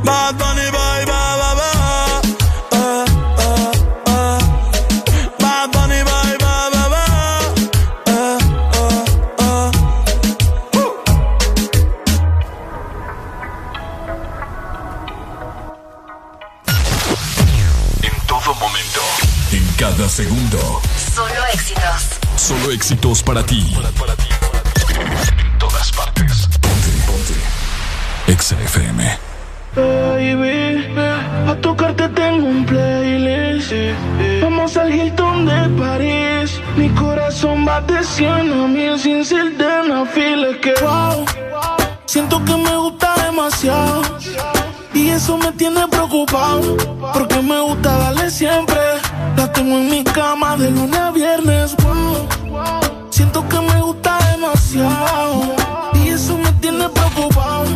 Bad Bunny, bye, bye, bye, bye. Eh, eh, eh. Bad Bunny, bye, bye, bye, bye. Eh, eh, eh. En todo momento. En cada segundo. Solo éxitos. Solo éxitos para ti. De 100 a mil sin ser de una fila. Es que wow, siento que me gusta demasiado. Y eso me tiene preocupado. Porque me gusta darle siempre. La tengo en mi cama de lunes a viernes. Wow, siento que me gusta demasiado. Y eso me tiene preocupado.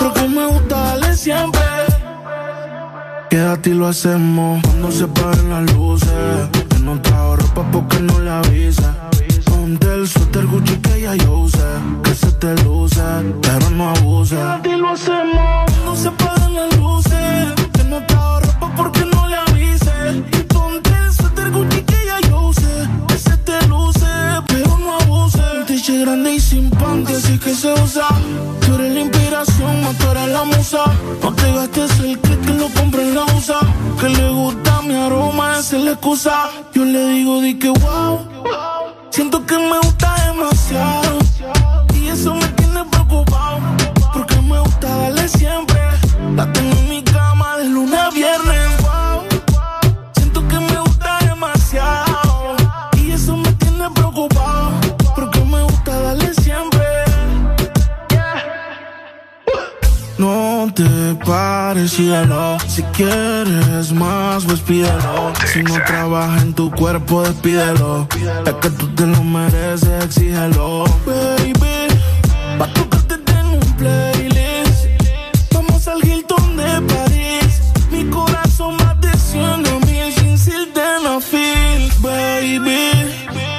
Porque me gusta darle siempre. Quédate y lo hacemos cuando se apaguen las luces. Que no trajo ropa porque no le avisa. Ponte el suéter Gucci que ya yo usé. Que se te luce, pero no abuse. Y lo hacemos cuando se apaguen las luces. Que no trajo ropa porque no le avise. Ponte el suéter Gucci que ya yo usé. Que se te luce, pero no abuse. Un tiche grande y sin panty, así que se usa. Tú eres la inspiración, más tú eres la musa. No te gastes el que lo compre en la USA. Que le gusta mi aroma, esa es la excusa. Yo le digo, di que wow. Siento que me gusta demasiado. Y eso me tiene preocupado. Porque me gusta darle siempre. La tengo te pares, síguelo. Si quieres más, pues pídelo. Si no trabaja en tu cuerpo, despídelo. Es que tú te lo mereces, exígelo. Baby, pa' tocarte tengo un playlist. Vamos al Hilton de París. Mi corazón más de 100 a mil sin sildenafil. Baby,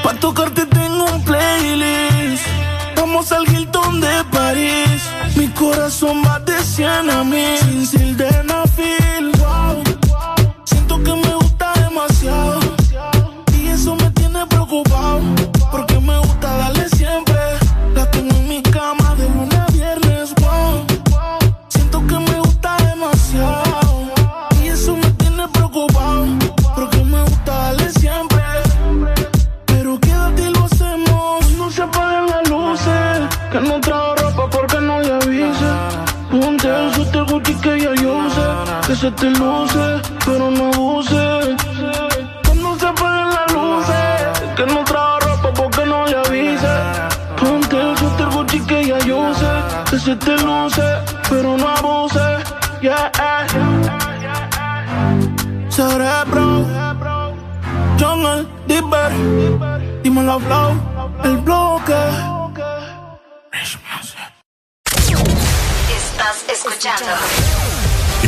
pa' tocarte tengo un playlist. Vamos al Hilton de París. Corazón va de 100 a mil sin sildenafil. Que te luce, pero no abuse. Que no se apaguen las luces. Que no trajo ropa porque no le avise. Ponte el suéter Gucci que ya yo usé. Que se te luce, pero no abuse. Yeah. Cerebro. Jungle, Dipper. Dímelo, Flow. El bloque. Estás escuchando.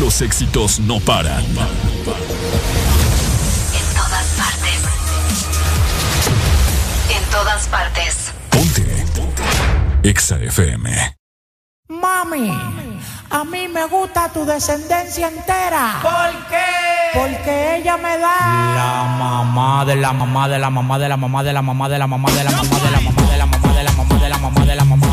Los éxitos no paran. En todas partes. En todas partes. Ponte. Exa FM. Mami, a mí me gusta tu descendencia entera. ¿Por qué? Porque ella me da. La mamá de la mamá de la mamá de la mamá de la mamá de la mamá de la mamá de la mamá de la mamá de la mamá de la mamá de la mamá de la mamá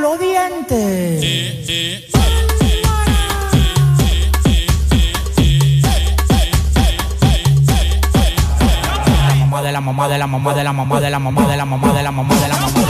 los dientes. de la mamá de la mamá de la mamá de la mamá de la mamá de la mamá de la mamá de la mamá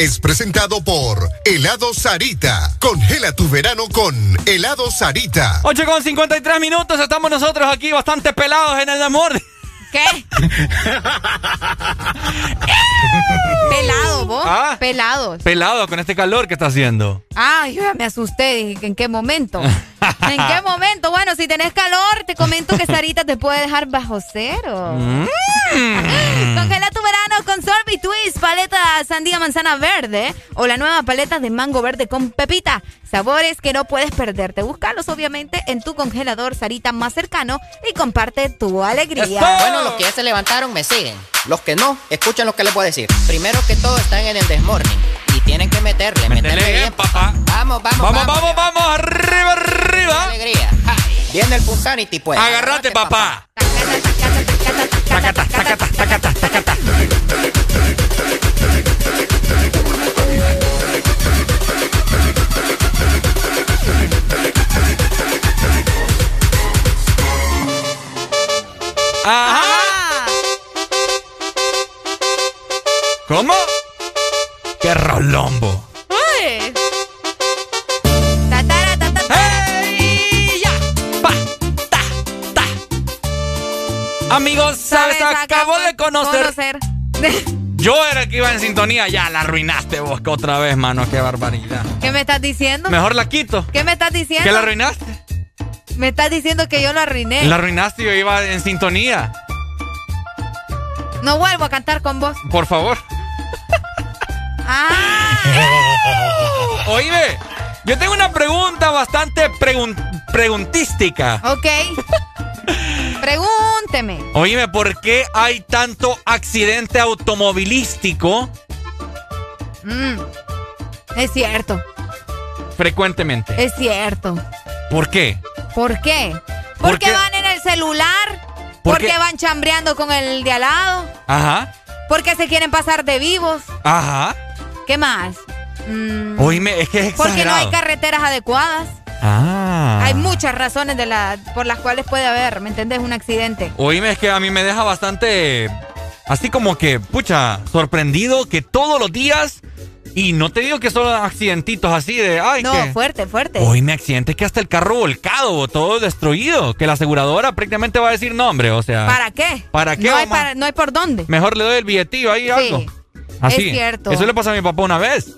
es presentado por Helado Sarita. Congela tu verano con Helado Sarita. 8 con 53 minutos, estamos nosotros aquí bastante pelados en el amor. ¿Qué? Pelado, vos. ¿Ah? Pelados. Pelado con este calor que está haciendo. Ay, yo ya me asusté. Dije, ¿en qué momento? ¿En qué momento? Bueno, si tenés calor, te comento que Sarita te puede dejar bajo cero. Mm. Congela tu verano con Sorbet Twist, paleta sandía manzana verde o la nueva paleta de mango verde con pepita. Sabores que no puedes perderte. Búscalos obviamente en tu congelador Sarita más cercano y comparte tu alegría. Bueno, los que ya se levantaron me siguen. Los que no, escuchen lo que les voy a decir. Primero que todo están en el desmorning tienen que meterle, meterle bien, papá. Vamos, vamos, Vamos, vamos, vamos, arriba, arriba. Alegría. Ja. Viene el Punsanity, pues. Agárrate, papá. Ajá. ¿Cómo? ¡Qué rolombo! Ay. ¡Ey! ¡Ya! ¡Pa! ¡Ta! ¡Ta! Amigos, ¿sabes? Acabo de conocer. Yo era el que iba en sintonía. Ya la arruinaste vos otra vez, mano. Qué barbaridad. ¿Qué me estás diciendo? Mejor la quito. ¿Qué me estás diciendo? ¿Que la arruinaste? Me estás diciendo que yo lo arruiné. La arruinaste y yo iba en sintonía. No vuelvo a cantar con vos. Por favor. Ah. Oíme, yo tengo una pregunta bastante pregun- preguntística. Ok. Pregúnteme. Oíme, ¿por qué hay tanto accidente automovilístico Mm. Es cierto, frecuentemente? es cierto. ¿Por qué? ¿Por qué? ¿Por Porque qué? van en el celular. ¿Por Porque qué? van chambreando con el de al lado. Ajá, Porque se quieren pasar de vivos. ajá. ¿Qué más? Mm, Oíme, es que es porque no hay carreteras adecuadas. Ah. Hay muchas razones de la, por las cuales puede haber, ¿me entendés? Un accidente. Oíme, es que a mí me deja bastante. Así como que, pucha, sorprendido que todos los días. Y no te digo que solo accidentitos así de. Ay, No, que- fuerte, fuerte. Oíme, accidentes que hasta el carro volcado, todo destruido. Que la aseguradora prácticamente va a decir, no, hombre, o sea. ¿Para qué? ¿Para qué No hay, para- no hay por dónde. Mejor le doy el billetillo ahí algo. Así. es cierto. Eso le pasó a mi papá una vez.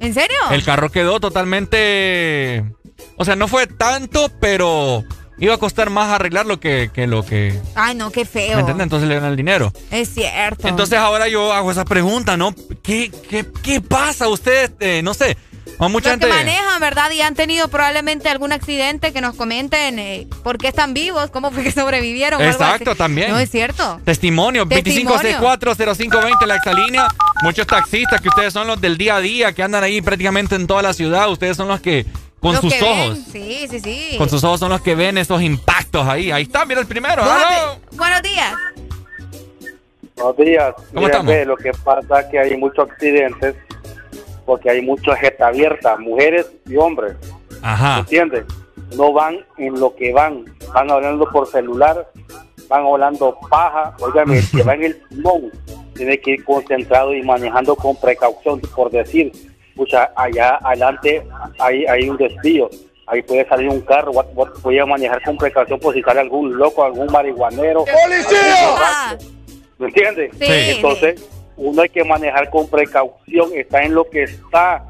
¿En serio? El carro quedó totalmente. O sea, no fue tanto, pero iba a costar más arreglarlo que, que lo que. Ay, no, qué ¿Me feo. entiendes? Entonces le dan el dinero. Es cierto. Entonces ahora yo hago esa pregunta, ¿no? ¿Qué, qué, qué pasa? Ustedes, eh, no sé. A mucha Los que gente. manejan, ¿verdad? Y han tenido probablemente algún accidente que nos comenten eh, por qué están vivos, cómo fue que sobrevivieron. o algo Exacto, también. No, es cierto. Testimonio, Testimonio. 25640520 la exalínea. Muchos taxistas que ustedes son los del día a día, que andan ahí prácticamente en toda la ciudad. Ustedes son los que, con Los sus que ven, ojos, Sí, sí, sí. con sus ojos son los que ven esos impactos ahí. Ahí está, mira el primero. Buenos, días. Buenos días. ¿Cómo Mira, estamos? ve, lo que pasa es que hay muchos accidentes porque hay mucha jeta abierta, mujeres y hombres. Ajá. ¿Entiendes? No van en lo que van. Van hablando por celular, van hablando paja. Óigame, el que va en el timón tiene que ir concentrado y manejando con precaución, por decir, pucha, allá adelante hay, hay un desvío. Ahí puede salir un carro, voy a- voy a manejar con precaución por si sale algún loco, algún marihuanero. ¡Policía! ¿Me entiendes? Sí, Sí. Uno hay que manejar con precaución, está en lo que está,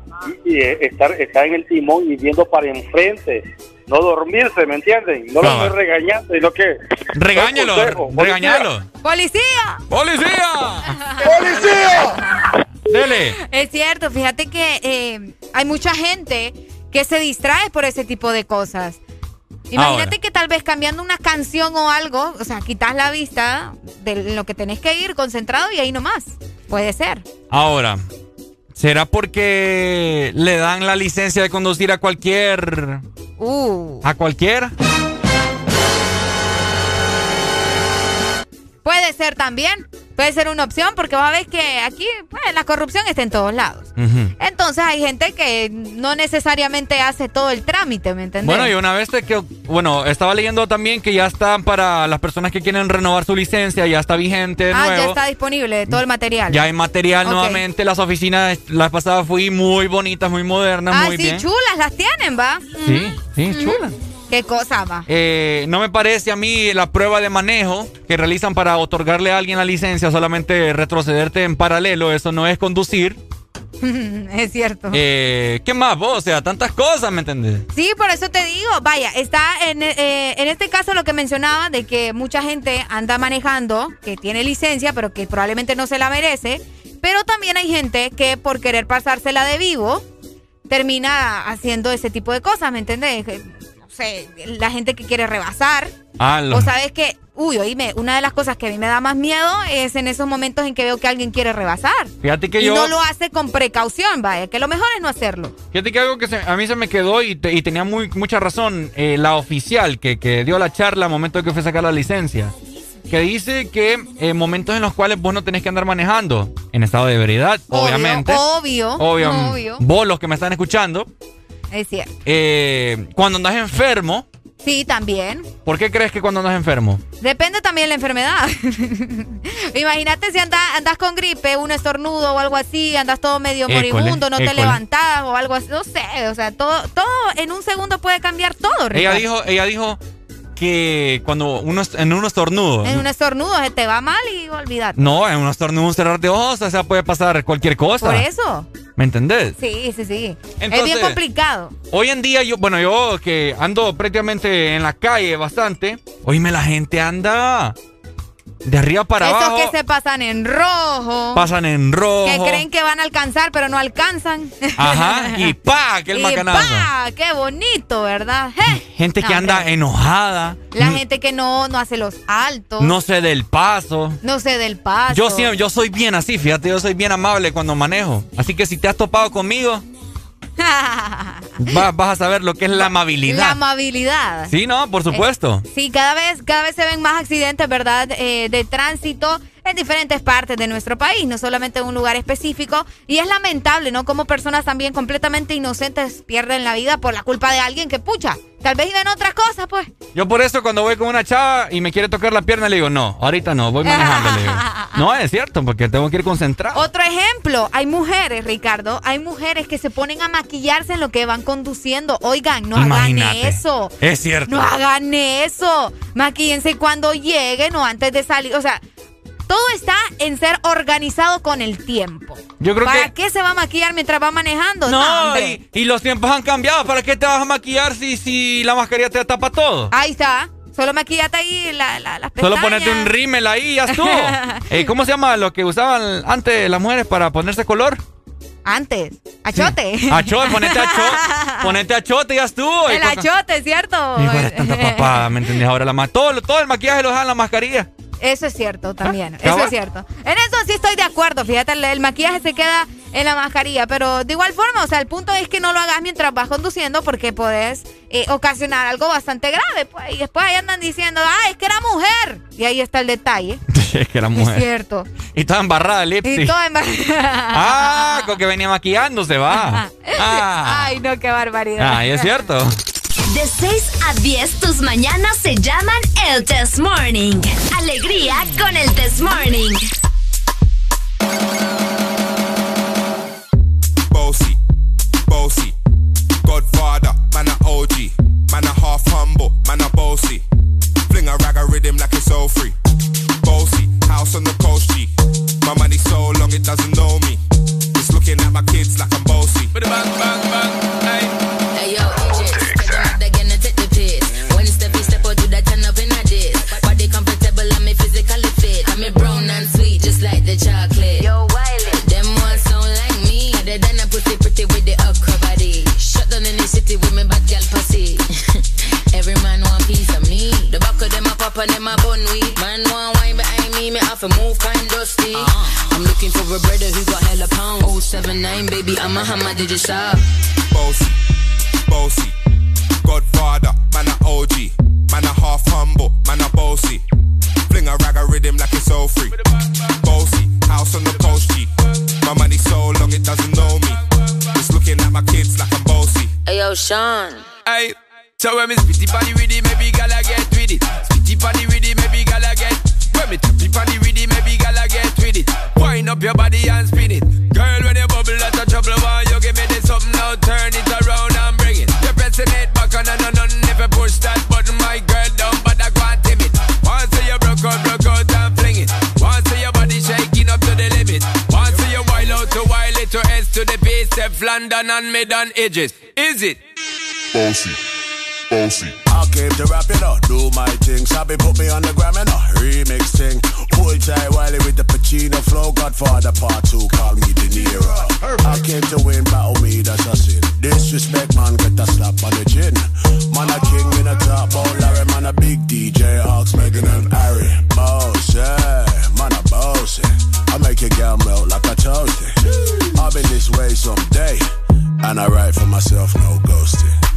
y, y, eh, estar, estar en el timón y viendo para enfrente. No dormirse, ¿me entienden? No lo estoy regañando, sino que... Regáñalo, regañalo. ¡Policía! ¡Policía! ¡Policía! Dele. Es cierto, fíjate que eh, hay mucha gente que se distrae por ese tipo de cosas. Imagínate Ahora. que tal vez cambiando una canción o algo, o sea, quitas la vista de lo que tenés que ir concentrado y ahí nomás. Puede ser. Ahora, ¿será porque le dan la licencia de conducir a cualquier. Uh. a cualquiera? Puede ser también. Puede ser una opción porque vas a ver que aquí pues, la corrupción está en todos lados. Entonces hay gente que no necesariamente hace todo el trámite, ¿me entendés? Bueno, y una vez que, bueno, estaba leyendo también que ya están para las personas que quieren renovar su licencia, ya está vigente de ah, nuevo. ya está disponible todo el material. Ya hay material nuevamente. Las oficinas, la pasada fui muy bonitas, muy modernas, Ah, muy sí, bien. chulas las tienen, ¿va? Sí, sí, chula. ¿Qué cosa va? Eh, no me parece a mí la prueba de manejo que realizan para otorgarle a alguien la licencia, solamente retrocederte en paralelo, eso no es conducir. es cierto. Eh, ¿Qué más vos? O sea, tantas cosas, ¿me entendés? Sí, por eso te digo, vaya, está en, eh, en este caso lo que mencionaba de que mucha gente anda manejando, que tiene licencia, pero que probablemente no se la merece, pero también hay gente que por querer pasársela de vivo, termina haciendo ese tipo de cosas, ¿me entendés? La gente que quiere rebasar, Ah, o sabes que, uy, oíme, una de las cosas que a mí me da más miedo es en esos momentos en que veo que alguien quiere rebasar. Fíjate que y yo. no lo hace con precaución, vaya, que lo mejor es no hacerlo. Fíjate que algo que se- a mí se me quedó y, te- y tenía muy, mucha razón, eh, la oficial que, que dio la charla al momento de que fue a sacar la licencia, que dice que en momentos en los cuales vos no tenés que andar manejando en estado de ebriedad, Obvio, obviamente. obvio, Obvio, obvio. Vos los que me están escuchando, Es cierto. eh, cuando andas enfermo, Sí, también. ¿por qué crees que cuando andas enfermo? Depende también de la enfermedad. Imagínate si andas, andas con gripe, un estornudo o algo así, andas todo medio École, moribundo, no te levantás o algo así, no sé, o sea, todo, todo en un segundo puede cambiar todo, Ella dijo, ella dijo que cuando uno en un estornudo. En un estornudo se te va mal y olvídate. No, en un estornudo, un cerrar de ojos, o sea, puede pasar cualquier cosa. Por eso. ¿Me entendés? Sí, sí, sí. es bien complicado. Hoy en día, yo, bueno, yo que ando prácticamente en la calle bastante, oíme, la gente anda de arriba para Esos abajo. que se pasan en rojo. Pasan en rojo. Que creen que van a alcanzar, pero no alcanzan. Ajá, y pa, que el macanazo. pa, qué bonito, ¿verdad? Gente que No, anda hombre. enojada. La n- gente que no, no hace los altos. No sé del paso. No se del paso. Yo siempre, yo soy bien así, fíjate, yo soy bien amable cuando manejo. Así que si te has topado conmigo, va- vas a saber lo que es la La amabilidad. amabilidad. Sí, no, por supuesto. Sí, cada vez, cada vez se ven más accidentes, ¿verdad? Eh, de tránsito en diferentes partes de nuestro país, no solamente en un lugar específico. Y es lamentable, ¿no? Como personas también completamente inocentes pierden la vida por la culpa de alguien que, pucha, tal vez iban otras cosas, pues. Yo por eso cuando voy con una chava y me quiere tocar la pierna le digo, no, ahorita no, voy manejando. le digo. No, es cierto, porque tengo que ir concentrado. Otro ejemplo, hay mujeres, Ricardo, hay mujeres que se ponen a maquillarse en lo que van conduciendo. Oigan, no Imagínate. hagan eso. Es cierto. No hagan eso. Maquillense cuando lleguen o antes de salir. O sea, todo está en ser organizado con el tiempo. Yo creo ¿Para que- qué se va a maquillar mientras va manejando? No, y, y los tiempos han cambiado. ¿Para qué te vas a maquillar si, si la mascarilla te tapa todo? Ahí está. Solo maquillate ahí la, la, las Solo pestañas. ponerte un rímel ahí y ya estuvo. Eh, ¿Cómo se llama lo que usaban antes las mujeres para ponerse color? Antes. Achote. Achote, ponete achote. Ponete achote y ya estuvo. Y El achote, ¿cierto? Hijo, tanta papada, ¿me entendés? Ahora la ma- todo, todo el maquillaje lo dejan en la mascarilla. Eso es cierto también, eso cabal. es cierto. En eso sí estoy de acuerdo, fíjate, el, el maquillaje se queda en la mascarilla, pero de igual forma, o sea, el punto es que no lo hagas mientras vas conduciendo porque podés eh, ocasionar algo bastante grave, pues, y después ahí andan diciendo, ah, es que era mujer, y ahí está el detalle. es que era Es mujer. cierto. Y estaba embarrada lipstick. Y todo en... Ah, con que venía maquillándose, va. Ah, Ay, no, qué barbaridad. ah, y es cierto. De 6 a 10, tus mañanas se llaman el Test Morning. Alegría con el Test Morning. Bossy, bossy, Godfather, man a OG, man a half humble, man a bossy. Fling a rag a rhythm like it's all free. Bossy, house on the coast G. My money so long it doesn't know me. It's looking at my kids like I'm bossy. Bang bang bang, hey. Hey yo, and them a bun weed. Man want wine behind me, me have to move kind dusty. Uh-huh. I'm looking for a brother who got hella pound. 079, baby, I'm a hammer, did you stop? Bossy, bossy, Godfather, man a OG, man a half humble, man a bossy. Fling a rag a rhythm like it's all free. Bossy, house on the coast G. My money so long it doesn't know me. It's looking at my kids like I'm bossy. Hey yo, Sean. Hey, so when me spitty body with it, maybe gala get with it. Body with it, maybe gala get. When me tappy body with it, maybe gala get with it. Wind up your body and spin it. Girl, when you bubble out of trouble, why you give me this something now? Turn it around and bring it. You're pressing it back on and on and if you push that button, my girl down, but I can't tame it. Once you broke out, broke out and fling it. Once your body shaking up to the limit. Once you wild out to wild it to S to the base, step London and mid on edges. Is it? Bossy, bossy. I came to rap it up, do my thing. Sabi put me on the gram and a remix thing. Hold tight Wiley with the Pacino flow. Godfather part two, call me De Niro. I came to win, battle me, that's a sin. Disrespect, man, get a slap on the chin. Man, a king in a top, oh Larry, man, a big DJ, Ox, Megan and Harry. Boss, yeah, man, a boss. I make your girl melt like a toasty. I'll be this way someday. And I write for myself, no ghosting.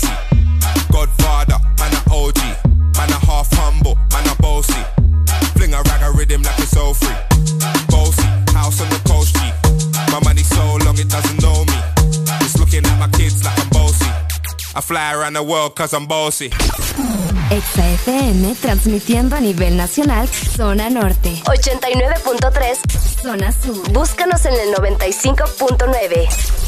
bossy. Godfather, man a OG. Man a half humble, man a bossy. Fling a rag a rhythm like it's all free. Bossy, house on the coast G. My money so long it doesn't know me. It's looking at my kids like I'm bossy. I fly around the world cause I'm bossy. ExaFM transmitiendo a nivel nacional, zona norte. 89.3, zona sur. Búscanos en el 95.9.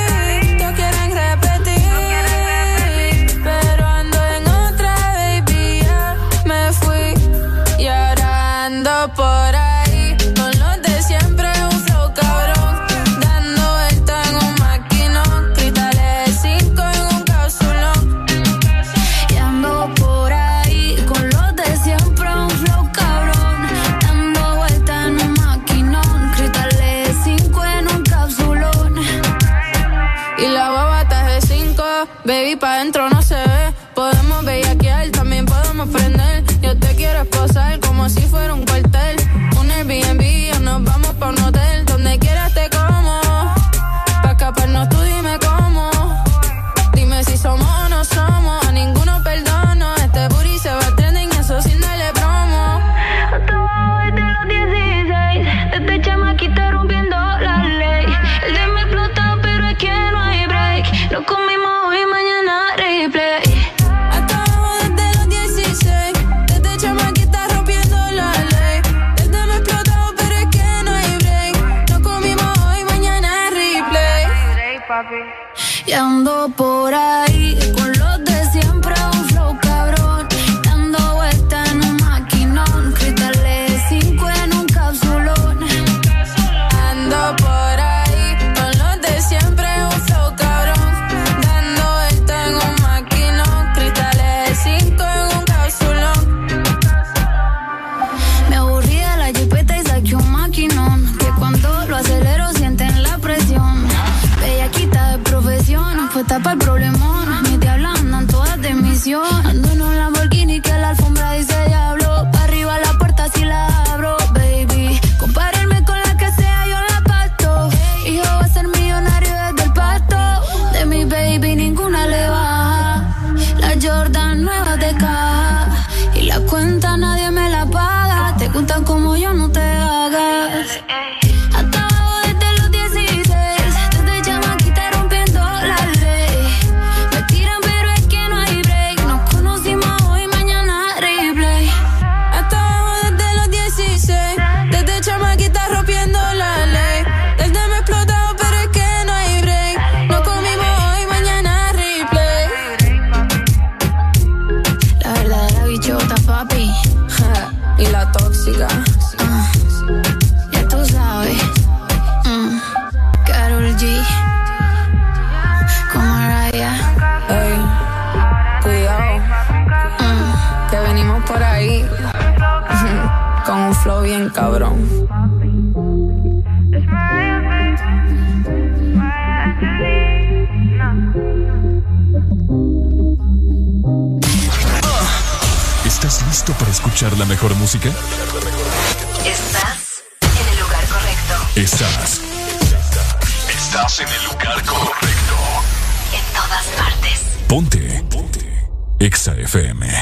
ando por ahí. FM.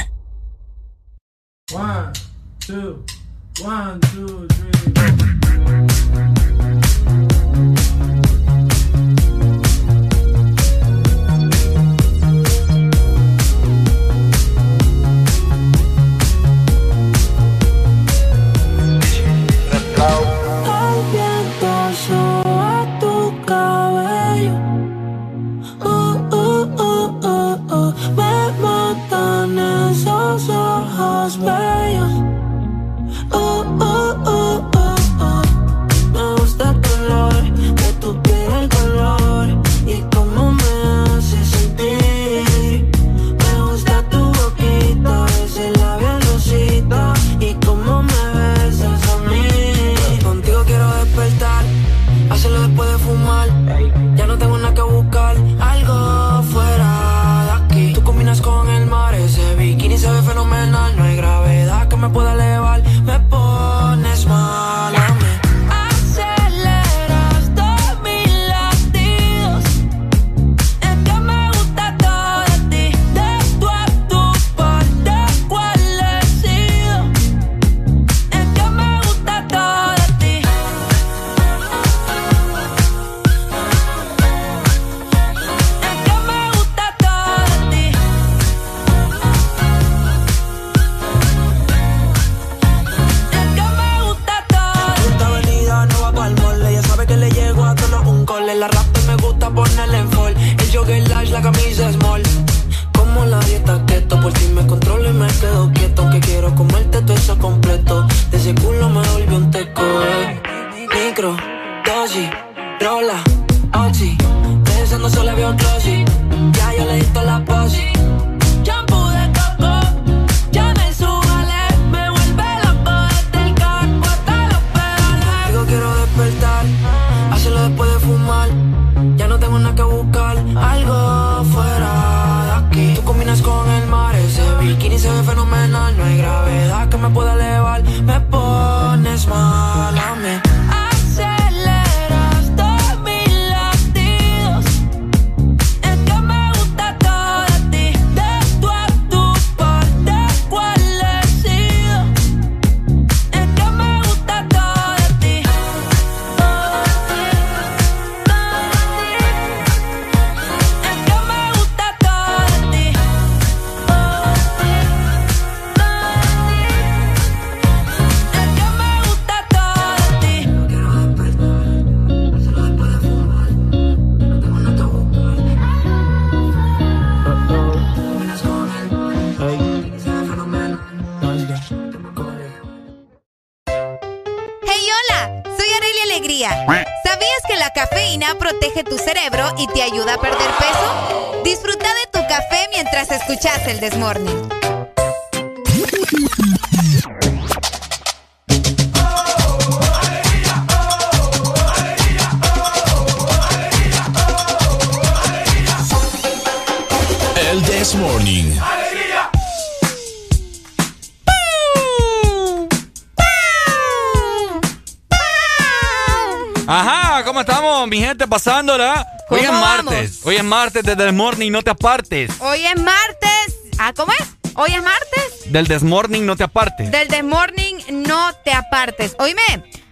Martes. Desde el morning, no te apartes. Hoy es martes. Ah, ¿cómo es? Hoy es martes. Del Desmorning, no te apartes. Del Desmorning, no te apartes. Oíme,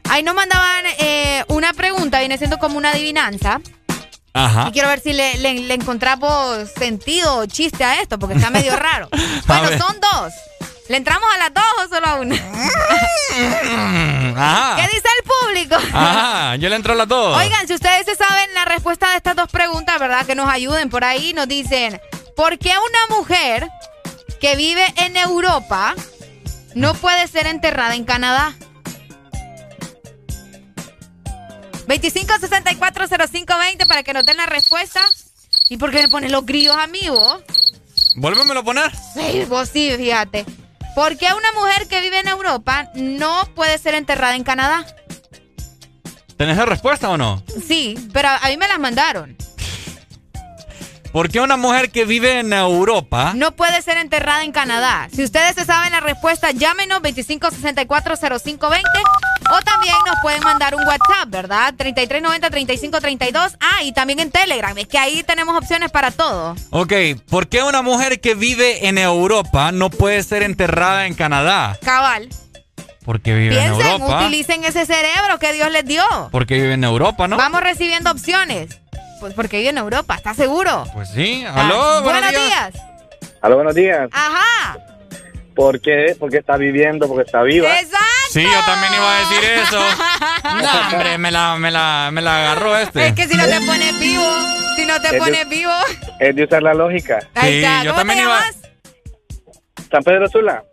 ahí nos mandaban eh, una pregunta, viene siendo como una adivinanza. Ajá. Y quiero ver si le, le- le encontramos sentido o chiste a esto, porque está medio raro. Bueno, son dos. ¿Le entramos a las dos o solo a una? Ajá. ¿Qué dice el público? Ajá, yo le entro a las dos. Oigan, si ustedes se saben respuesta de estas dos preguntas, ¿verdad? Que nos ayuden por ahí. Nos dicen, ¿por qué una mujer que vive en Europa no puede ser enterrada en Canadá? 25640520 para que nos den la respuesta. ¿Y por qué me ponen los grillos a mí, vos? Vuélvemelo a poner. Sí, vos sí, fíjate. ¿Por qué una mujer que vive en Europa no puede ser enterrada en Canadá? ¿Tenés la respuesta o no? Sí, pero a mí me las mandaron. ¿Por qué una mujer que vive en Europa No puede ser enterrada en Canadá. Si ustedes se saben la respuesta, llámenos 25640520 o también nos pueden mandar un WhatsApp, ¿verdad? 3390-3532. Ah, y también en Telegram. Es que ahí tenemos opciones para todo. Ok, ¿por qué una mujer que vive en Europa no puede ser enterrada en Canadá? Cabal. Porque vive en Piensen, Europa. utilicen ese cerebro que Dios les dio. Porque vive en Europa, ¿no? Vamos recibiendo opciones. Pues porque vive en Europa, ¿estás seguro? Pues sí. Ah, Aló, buenos días. Aló, buenos días. Ajá. ¿Por qué? Porque está viviendo, porque está viva. Exacto. Sí, yo también iba a decir eso. No, hombre, me la, me la, me la agarró este. Es que si no te pones vivo, si no te Es de- pones vivo. Es de usar la lógica. Ahí Sí, está. yo ¿Cómo te también iba- llamas? San Pedro Sula.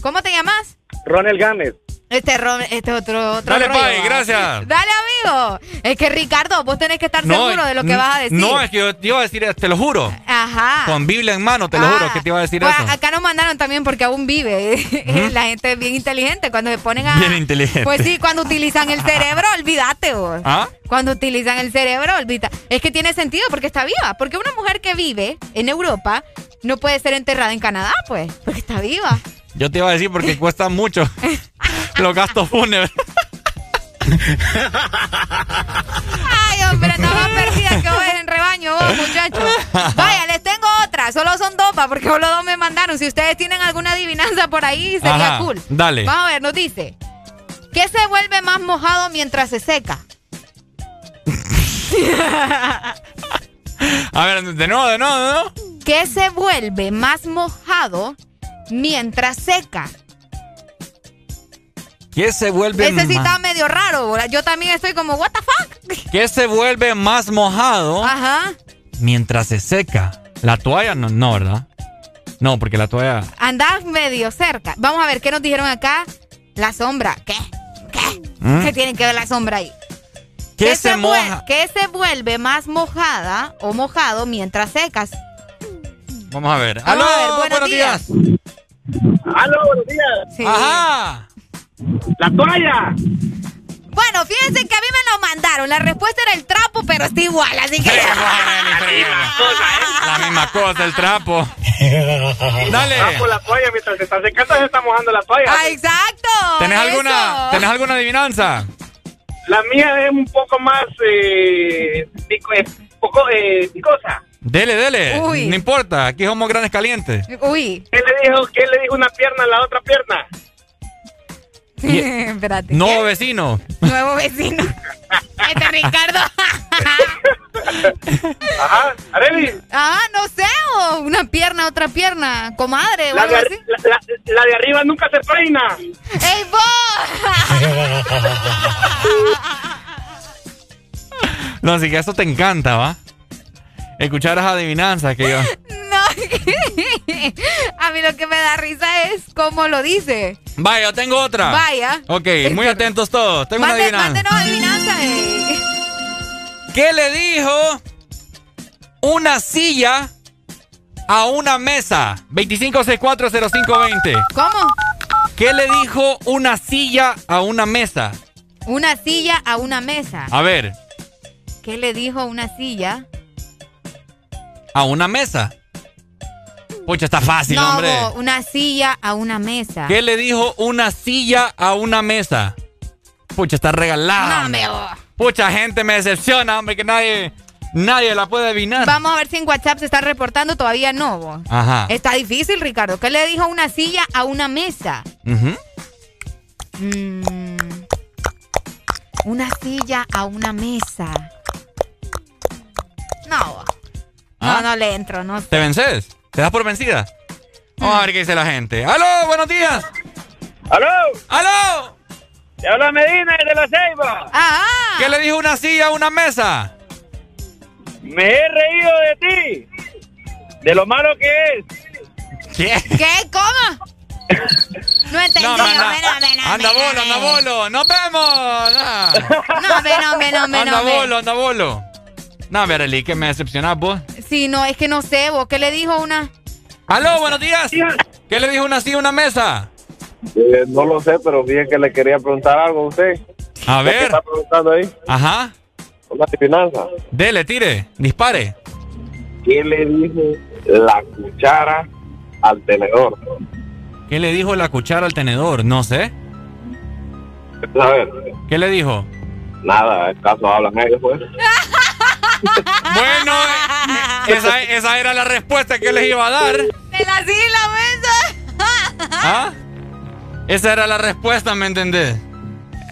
¿Cómo te llamas? Ronald Gámez. Este, Ron- este otro, otro Dale, rollo, Pai, ¿va? gracias. Dale, amigo. Es que Ricardo, vos tenés que estar seguro de lo que vas a decir. No, es que yo te iba a decir, te lo juro. Ajá. Con Biblia en mano, te lo Ah. juro, que te iba a decir Pues, eso. acá nos mandaron también porque aún vive. La gente es bien inteligente. Cuando se ponen a. Bien inteligente. Pues sí, cuando utilizan el cerebro, olvídate vos. ¿Ah? Cuando utilizan el cerebro, olvida. Es que tiene sentido porque está viva. Porque una mujer que vive en Europa no puede ser enterrada en Canadá, pues. Porque está viva. Yo te iba a decir porque cuesta mucho los gastos fúnebres. Ay, hombre, estaba más perdida que vos en rebaño, vos, muchachos. Vaya, les tengo otra. Solo son dos, pa, porque solo dos me mandaron. Si ustedes tienen alguna adivinanza por ahí, sería Ajá, cool. dale. Vamos a ver, nos dice. ¿Qué se vuelve más mojado mientras se seca? A ver, de nuevo, de nuevo, de nuevo. ¿Qué se vuelve más mojado mientras seca? ¿Qué se vuelve Ese sí está medio raro. Yo también estoy como, ¿what the fuck? ¿Qué se vuelve más mojado Ajá. mientras se seca? La toalla no, no, ¿verdad? No, porque la toalla. Andás medio cerca. Vamos a ver qué nos dijeron acá. La sombra. ¿Qué? ¿Mm? ¿Qué tiene que ver la sombra ahí? ¿Qué se moja? ¿Qué se vuelve más mojada o mojado mientras secas? Vamos a ver. Vamos ¡Aló! a ver, buenos días. Aló, buenos días. Sí. ¡Ajá! La toalla. Bueno, fíjense que a mí me lo mandaron. La respuesta era el trapo, pero está igual, así que. La misma cosa, el trapo. Dale. Ah, por la toalla, mientras se está secando se está mojando la toalla. Ah, exacto. ¿Tenés eso. alguna, ¿Tenés alguna adivinanza? La mía es un poco más, eh, pico- eh, poco, eh, picosa. Dele, dele. Uy. No importa, aquí somos grandes calientes. Uy. ¿Qué le dijo, qué le dijo una pierna a la otra pierna? Espérate. Nuevo vecino. Nuevo vecino. Este Ricardo. Ajá, Areli. Ah, no sé. o una pierna, otra pierna. Comadre o La algo de, así. arri- la, la- la de arriba nunca se peina. ¡Ey, vos! No, así que eso te encanta, ¿va? Escuchar esas adivinanzas que yo. No, a mí lo que me da risa es cómo lo dice. Vaya, tengo otra. Vaya. Ok, muy atentos todos. Tengo una adivinanza. adivinanza. eh. ¿Qué le dijo una silla a una mesa? 25640520. ¿Cómo? ¿Qué le dijo una silla a una mesa? Una silla a una mesa. A ver, ¿Qué le dijo una silla? A una mesa. Pucha, está fácil, no, hombre. bo, una silla a una mesa. ¿Qué le dijo una silla a una mesa? Pucha, está regalada. No. Pucha, gente me decepciona, hombre, que nadie, nadie la puede adivinar. Vamos a ver si en WhatsApp se está reportando. Todavía no. bo. Ajá. Está difícil, Ricardo. ¿Qué le dijo una silla a una mesa? Mm, una silla a una mesa. No. bo. No, ¿Ah? no le entro, no sé. ¿Te vences? ¿Te das por vencida? Vamos a ver qué dice la gente. ¡Aló! ¡Buenos días! ¡Aló! ¡Aló! Te habla Medina de la Ceiba. Ah, ¿Qué le dijo una silla a una mesa? Me he reído de ti. De lo malo que es. ¿Qué? ¿Qué? ¿Cómo? No entendí. No, anda, no, no, anda bolo, anda bolo. ¡Nos vemos! Ah. No, no, no, no, Anda bolo, anda bolo. No, Vereli, que me decepcionás vos. Sí, no, es que no sé, vos. ¿Qué le dijo una? ¡Aló, buenos días! ¿Qué le dijo una silla a una mesa? Eh, no lo sé, pero bien que le quería preguntar algo a usted. A ¿Qué ver. está preguntando ahí? Ajá. Una adivinanza. Dele, tire, dispare. ¿Qué le dijo la cuchara al tenedor? ¿Qué le dijo la cuchara al tenedor? No sé. A ver, ¿Qué le dijo? nada, ¿acaso hablan ellos, pues? Bueno, eh, esa, esa era la respuesta que les iba a dar. ¡De la silla y la mesa! ¿Ah? Esa era la respuesta, ¿me entendés?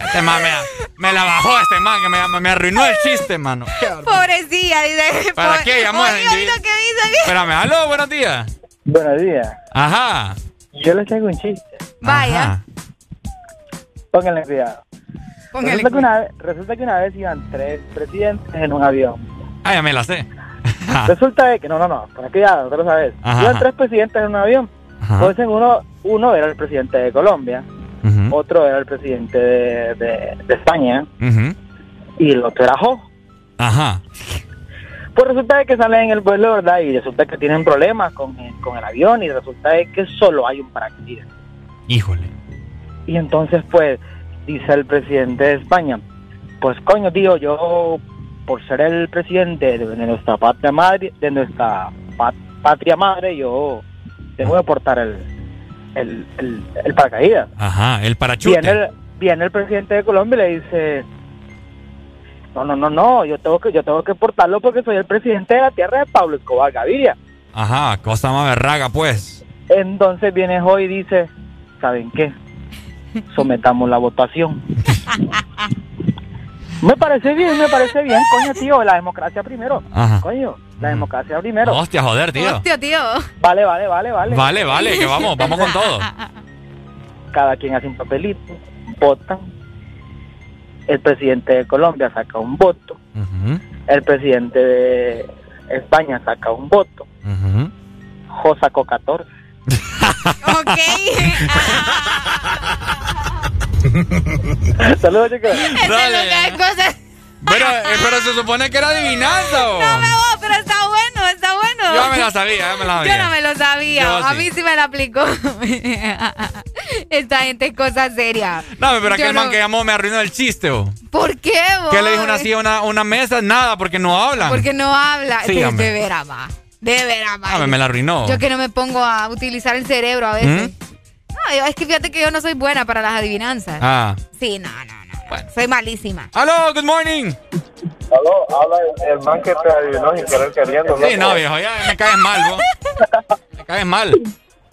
Este man me, me la bajó este man, que me, me arruinó el chiste, mano. Pobrecilla, dice. ¿Para qué llamó Oye, individuo? lo que dice. Espérame, aló, buenos días. Buenos días. Ajá. Yo les traigo un chiste. Vaya. Ajá. Pónganle cuidado. Resulta, que una vez, resulta que una vez iban tres presidentes en un avión. Ah, ya me la sé. Resulta de que, no, no, no, pon cuidado, tú lo sabes. Ajá, Iban tres presidentes en un avión. Ajá. Entonces uno, uno era el presidente de Colombia, otro era el presidente de, de- de España y el otro era Jo. Ajá. Pues resulta de que salen en el vuelo, ¿verdad? Y resulta que tienen problemas con, con el avión y resulta de que solo hay un paracaídas. Híjole. Y entonces, pues, dice el presidente de España, pues coño, tío, yo, por ser el presidente de nuestra patria madre, de nuestra pa- patria madre, yo tengo que portar el, el, el, el paracaídas. Ajá, el parachute. Viene el, viene el presidente de Colombia y le dice, no, no, no, no, yo tengo que, yo tengo que portarlo porque soy el presidente de la tierra de Pablo Escobar Gaviria. Ajá, cosa más berraga, pues. Entonces viene hoy y dice, ¿saben qué? Sometamos la votación. me parece bien, me parece bien, coño, tío, la democracia primero. Ajá. Coño, la democracia primero. Hostia, joder, tío. Hostia, tío. Vale, vale, vale, vale. Vale, vale, que vamos, vamos con todo. Cada quien hace un papelito, votan. El presidente de Colombia saca un voto. El presidente de España saca un voto. Jo sacó 14. Ok. Saludos, chicos. Es lo que es cosas. Pero, eh, pero se supone que era adivinanza, ¿o? No me voy, pero está bueno, está bueno. Yo me la sabía, ya me la sabía. Yo no me lo sabía. Yo A sí. mí sí me la aplicó. Esta gente es cosa seria. No, pero Yo aquel man no- que llamó me arruinó el chiste, ¿o? ¿Por qué, vos? ¿Qué le dijo una así a una, una mesa? Nada, porque no hablan. Porque no habla. Sí, de, veras. De veras, ma. Ah, me, me la arruinó. Yo que no me pongo a utilizar el cerebro a veces. ¿Mm? No, es que fíjate que yo no soy buena para las adivinanzas. Ah. Sí, no, no, no. no. Soy malísima. Aló, good morning. Aló, habla el, el man que te adivinó sin querer queriendo. Sí, no, viejo, ya me caes mal, vos. Me caes mal.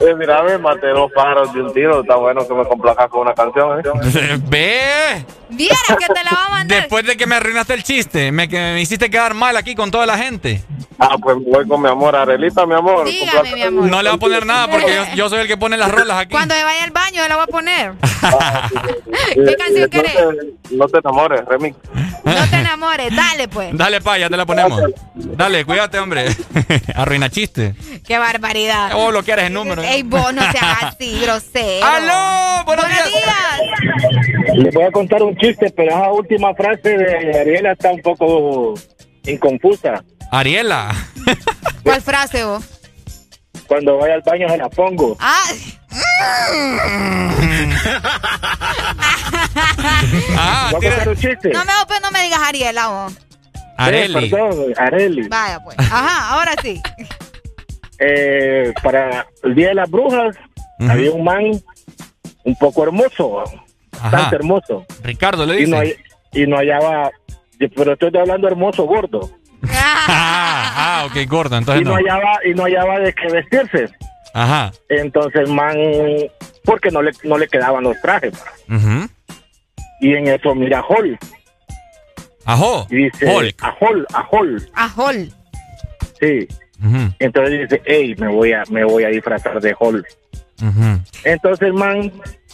Eh, mira, me maté dos pájaros de un tiro. Está bueno que me complazcas con una canción, ¿eh? Ve. Vieras que te la va a mandar. Después de que me arruinaste el chiste, me, que me hiciste quedar mal aquí con toda la gente. Ah, pues voy con mi amor. Arelita, mi amor. Dígame, mi amor. No le voy a poner nada porque yo, yo soy el que pone las rolas aquí. Cuando me vaya al baño, yo la voy a poner. ¿Qué ¿Qué canción querés? Eh, No te enamores, remix. No te enamores, dale pues. Dale, pa, ya te la ponemos. Dale, cuídate, hombre. Arruina chiste. Qué barbaridad. Vos bloquear ese número. Ey, vos no seas así, grosero. ¡Aló! ¡Buenos, días! Les voy a contar un chiste, pero esa última frase de Ariela está un poco inconfusa. Ariela. ¿Cuál frase vos? Cuando vaya al baño se la pongo. Ah. Ah, ¿Voy a contar un chiste? No me, pues, no me digas Ariela vos. Areli. Eh, perdón, Areli. Vaya pues. Ajá, ahora sí. Eh, para el Día de las Brujas había un man un poco hermoso, bastante hermoso. Ricardo le Y dice. no, hay- y no hallaba, pero estoy hablando hermoso gordo. Ah, ah, ok, gordo, entonces y no no. hallaba y no hallaba de qué vestirse. Ajá. Entonces el man, porque no le, no le quedaban los trajes. Ujú. Y en eso mira a Hall. Ajo. Y dice, Hulk. a Hall, a Hall. Ajol. Sí. Ujú, Entonces dice, hey, me voy a, me voy a disfrazar de Hall. ujú. Entonces el man,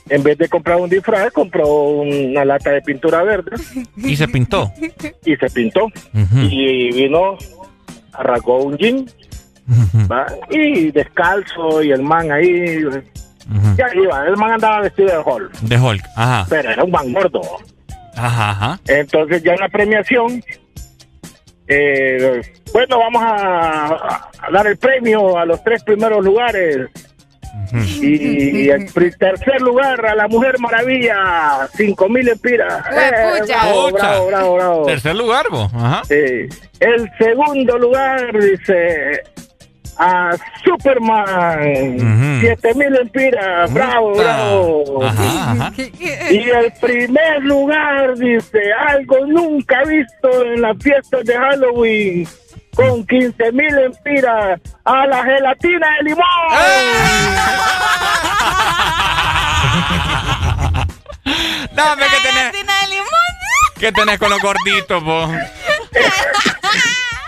en vez de comprar un disfraz, compró una lata de pintura verde Y se pintó. y se pintó. Ujú. Y vino, arrancó un jean ¿va? y descalzo y el man ahí, ya iba, el man andaba vestido de Hall, De Hulk. Ajá. pero era un man gordo. Ajá, ajá. Entonces ya en la premiación, eh, bueno, vamos a, a dar el premio a los tres primeros lugares. Y el tercer lugar a la Mujer Maravilla, cinco mil empiras. Eh, bravo, bravo, bravo, bravo. Tercer lugar, vos. Ajá. Sí. El segundo lugar dice a Superman, siete mil empiras. Bravo, bravo. Ajá, ajá. Y el primer lugar dice algo nunca visto en las fiestas de Halloween. Con 15 mil empiras a la gelatina de limón. Dame que tenés. gelatina de limón. ¿Qué tenés con los gorditos, po?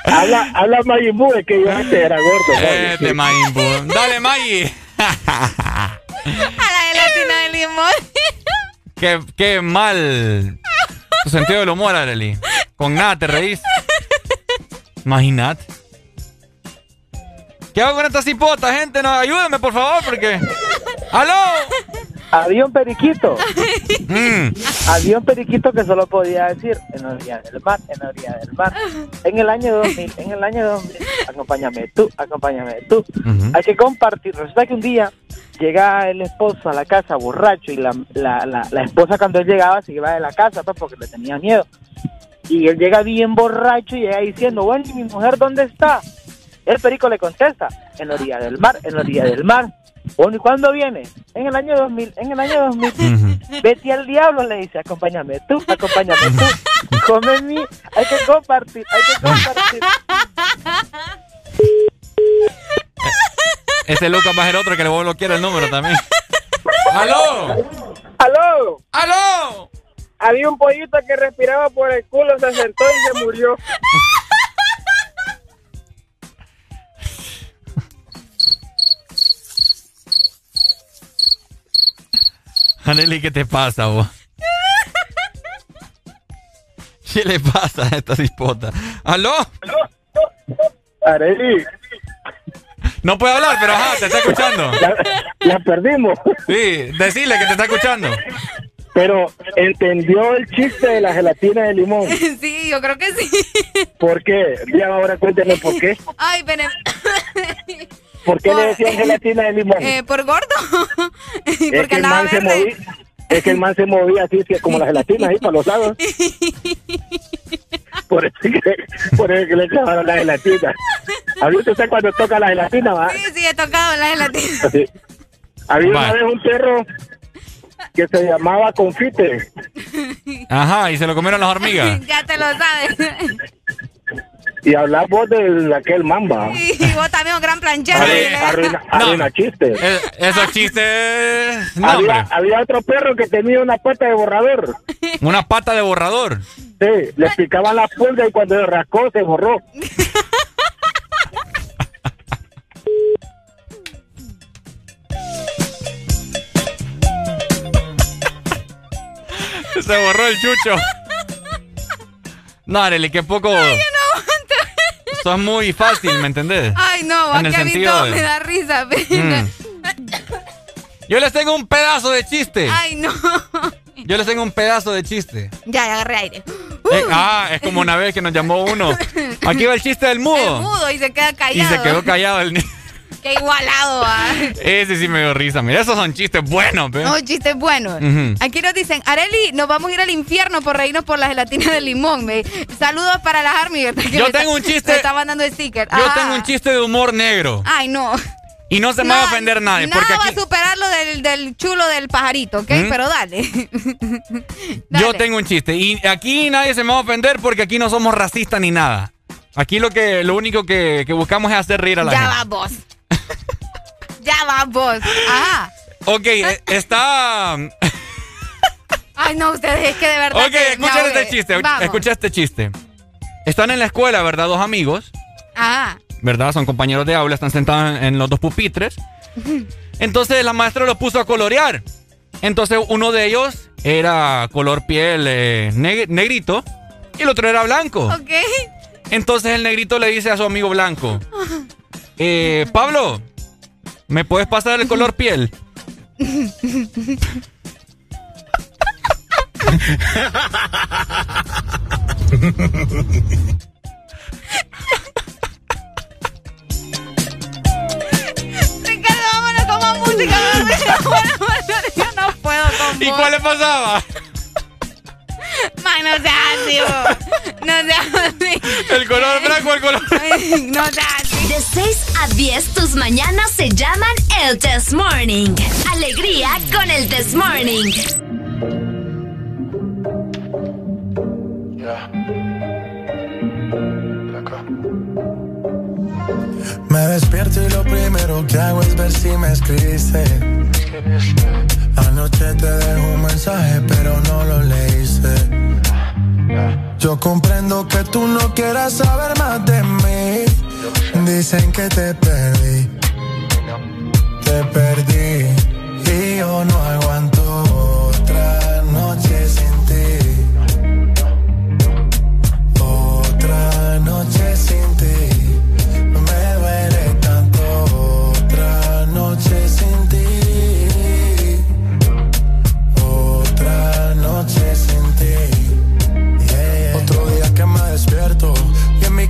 Habla, habla Majin Buu, es que yo antes era gordo. ¿no? Este Majin Buu. Dale, Maggie. A la gelatina de limón. qué, qué mal. Tu sentido del humor, Arely. Con nada te reís. Imagínate. ¿Qué hago con esta cipota, gente? No, ayúdenme, por favor, porque. ¡Aló! Había un periquito. Mm. Había un periquito que solo podía decir en la orilla del mar, en la orilla del mar. En el año 2000, en el año 2000, acompáñame tú, acompáñame tú. Hay que compartir. Resulta que un día llega el esposo a la casa borracho y la, la, la, la esposa cuando él llegaba se iba de la casa pues, porque le tenía miedo. Y él llega bien borracho y llega diciendo, bueno, ¿y mi mujer dónde está? El perico le contesta, en la orilla del mar, en la orilla del mar. Bueno, ¿y cuándo viene? En el año 2000, en el año 2000. Vete al diablo, le dice, acompáñame tú, acompáñame tú. Come mi, hay que compartir, hay que compartir. Ese Lucas va a ser otro que le voy a bloquear el número también. ¡Aló! ¡Aló! ¡Aló! Había un pollito que respiraba por el culo, se sentó y se murió. Arely, ¿qué te pasa, vos? ¿Qué le pasa a esta cipota? ¿Aló? Arely. No puede hablar, pero ajá, te está escuchando. La, la perdimos. Sí, decirle que te está escuchando. Pero entendió el chiste de la gelatina de limón. Sí, yo creo que sí. ¿Por qué? Ya ahora cuénteme por qué. Ay, pero... ¿Por qué le decían gelatina de limón? Eh, por gordo. Es porque que el andaba man se verde. movía. Es que el man se movía así, que como la gelatina ahí para los lados. Por eso que, por eso que le clavaron la gelatina. ¿Había usted cuando toca la gelatina, va? Sí, sí, he tocado la gelatina. Así. Había Va. una vez un perro que se llamaba Confite. Ajá, y se lo comieron las hormigas. Ya te lo sabes. Y hablaba vos de aquel mamba. Y vos también un gran planchero. Arruina, arruina, arruina chistes. Eh, esos chistes. No, había, otro perro que tenía una pata de borrador. Una pata de borrador. Sí, le picaban la pulga y cuando le rascó se borró. Se borró el chucho. No, Arely, que poco. Sos muy fácil, ¿me entendés? Ay, no, En el a mí sentido todo de- me da risa. Mm. Yo les tengo un pedazo de chiste. Ay, no. Yo les tengo un pedazo de chiste. Ya, ya agarré aire. Eh, ah, es como una vez que nos llamó uno. Aquí va el chiste del El mudo. mudo y se queda Y callado. se quedó callado el niño. Qué igualado, ah. Ese sí me dio risa. Mira, esos son chistes buenos. No, chistes buenos. Aquí nos dicen, Areli, nos vamos a ir al infierno por reírnos por la gelatina de limón. ve. Saludos para las Army. Yo tengo un chiste- Me está mandando sticker. Yo Ah. tengo un chiste de humor negro. Ay, no. Y no se me va a ofender nadie. Nada Porque va a superar lo del, del chulo del pajarito, ¿ok? ¿Mm? Pero dale. yo tengo un chiste. Y aquí nadie se me va a ofender porque aquí no somos racistas ni nada. Aquí lo que lo único que, que buscamos es hacer reír a la ya gente. va vos. Ya va vos. Ajá. Ok, eh, está. Ay, no, ustedes, es que de verdad. Ok, ahogué. este chiste. Vamos. Escucha este chiste. Están en la escuela, ¿verdad? Dos amigos, Ajá. ¿verdad? Son compañeros de aula, están sentados en, en los dos pupitres. Entonces la maestra los puso a colorear. Entonces uno de ellos era color piel eh, neg- negrito y el otro era blanco. Ok. Entonces el negrito le dice a su amigo blanco, eh, Pablo, ¿me puedes pasar el color piel? Ricardo, vámonos como música. Bueno, bueno, Yo no puedo con ¿Y vos. cuál le pasaba? Man, no seas así, vos. No seas así. ¿El color blanco el color? No seas así. De 6 a 10, tus mañanas se llaman el Test Morning. Alegría con el Test Morning. Me despierto y lo primero que hago es ver si me escribiste. Anoche te dejo un mensaje, pero no lo leíste. Yo comprendo que tú no quieras saber más de mí. Dicen que te perdí. Te perdí. Y yo no aguanto otra noche sin ti. Otra noche sin ti.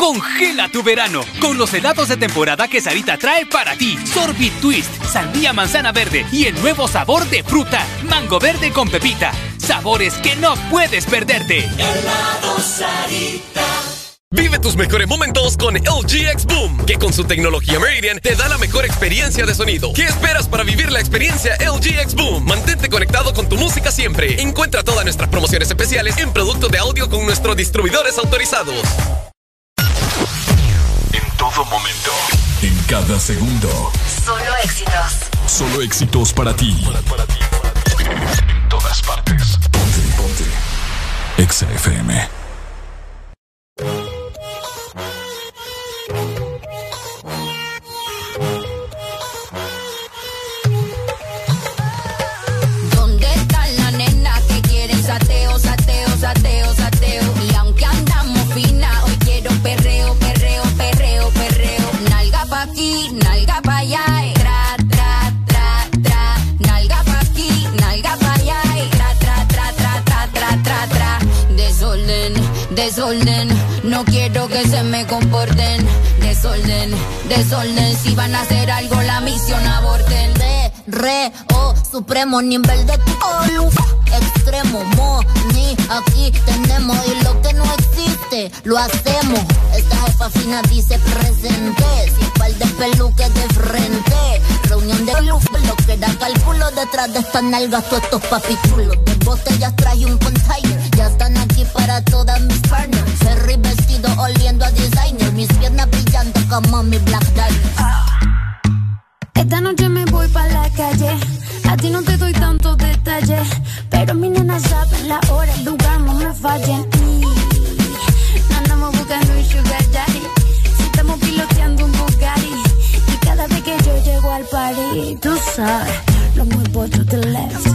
Congela tu verano con los helados de temporada que Sarita trae para ti. Sorbit Twist, sandía manzana verde y el nuevo sabor de fruta, mango verde con pepita. Sabores que no puedes perderte. Helado Sarita. Vive tus mejores momentos con LG X Boom, que con su tecnología Meridian te da la mejor experiencia de sonido. ¿Qué esperas para vivir la experiencia LG X Boom? Mantente conectado con tu música siempre. Encuentra todas nuestras promociones especiales en productos de audio con nuestros distribuidores autorizados. En todo momento. En cada segundo. Solo éxitos. Solo éxitos para ti. Para, ti. En todas partes. Ponte, ponte. Exa desorden. No quiero que se me comporten, desorden, desorden. Si van a hacer algo, la misión aborten. Re, re, o, oh, supremo nivel de colu. Extremo, mo, ni aquí tenemos. Y lo que no existe, lo hacemos. Esta jefa fina dice presente. Sin par de peluques de frente reunión de club, lo que da cálculo detrás de estas nalgas, todos estos papichulos. De botellas traje un container, ya están aquí para todas mis partners. Ferry vestido oliendo a designer, mis piernas brillando como mi black diamond. Esta noche me voy para la calle, a ti no te doy tantos detalles, pero mi nena sabe la hora, el lugar, no me fallen. Y mm, andamos buscando un sugar ya. al parido, ¿sabes? Lo muevo to the left,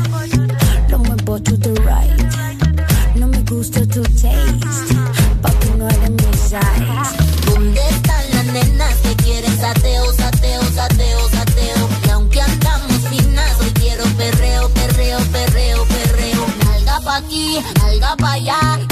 lo muevo to the right. No me gusta tu taste, papi no eres mi size. ¿Dónde están las nenas que quieren sateo, sateo, sateo, sateo? Y aunque andamos finas, hoy quiero perreo, perreo, perreo, perreo. Nalga pa' aquí, nalga pa' allá.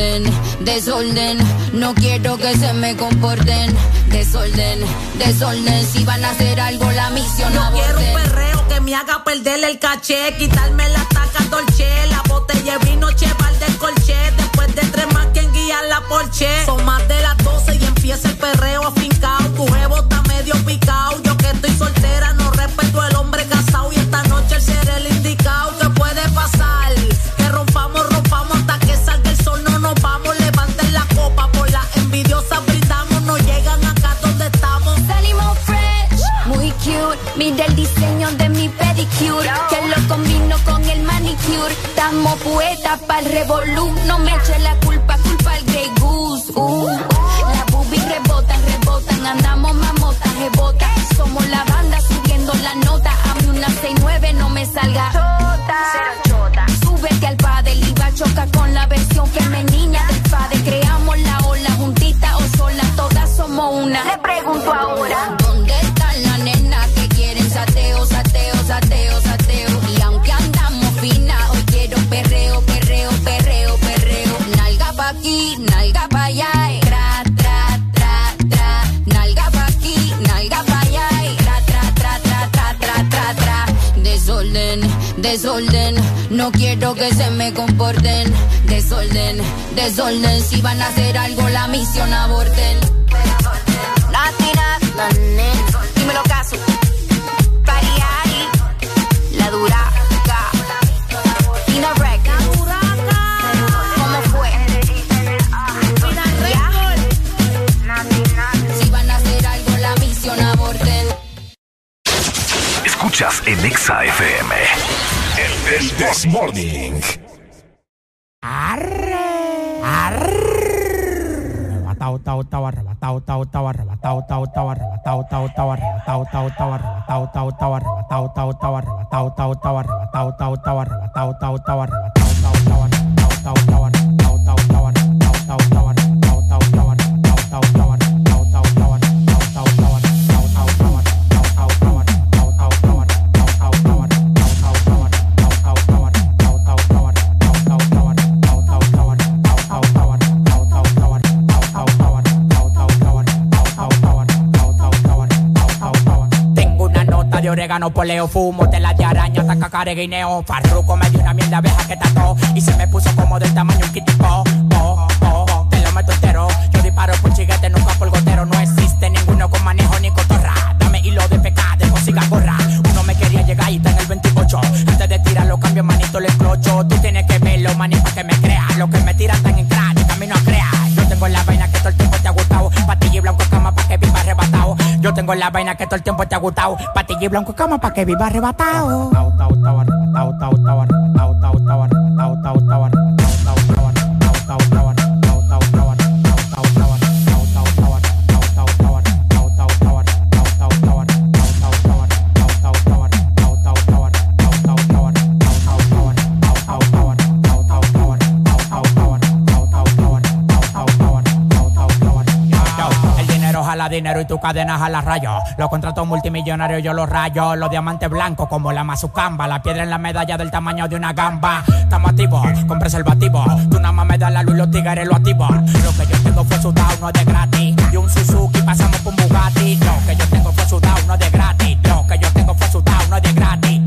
desorden, desorden. No quiero que se me comporten. Desorden, desorden. Si van a hacer algo, la misión no quiero un perreo que me haga perder el caché, quitarme la taca dolce, la botella vino cheval del colché. Después de tres más, quien guía la porche. Son más de las 12 y empieza el perreo afincado. Tu jevo Mira el diseño de mi pedicure, que lo combino con el manicure. Estamos poetas para revolú. No me eche la culpa, culpa al Grey Goose. Uh. uh. La bubi rebotan, rebotan. Andamos mamotas, rebotan. Somos la banda subiendo la nota. A mí una 69 no me salga. Chota. chota. Súbete al padre, y va choca con la versión femenina del padre. Creamos la ola juntita o sola. Todas somos una. Le pregunto ahora. desorden. No quiero que se me comporten, desorden, desorden. Si van a hacer algo, la misión aborten. Dímelo caso. escuchas en Exa FM. El This Morning. Arre, arre. Batao, tao, tao, arrebatao, tao, tao, arrebatao, tao, tao, arrebatao, tao, tao, arrebatao, tao, tao, arrebatao, tao, tao, arrebatao, tao, tao, arrebatao, tao, tao, arrebatao, tao, tao, arrebatao, tao, tao, arrebatao, tao, tao, arrebatao, tao, tao, arrebatao, tao, tao, arrebatao, De orégano, poleo, fumo, tela de araña, taca guineo. Farruco me dio una mierda abeja que tató y se me puso como del tamaño un kitipo. Oh, oh, oh, te lo meto entero. Yo disparo por chiguete, nunca por gotero. No existe ninguno con manejo ni cotorra. Dame hilo de pecado, consiga gorra. Uno me quería llegar y está en el 28. Antes de tirarlo, cambio manito, le explocho. Tú tienes que verlo, para que me crea. Lo que me tiran tan en Patilla y blanco cama pa' que viva arrebatado. Yo tengo la vaina que todo el tiempo te ha gustado. Patilla y blanco cama pa' que viva arrebatado. Dinero y tu cadena jala rayo. Los contratos multimillonarios yo los rayo. Los diamantes blancos como la mazucamba. La piedra en la medalla del tamaño de una gamba. Estamos activos con preservativo. Tú nada más me das la luz los tigres lo activan. Lo que yo tengo fue sudado, no de gratis. Y un Suzuki pasamos por un Bugatti. Lo que yo tengo fue sudado, no de gratis. Lo que yo tengo fue sudado, no de gratis.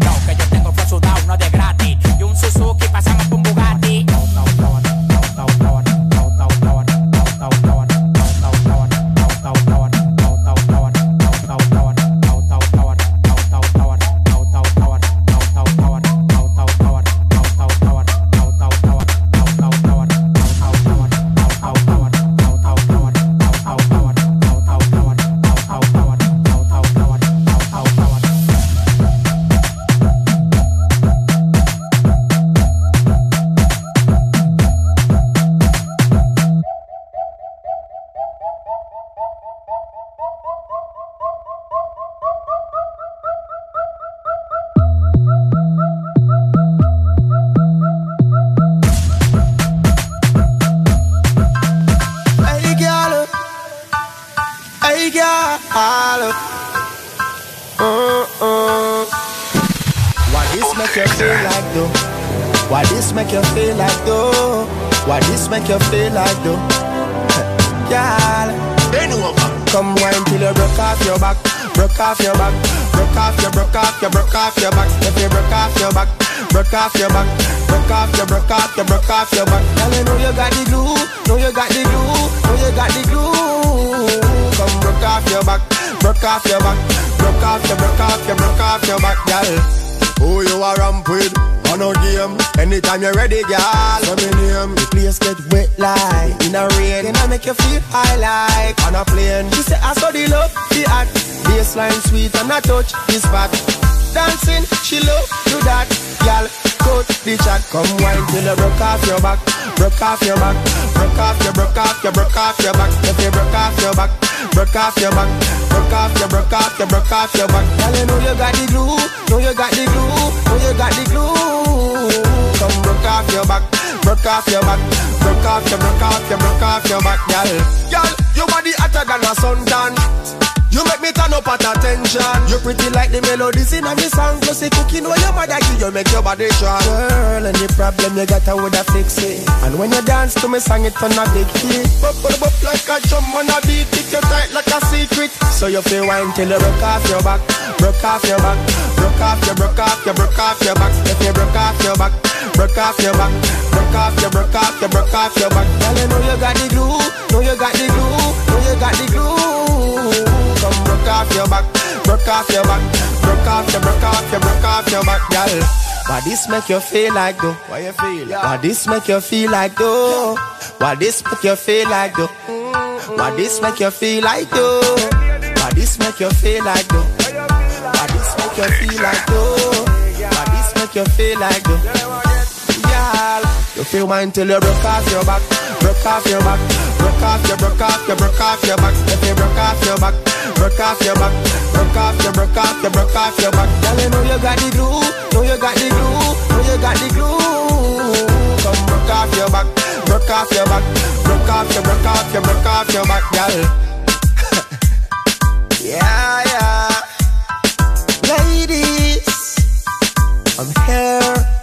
matters. The melodies in a me song. Plus the cooking where your mother give you make your body strong. Girl, any problem you got, I woulda fix it. And when you dance to me song, it turn a big hit. Bop, bop, bop like a drum on a beat. It you tight like a secret. So you feel wine till you broke off your back, broke off your back, broke off your, broke off your, broke off your back. If you broke off your back, broke off your back, broke off your, broke off your, broke off your back. Girl, you know you got the glue, know you got the glue, know you got the glue. Come broke off your back, broke off your back, broke off your, broke off your, broke off your back, girl. Why this make you feel like though? Why you feel? Why this make you feel like though? Why this make you feel like though? Why this make you feel like though? Why this make you feel like though? Why this make you feel like though? Why this make you feel like though? Girl, you feel mine till you broke off your back, broke off your back, broke off your, broke off your, broke off your back. If you broke off your back, broke off your back, broke off your, broke off your, broke off your back. Girl, you know you got the glue, know you got the glue, know you got the glue. Come broke off your back, broke off your back, broke off your, broke off your, broke off your back, girl. yeah, yeah. Ladies, I'm here.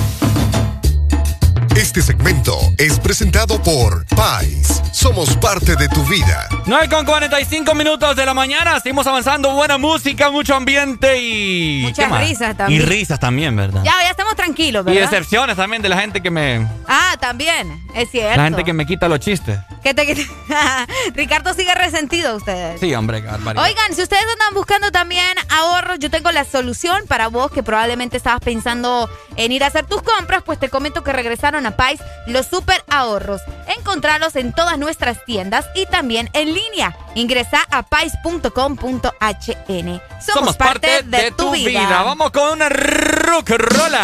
Este segmento es presentado por Pais. Somos parte de tu vida. 9 con 45 minutos de la mañana. Seguimos avanzando. Buena música, mucho ambiente y. Muchas risas también. Y risas también, ¿verdad? Ya, ya estamos tranquilos, Y ¿verdad? decepciones también de la gente que me. Ah, también, es cierto. La gente que me quita los chistes. Que te- que- Ricardo sigue resentido ustedes. Sí, hombre, barbaridad. Oigan, si ustedes andan buscando también ahorros, yo tengo la solución para vos que probablemente estabas pensando en ir a hacer tus compras, pues te comento que regresaron a Pais los super ahorros. Encontralos en todas nuestras tiendas y también en línea. Ingresa a pais.com.hn. Somos, parte, de, tu vida. Vamos con una rock rola.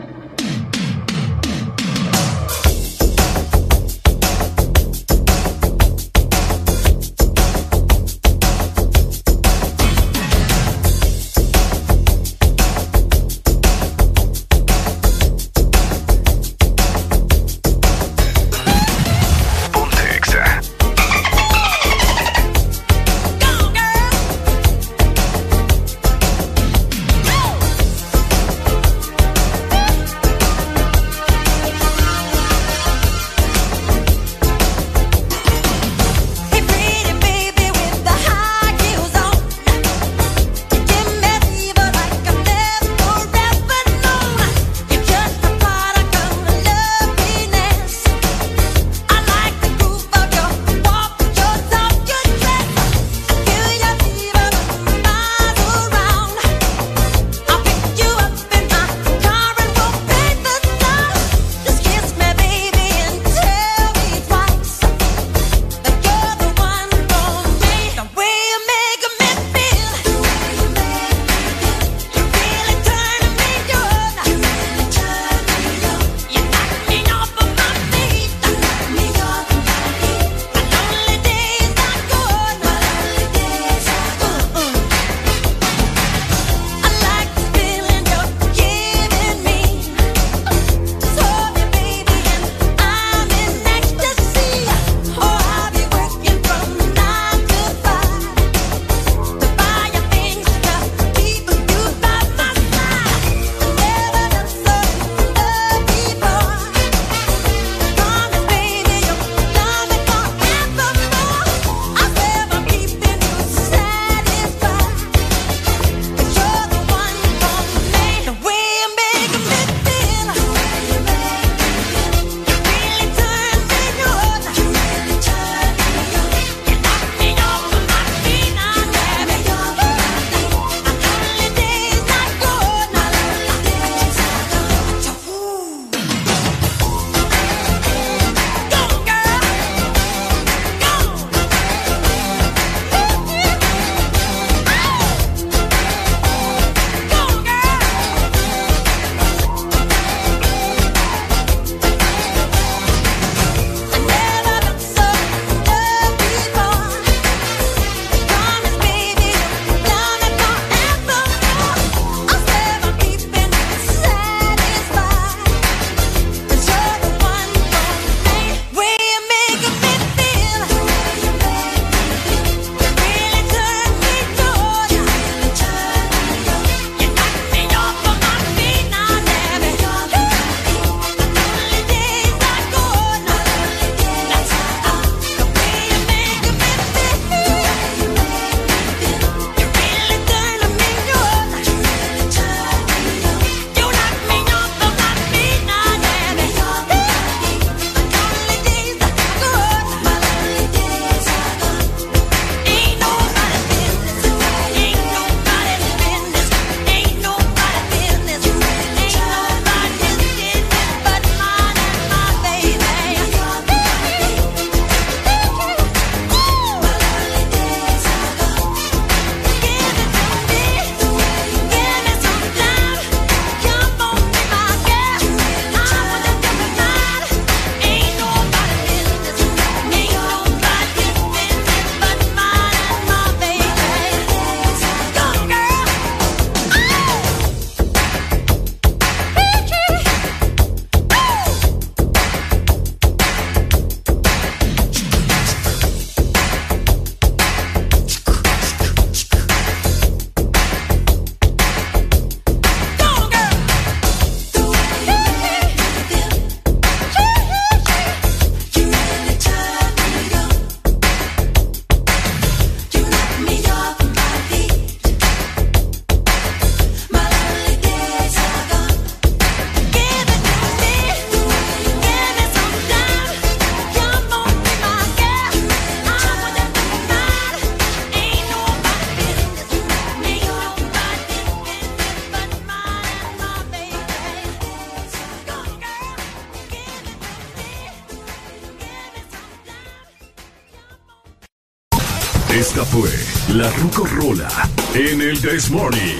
This Morning.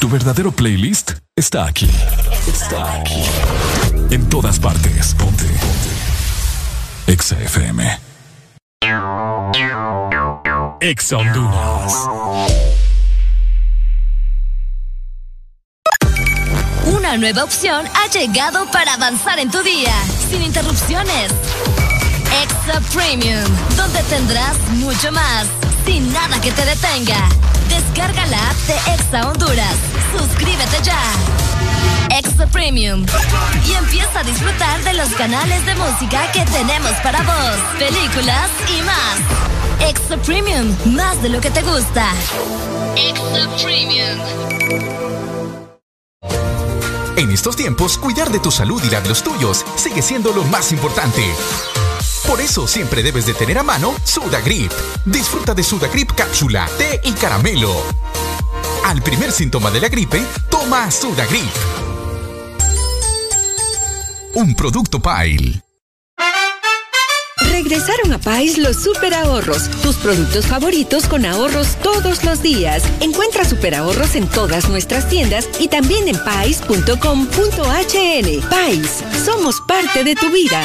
Tu verdadero playlist está aquí. Está aquí. En todas partes. Ponte. Ponte. Exa FM. Exa Honduras. Una nueva opción ha llegado para avanzar en tu día, sin interrupciones. Extra Premium, donde tendrás mucho más, sin nada que te detenga. Descarga la app de Exa Honduras. Suscríbete ya. Extra Premium. Y empieza a disfrutar de los canales de música que tenemos para vos, películas y más. Extra Premium, más de lo que te gusta. Extra Premium. En estos tiempos, cuidar de tu salud y la de los tuyos sigue siendo lo más importante. Por eso siempre debes de tener a mano Sudagrip. Disfruta de Sudagrip cápsula, té y caramelo. Al primer síntoma de la gripe, toma Sudagrip. Un producto Pile. Regresaron a Pais los super ahorros, tus productos favoritos con ahorros todos los días. Encuentra super ahorros en todas nuestras tiendas y también en pais.com.hn. Pais, somos parte de tu vida.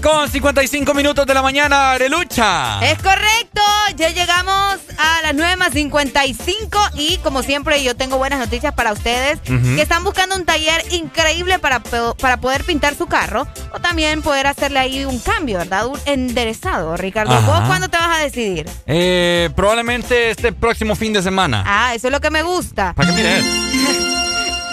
9 con 55 minutos de la mañana, Arelucha. Es correcto, ya llegamos a las 9 más 55 y como siempre yo tengo buenas noticias para ustedes Ujú. que están buscando un taller increíble para, para poder pintar su carro o también poder hacerle ahí un cambio, ¿verdad? Un enderezado, Ricardo. Ajá. ¿Vos cuándo te vas a decidir? Eh, probablemente este próximo fin de semana. Ah, eso es lo que me gusta. Para que mires.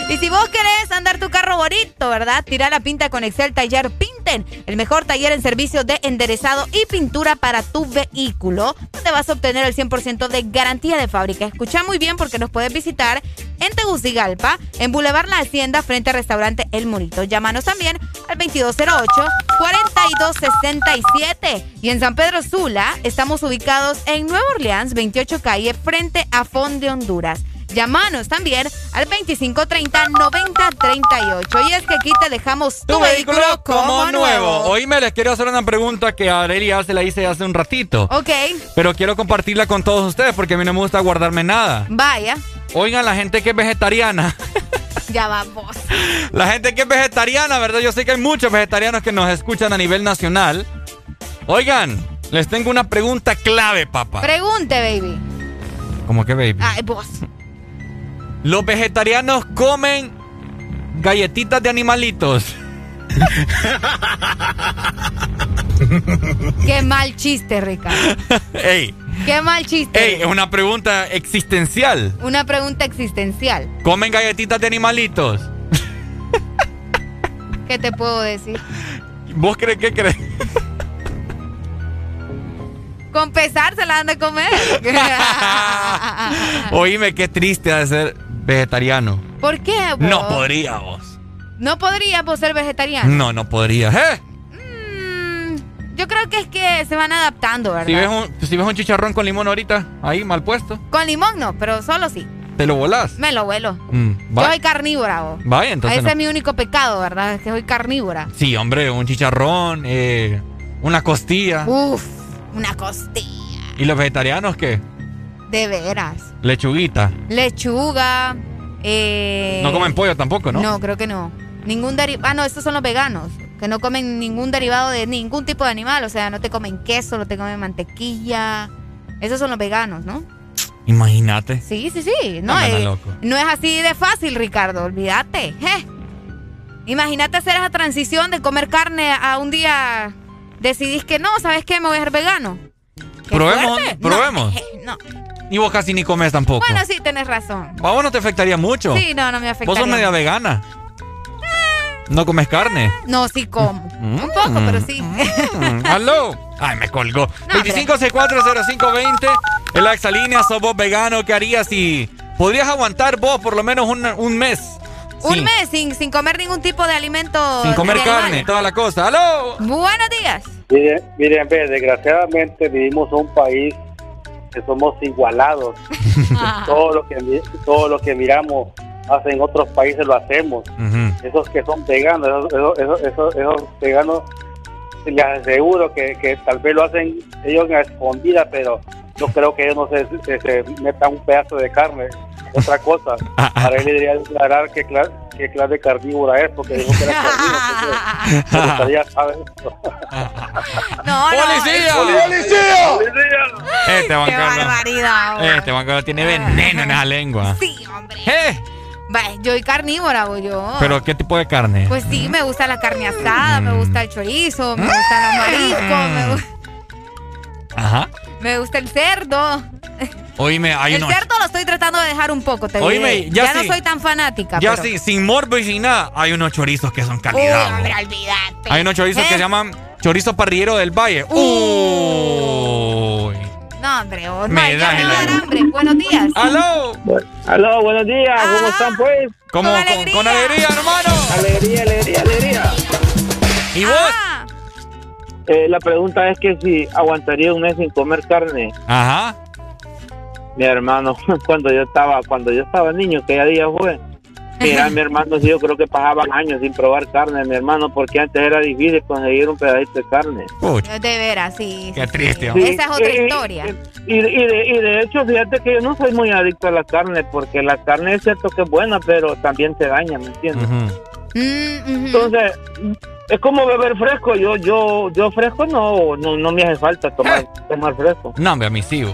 Y si vos querés andar tu carro bonito, ¿verdad? Tira la pinta con Excel Taller El mejor taller en servicio de enderezado y pintura para tu vehículo, donde vas a obtener el 100% de garantía de fábrica. Escucha muy bien porque nos puedes visitar en Tegucigalpa, en Boulevard La Hacienda, frente al restaurante El Morito. Llámanos también al 2208-4267. Y en San Pedro Sula, estamos ubicados en Nueva Orleans, 28 calle, frente a Fond de Honduras. Llámanos también al 2530-9038. Y es que aquí te dejamos tu, Tu vehículo como nuevo. Oíme, les quiero hacer una pregunta que a Arely ya se la hice hace un ratito. Ok, Pero quiero compartirla con todos ustedes porque a mí no me gusta guardarme nada. vaya. Oigan, la gente que es vegetariana. Ya vamos. La gente que es vegetariana, ¿verdad? Yo sé que hay muchos vegetarianos que nos escuchan a nivel nacional. Oigan, les tengo una pregunta clave, papá. Pregunte, baby. ¿Cómo que, baby? Ay, vos. Los vegetarianos comen galletitas de animalitos. Qué mal chiste, Ricardo. ey, Qué mal chiste. ey, es una pregunta existencial. Una pregunta existencial. ¿Comen galletitas de animalitos? ¿Qué te puedo decir? ¿Vos crees que crees? Con pesar se la han de comer. Oíme, qué triste ser vegetariano. ¿Por qué? vos? No podría vos. No podría vos ser vegetariano. No, no podría. ¿Eh? Yo creo que es que se van adaptando, ¿verdad? Si ves, un, si ves un chicharrón con limón ahorita, ahí mal puesto, Con limón no, pero solo sí. te lo volás. Me lo vuelo. Mm, Yo soy carnívora, vos. Vaya, entonces. Ese no. es mi único pecado, ¿verdad? Es que soy carnívora. Sí, hombre, un chicharrón, eh, una costilla. Uf, una costilla. ¿Y los vegetarianos qué? De veras. Lechuguita. Lechuga. Eh, No comen pollo tampoco, ¿no? No, creo que no. Ningún derivado. Ah, no, estos son los veganos. Que no comen ningún derivado de ningún tipo de animal. O sea, no te comen queso, no te comen mantequilla. Esos son los veganos, ¿no? Imagínate. Sí, sí, sí. No, eh, loco. no es así de fácil, Ricardo. Olvídate. Imagínate hacer esa transición de comer carne a un día decidís que no, ¿sabes qué? Me voy a ser vegano. Probemos, fuerte. probemos. No, eh, no. Y vos casi ni comes tampoco. Bueno, sí, tenés razón. ¿A vos no te afectaría mucho? Sí, no, no me afecta. Vos sos media vegana. No comes carne. No, sí como. Mm. Un poco, pero sí. Mm, ¡Aló! Ay, me colgó. hombre. 25640520. En la exalínea, sos vos vegano. ¿Qué harías si podrías aguantar vos por lo menos un, un mes? Un mes sin, sin comer ningún tipo de alimento. Sin comer carne, toda la cosa. ¡Aló! Buenos días. Miren, miren, ve, desgraciadamente vivimos en un país que somos igualados. todo lo que todo lo que miramos hacen otros países lo hacemos. Esos que son veganos, esos, esos, esos, esos- esos veganos, les aseguro que, que tal vez lo hacen ellos en escondida, pero yo creo que ellos no se, se- se metan un pedazo de carne. Otra cosa, para él debería aclarar qué clase, qué clase de carnívora es, porque dijo que era carnívoro. entonces, me gustaría saber esto. No, no. ¡Policía! ¡Policía! Este Carlos. barbaridad. vos. Este Carlos tiene veneno en esa lengua. Sí, hombre. ¿Eh? Yo soy carnívora, voy yo. ¿Pero qué tipo de carne? Pues sí, me gusta la carne asada, me gusta el chorizo, me gustan los mariscos, me, Ajá. Me gusta el cerdo. Oíme, hay el unos... cerdo lo estoy tratando de dejar un poco, te Oíme, diré. ya no sí. soy tan fanática. Ya pero- sí, sin morbo y sin nada, hay unos chorizos que son Uy, calidad. hombre, bo. olvídate. Hay unos chorizos que ¿Eh? se llaman chorizo parrillero del valle. Uy. No, hombre, vos, Me no, ya das me el va a dar ánimo. hambre. Buenos días. ¡Aló! Aló, buenos días, ¿cómo están pues? ¿Cómo? Con alegría. con alegría, hermano. Alegría, alegría, alegría. ¿Y vos? Eh, la pregunta es que si aguantaría un mes sin comer carne. Ajá. Mi hermano, cuando yo estaba, cuando yo estaba niño, que ya día fue. Mira, mi hermano, sí, yo creo que pasaban años sin probar carne, mi hermano, porque antes era difícil conseguir un pedacito de carne. Pucha, de veras, sí. qué sí, triste. sí. Esa es otra Eh, historia. Y, y de, y de hecho, fíjate que yo no soy muy adicto a la carne, porque la carne es cierto que es buena, pero también te daña, ¿me entiendes? Mm. Entonces, es como beber fresco. Yo, yo, yo fresco no, no, no me hace falta tomar, Eh. tomar fresco. No, hombre, a mis hijos.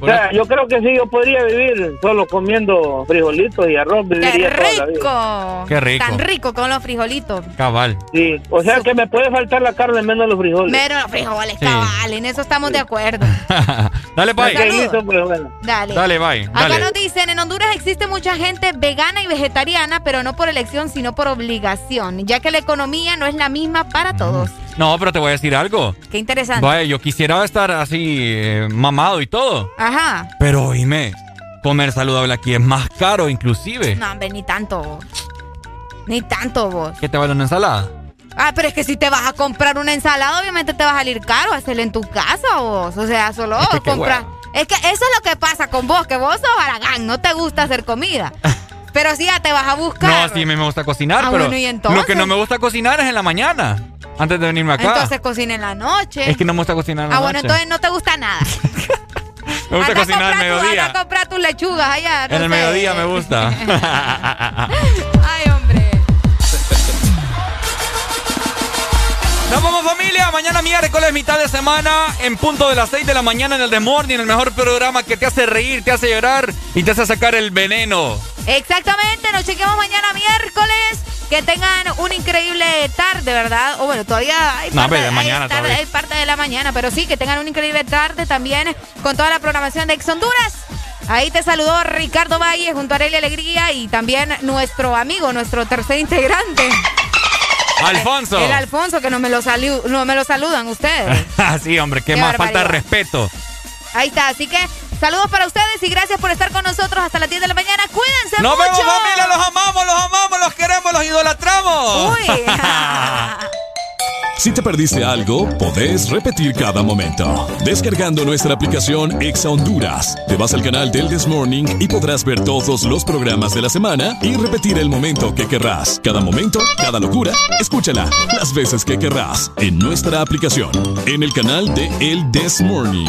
O sea, yo creo que sí, yo podría vivir solo comiendo frijolitos y arroz, ¡Qué viviría toda la vida. rico! Qué rico. Tan rico con los frijolitos. Cabal. Sí, o sea que me puede faltar la carne menos los frijoles. Pero los frijoles, Sí. cabal, en eso estamos de acuerdo. Dale, bye. Pues, bueno. Dale. Dale, bye. Acá Dale. nos dicen, en Honduras existe mucha gente vegana y vegetariana, pero no por elección, sino por obligación, ya que la economía no es la misma para todos. No, pero te voy a decir algo. Qué interesante. Vaya, yo quisiera estar así eh, mamado y todo. Ajá. Pero oíme, comer saludable aquí es más caro inclusive. No, hombre, ni tanto vos. Ni tanto vos. ¿Qué te vale una ensalada? Ah, pero es que si te vas a comprar una ensalada, obviamente te va a salir caro hacerla en tu casa vos. O sea, solo Es que comprar. Es que eso es lo que pasa con vos, que vos sos baragán, no te gusta hacer comida. pero si ya te vas a buscar. No, sí, a mí me gusta cocinar, Ah, pero bueno, ¿y entonces? lo que no me gusta cocinar es en la mañana, antes de venirme acá. Entonces cocina en la noche. es que no me gusta cocinar en la ah, bueno, noche. entonces no te gusta nada. me gusta Anda cocinar al mediodía. anda a comprar tus lechugas allá. no en el sé. mediodía me gusta. Ay, hombre. Nos vamos familia, mañana miércoles, mitad de semana, en punto de las 6 de la mañana en el The Morning, el mejor programa que te hace reír, te hace llorar y te hace sacar el veneno. Exactamente, nos chequeamos mañana miércoles. Que tengan una increíble tarde, ¿verdad? O bueno, todavía hay No, parte, de hay mañana tarde- todavía. hay parte de la mañana, pero sí, que tengan una increíble tarde también con toda la programación de Ex Honduras. Ahí te saludó Ricardo Valle junto a Arely Alegría y también nuestro amigo, nuestro tercer integrante. Alfonso. El Alfonso, que no me lo, no me lo saludan ustedes. sí, hombre, qué, Qué más falta de respeto. Ahí está, así que saludos para ustedes y gracias por estar con nosotros hasta las 10 de la mañana. Cuídense Nos mucho. vemos familia, los amamos, los amamos, los queremos, los idolatramos. Uy. Si te perdiste algo, podés repetir cada momento. Descargando nuestra aplicación Exa Honduras. Te vas al canal del This Morning y podrás ver todos los programas de la semana y repetir el momento que querrás. Cada momento, cada locura, escúchala las veces que querrás en nuestra aplicación. En el canal de El This Morning.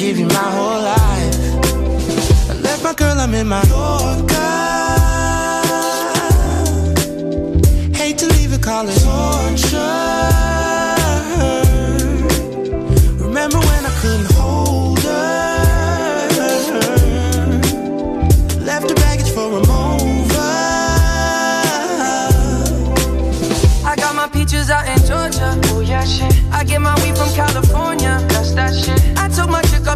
give you my whole life. I left my girl, I'm in my Yorker.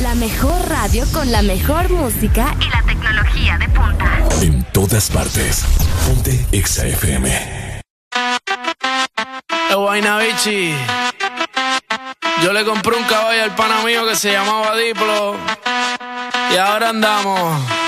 La mejor radio con la mejor música Y la tecnología de punta. En todas partes. Ponte Exa FM. Yo le compré un caballo al pana mío que se llamaba Diplo. Y ahora andamos.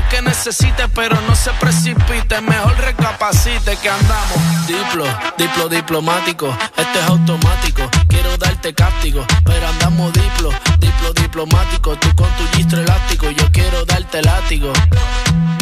que necesite. Pero no se precipite, mejor recapacite que andamos. Diplo, diplo diplomático. Esto es automático. Quiero darte cáptico. Pero andamos diplo, diplo diplomático. Tú con tu gistro elástico. Yo quiero darte látigo.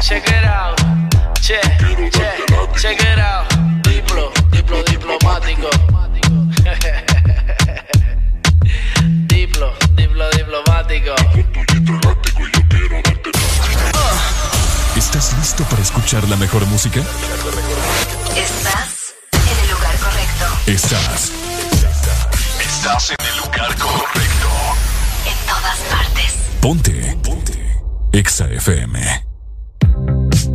Check it out. Che, che, check it out. Diplo, diplo diplomático. diplo, diplo diplomático. ¿Estás listo para escuchar la mejor música? Estás en el lugar correcto. Estás. Estás en el lugar correcto. En todas partes. Ponte. Ponte. Exa FM. I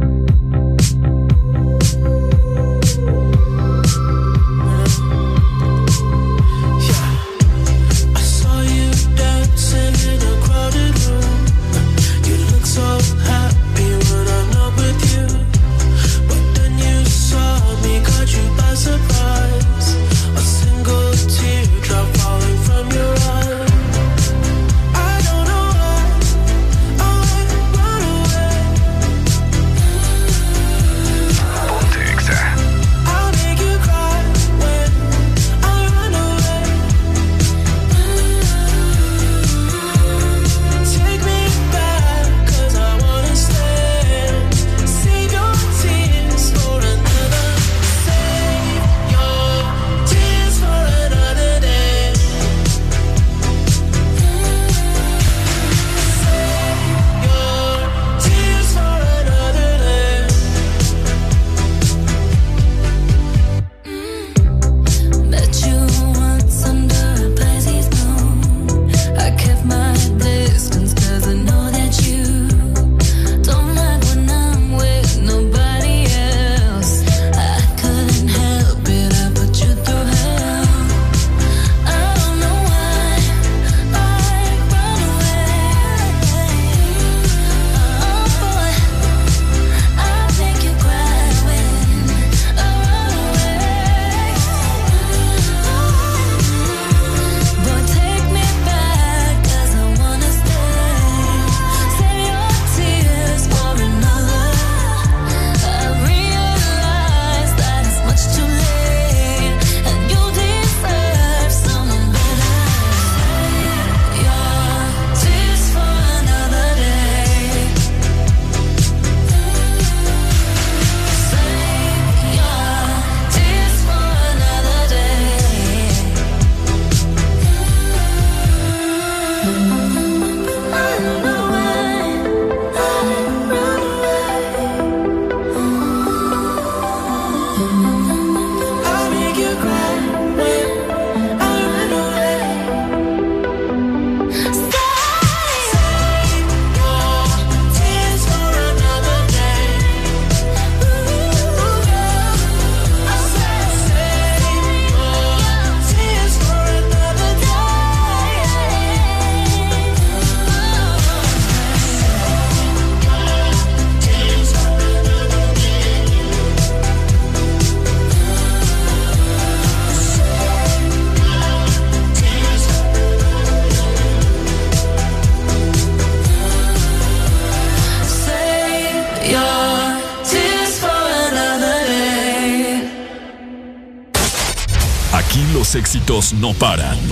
no paran. En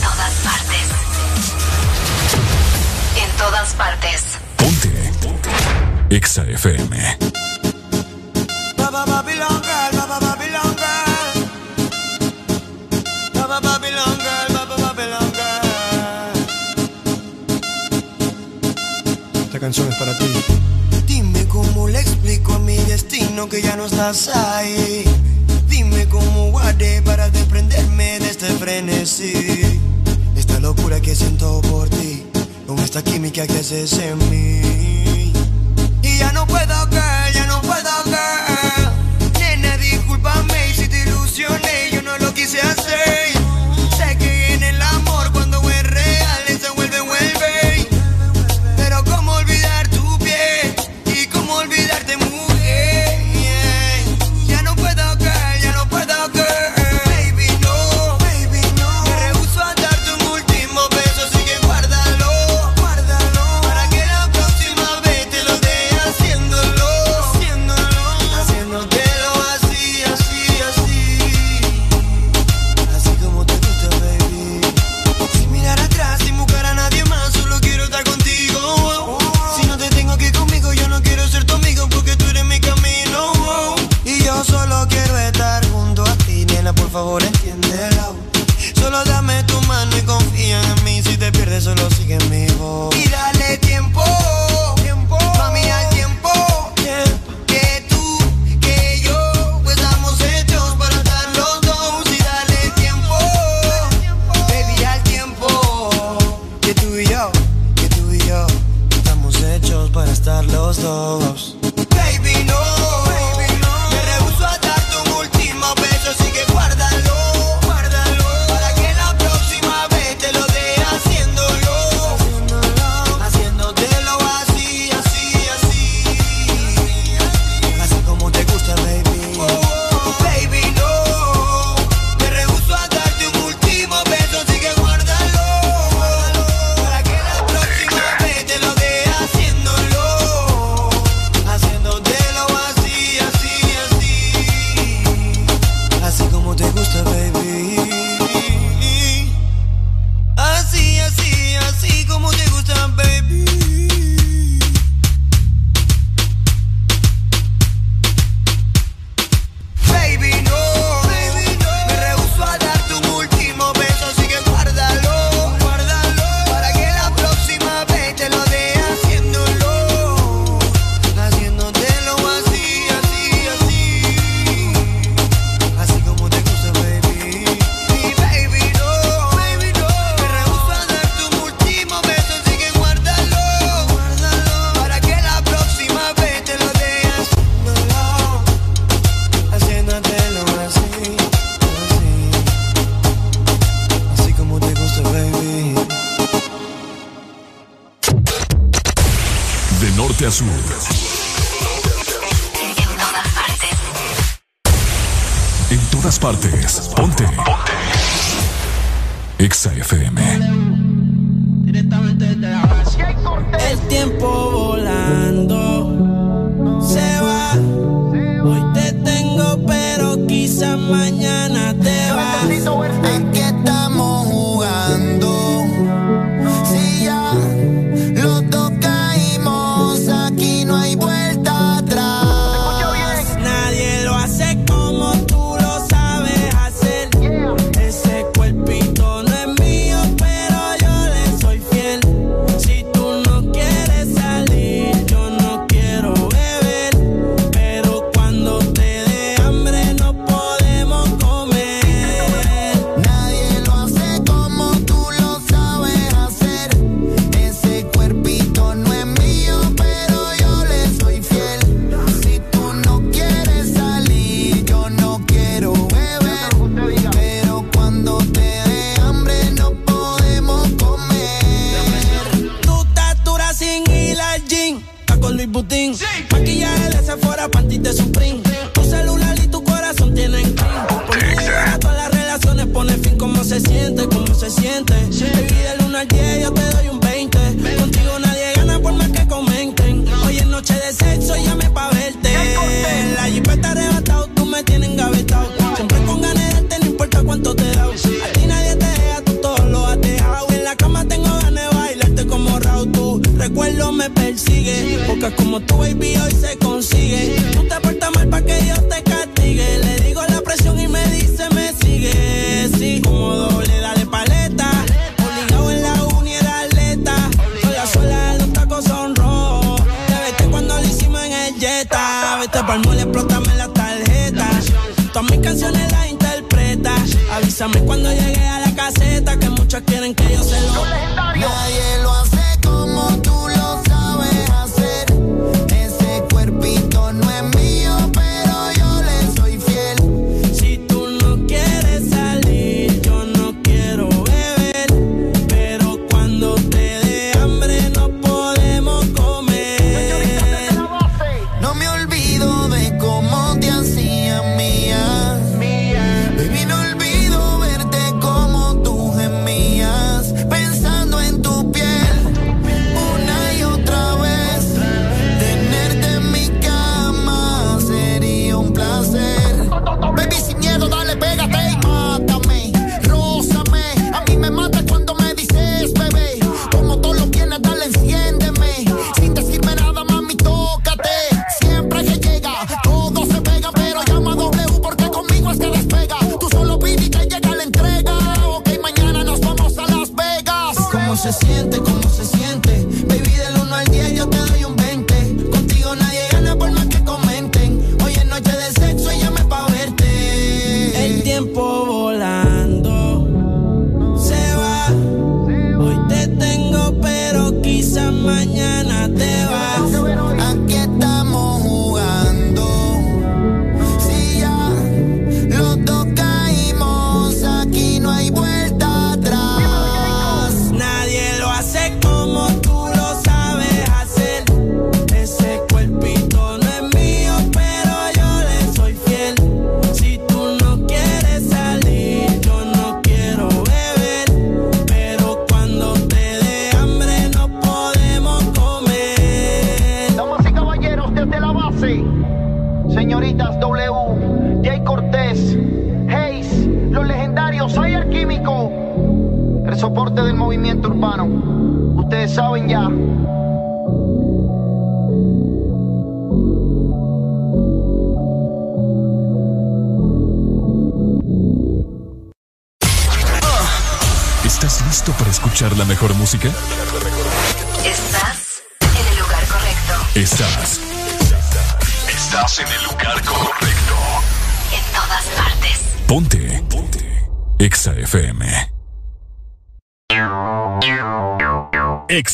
todas partes. En todas partes. Ponte. Ponte. Exa FM. Esta canción es para ti. Dime cómo le explico a mi destino que ya no estás ahí esta química que haces en mí.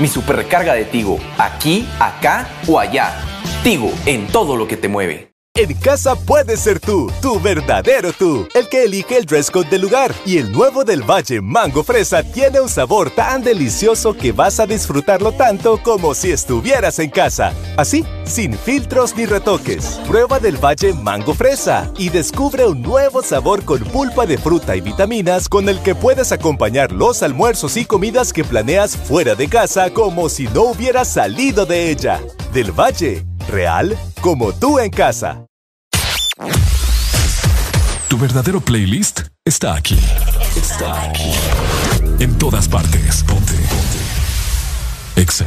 Mi super recarga de Tigo, aquí, acá o allá. Tigo, en todo lo que te mueve. En casa puedes ser tú, tu verdadero tú, el que elige el dress code del lugar. Y el nuevo del Valle Mango Fresa tiene un sabor tan delicioso que vas a disfrutarlo tanto como si estuvieras en casa. Así, sin filtros ni retoques. Prueba del Valle Mango Fresa y descubre un nuevo sabor con pulpa de fruta y vitaminas con el que puedes acompañar los almuerzos y comidas que planeas fuera de casa como si no hubieras salido de ella. Del Valle, real como tú en casa. Tu verdadero playlist está aquí. Está aquí. En todas partes. Ponte. Ponte. Exa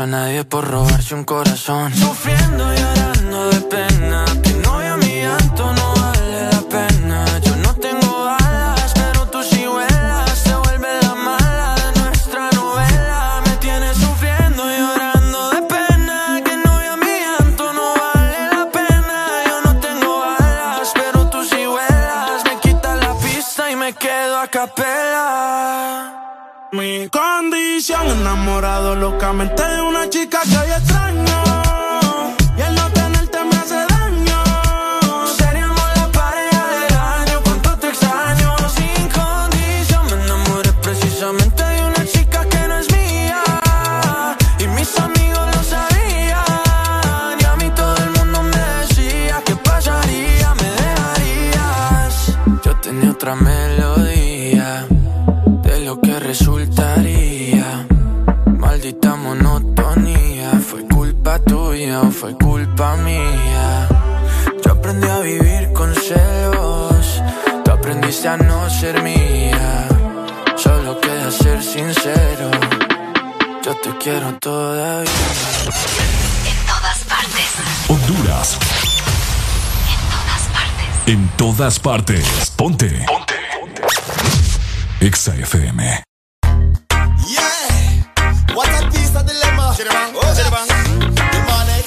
a nadie por robarse un corazón. Sufriendo y llorando de pena, que no a mi llanto no vale la pena. Yo no tengo alas, pero tú sí vuelas, se vuelve la mala de nuestra novela. Me tienes sufriendo y llorando de pena, que no a mi llanto no vale la pena. Yo no tengo alas, pero tú sí vuelas, me quitas la pista y me quedo a capela. Mi condición enamorado locamente todas partes. Ponte. Ponte. Ponte. Exa FM. Yeah. What a piece of dilemma. Chiribang. Oh, Chiribang. The morning,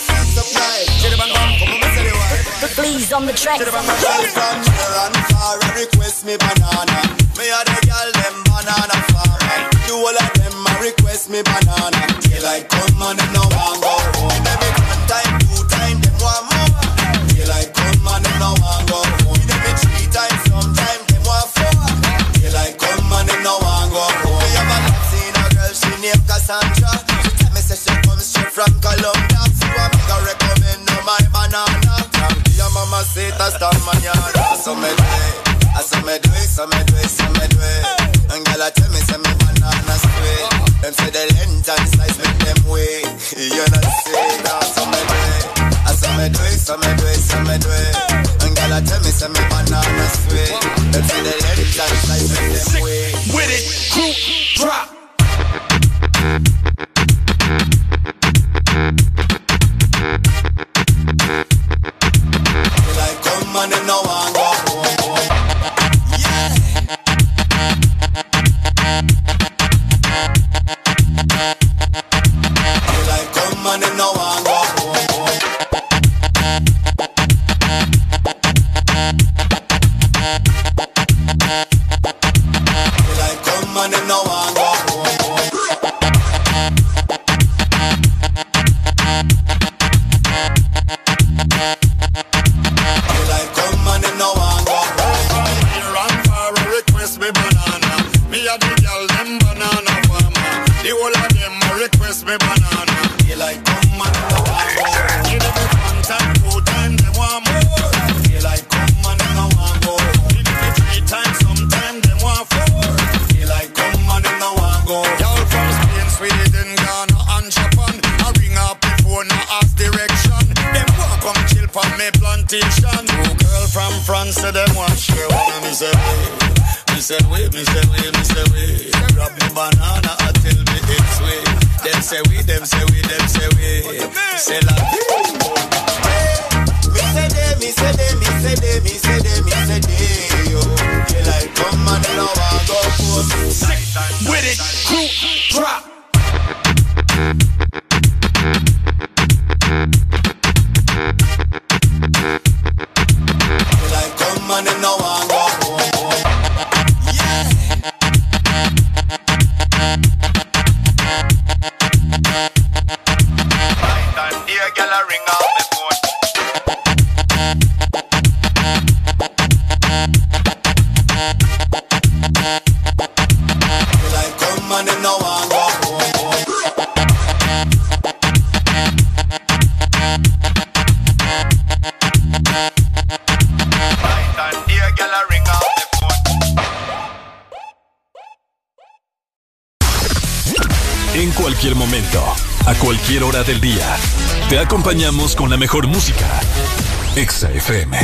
Come on, on the track. con la mejor música. Exa FM.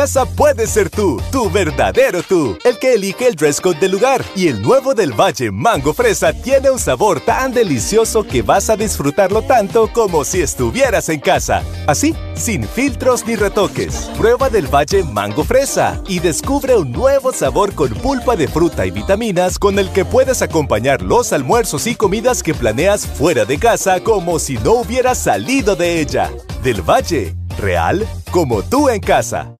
Casa puedes ser tú, tu verdadero tú, el que elige el dress code del lugar. Y el nuevo del Valle Mango Fresa tiene un sabor tan delicioso que vas a disfrutarlo tanto como si estuvieras en casa. Así, sin filtros ni retoques. Prueba del Valle Mango Fresa y descubre un nuevo sabor con pulpa de fruta y vitaminas con el que puedes acompañar los almuerzos y comidas que planeas fuera de casa como si no hubieras salido de ella. Del Valle, real como tú en casa.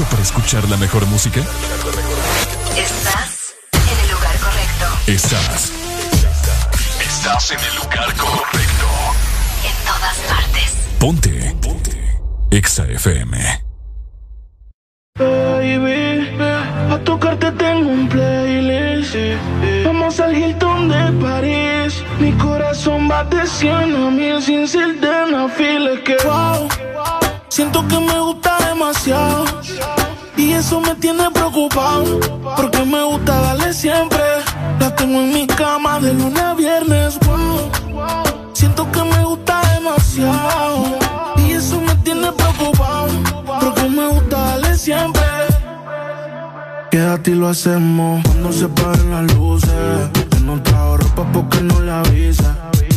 Listo para escuchar la mejor música? Estás en el lugar correcto. Estás. Estás en el lugar correcto. En todas partes. Ponte. Ponte. Exa FM. Baby, a tocarte tengo un playlist. Vamos al Hilton de París. Mi corazón va de 100 a mil sin ser de una fila. Es que wow, siento que me gusta demasiado. Y eso me tiene preocupado. Porque me gusta darle siempre. La tengo en mi cama de lunes a viernes. Wow, siento que me gusta demasiado. Y eso me tiene preocupado. Porque me gusta darle siempre. Quédate y lo hacemos cuando se paren las luces. Que no trajo ropa porque no le avisa.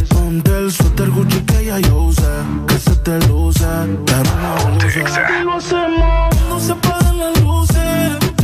Ponte el suéter Gucci que ya yo usé. Que se te luce, pero no use. Quédate y lo hacemos cuando se paren las luces.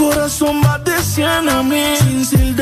corazón más de 100 a mí. Sin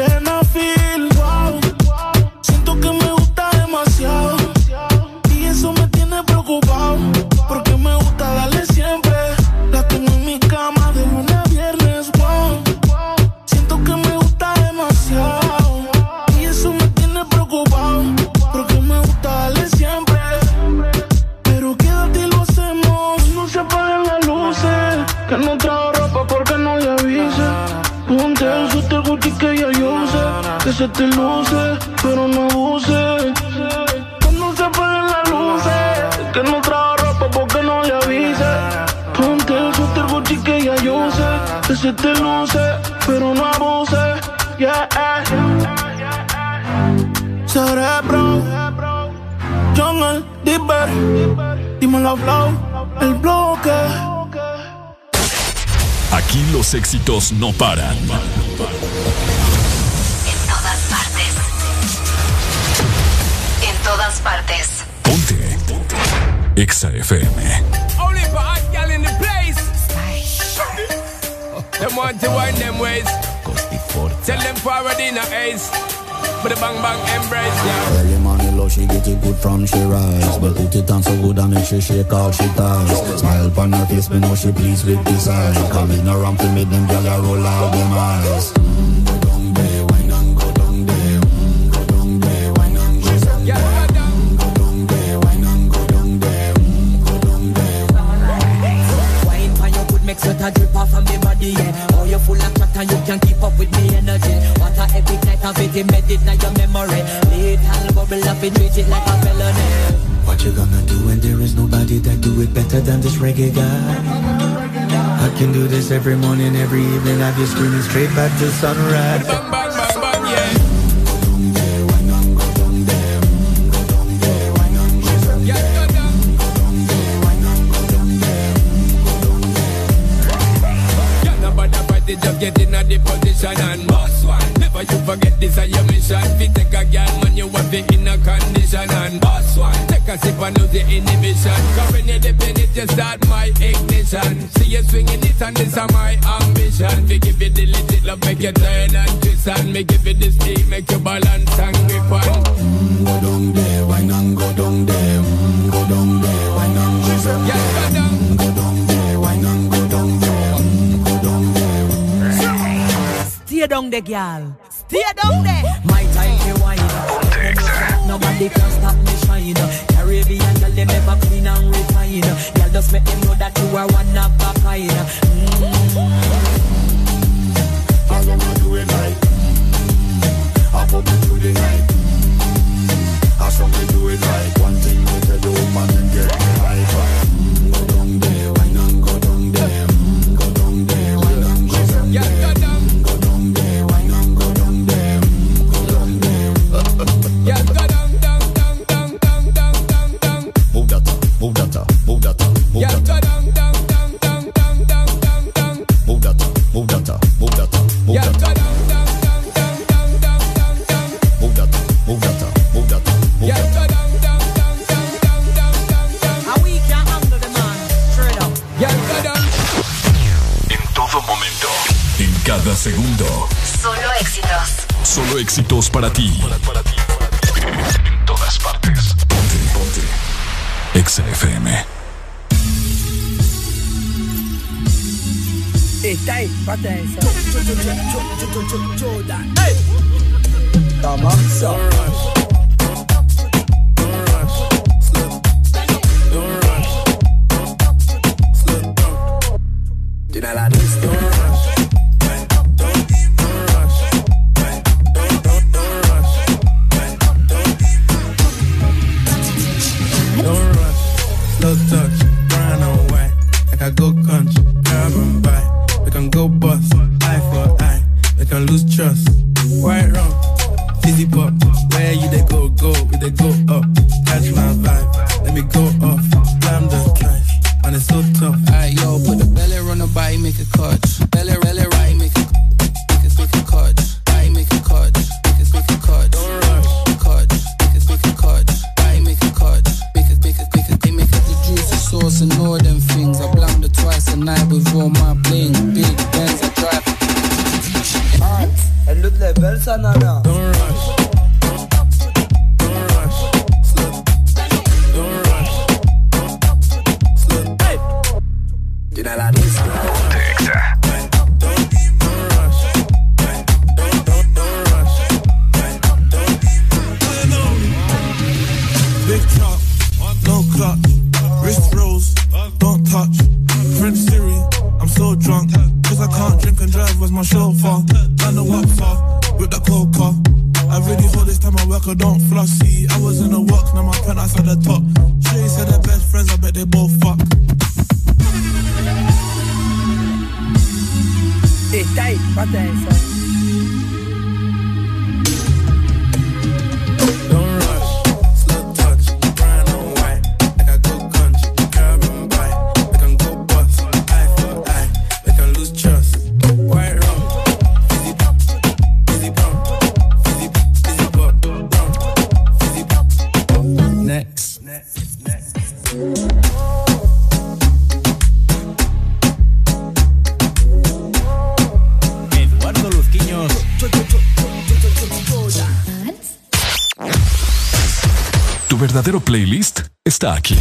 El bloque. Aquí los éxitos no paran. En todas partes. En todas partes. Ponte. Ponte. Exa FM. Only for hot gal in the place. Them want to wind them ways. Tell them forward in the ace. But the bang bang embrace, yeah. Well, your money low, she get it good from she rise. But put it on so good, I make she shake all she ties. Smile upon her face, me know she pleased with this eyes. Coming around to me, them gals roll out them eyes. Mm-hmm. can it, embed it in your memory. Little bubble up and treat it like a felony. What you gonna do when there is nobody that do it better than this reggae guy? I can do this every morning, every evening. Have you screaming straight back to sunrise. Cause if I lose the inhibition. Cause Current in the penny just start my ignition. See you swinging it and this is my ambition. We give you the legit love make you turn and twist And me give you the steam make you balance and grip on. Mm, Go down there, why not go down there? Mm, Go down there, why not go down there? yeah, go down. Mm, go down there, why not go down there? Mm, Go down there. Stay down there, girl. Stay down there. My time, you wine Nobody can stop me shining me, him know that you are one. Playlist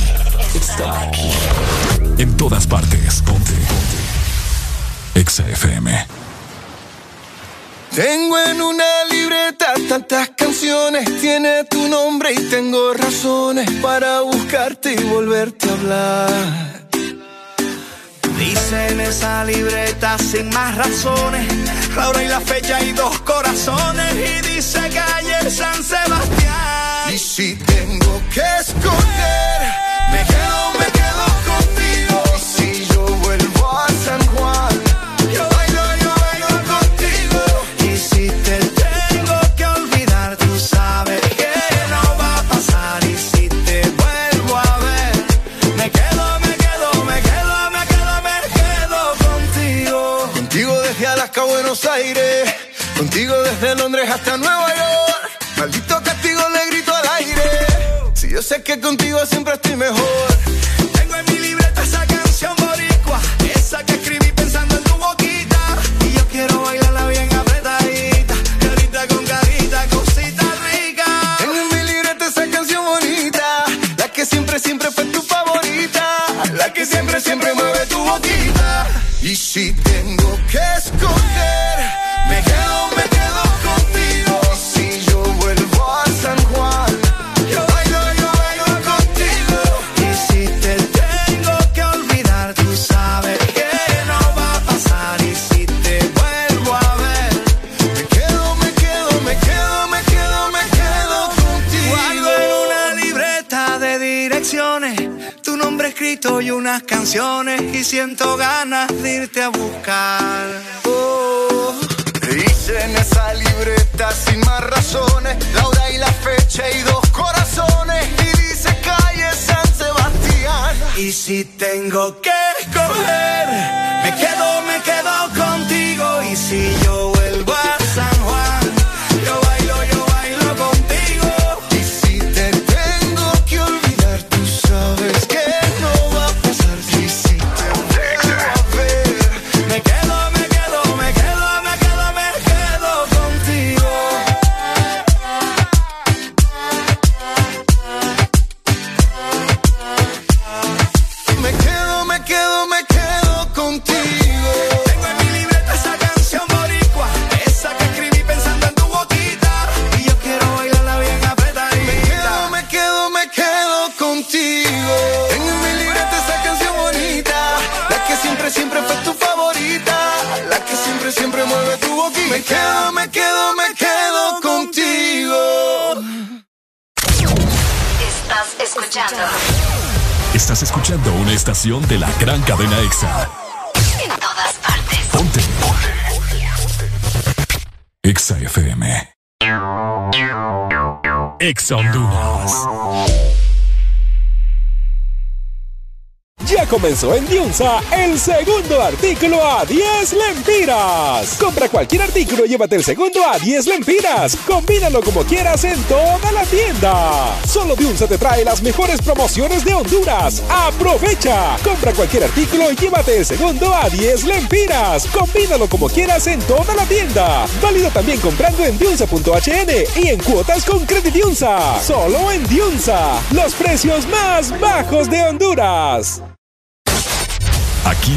el segundo artículo a 10 lempiras. Compra cualquier artículo y llévate el segundo a 10 lempiras. Combínalo como quieras en toda la tienda. Solo Diunsa te trae las mejores promociones de Honduras. ¡Aprovecha! Compra cualquier artículo y llévate el segundo a 10 lempiras. Combínalo como quieras en toda la tienda. Válido también comprando en Diunsa.hn y en cuotas con Credit Diunsa. Solo en Diunsa. Los precios más bajos de Honduras.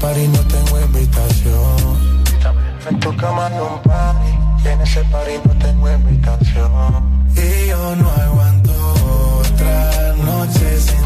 Party no tengo invitación. En tu cama hay un party, y en ese party no tengo invitación. Y yo no aguanto otra noche sin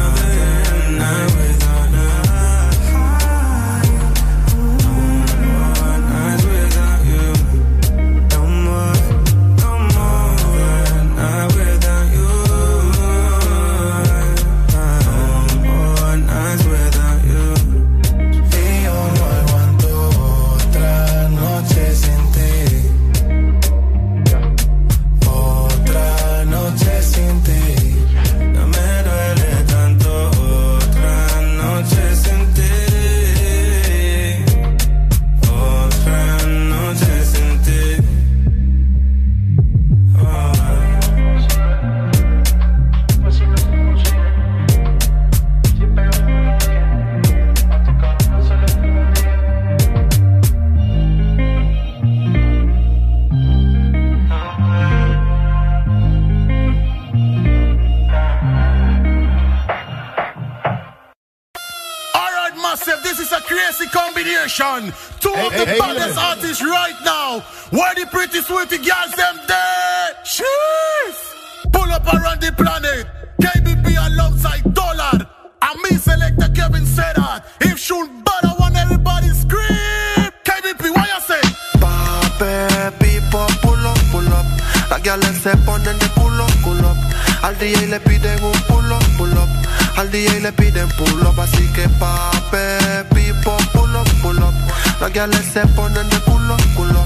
Guiales se ponen de culo, culo.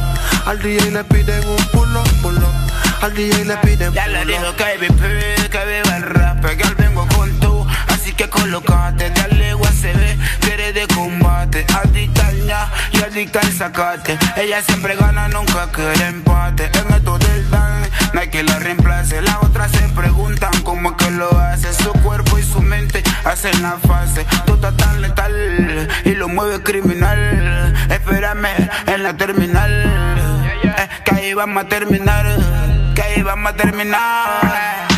Al DJ le piden un pull up. Al DJ le piden Ya le up. que vive, que viva el rap, que al vengo con tú, así que colocate, dale ve, que eres de combate, adicta al ña y adicta al sacate, ella siempre gana, nunca quiere empate, en esto del dan, no hay que la reemplace, las otras se preguntan cómo es que lo hacen la fase, tú estás tan letal y lo mueve criminal, espérame en la terminal, eh, que ahí vamos a terminar, que ahí vamos a terminar.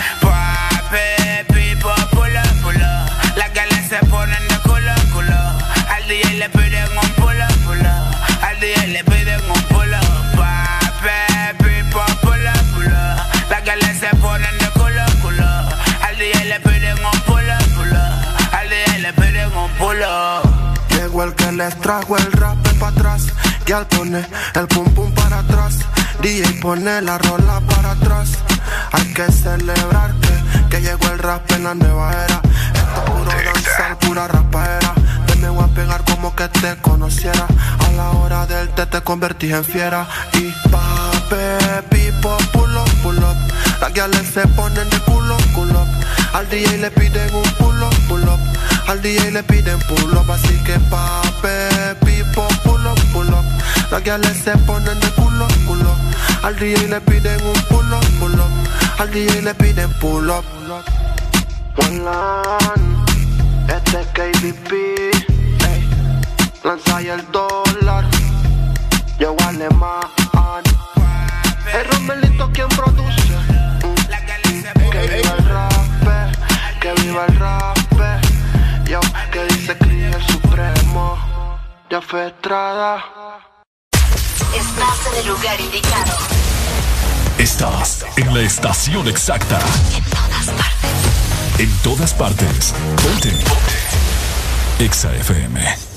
Llegó el que les trajo el rap para atrás. Y al pone el pum pum para atrás. DJ pone la rola para atrás. Hay que celebrar que, que llegó el rap en la nueva era. Esto es puro danzar, pura rapaera. Te me voy a pegar como que te conociera. A la hora del té te convertí en fiera. Y pape, pipo, pull up, pull up. Las guiales se ponen de culo, culo. Al DJ le piden un pull up, pull up. Al DJ le piden pull up, así que pape, pipo, pull up, pull up. Las guiales se ponen de culo, culo. Al DJ le piden un pull up, pull up. Al DJ le piden pull up. One este es KDP, ey. Lanza ahí el dólar, yo alemán. El Romelito quien produce. Que viva el rap, que viva el rap. Yo, que dice Cris el Supremo. Ya fue Estrada. Estás en el lugar indicado. Estás en la estación exacta. En todas partes. Ponte. Exa FM.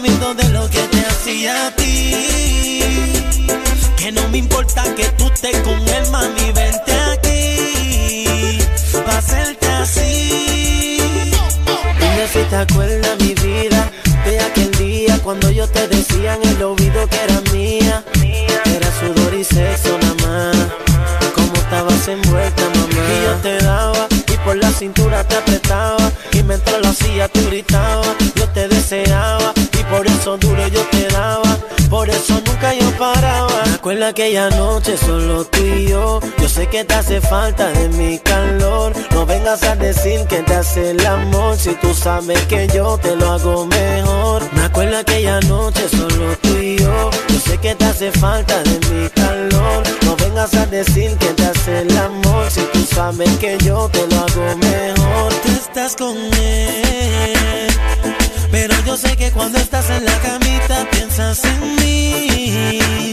pensamiento de lo que te hacía a ti. Que no me importa que tú estés con él, mami, vente aquí. Pa' hacerte así. Dime si te acuerdas mi vida de aquel día cuando yo te decía en el oído que era mía. Era sudor y sexo nada más. Como estabas envuelta, mamá. Y yo te daba y por la cintura te apretaba. Y mientras lo hacía tú gritabas. Aquella noche solo tú y yo. Yo sé que te hace falta de mi calor. No vengas a decir que te hace el amor. Si tú sabes que yo te lo hago mejor. Me acuerdo aquella noche solo tú y yo. Yo sé que te hace falta de mi calor. No vengas a decir que te hace el amor. Si tú sabes que yo te lo hago mejor. Tú estás con él. Pero yo sé que cuando estás en la camita piensas en mí.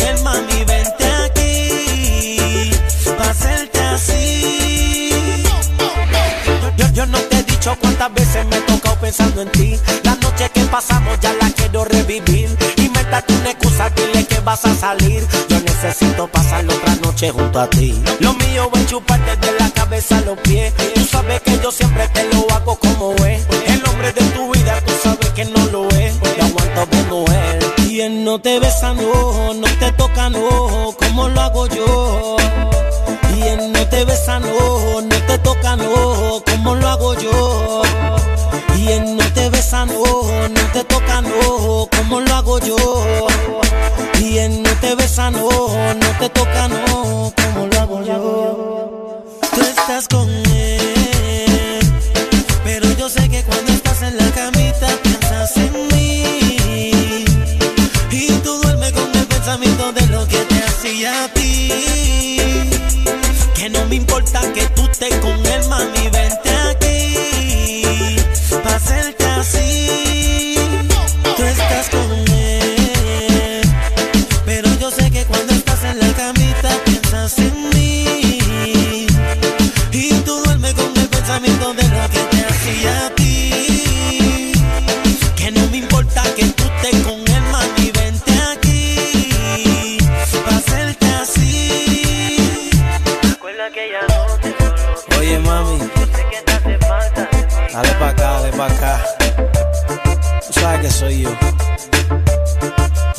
cuántas veces me he tocado pensando en ti. La noche que pasamos ya la quiero revivir. Inventate una excusa, dile que vas a salir. Yo necesito pasar otra noche junto a ti. Lo mío es chuparte de la cabeza a los pies. Tú sabes que yo siempre te lo hago como es. El hombre de tu vida, tú sabes que no lo es. Te aguanto como es. Y él no te besa, no, no te toca, no, como lo hago yo. Y él no te besa, no como lo hago yo. Y él no te besa, no, no te toca, no, como lo hago yo. Tú estás con él.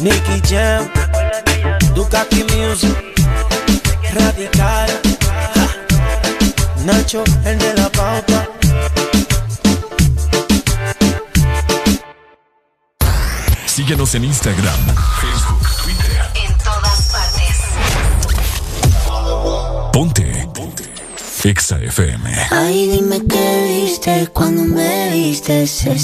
Nicky Jam, Ducati Music, Radical. Nacho, el de la pauta. Síguenos en Instagram, Facebook, Twitter. En todas partes. Ponte. Ponte. Exa FM. Ay, dime qué viste cuando me viste. Ese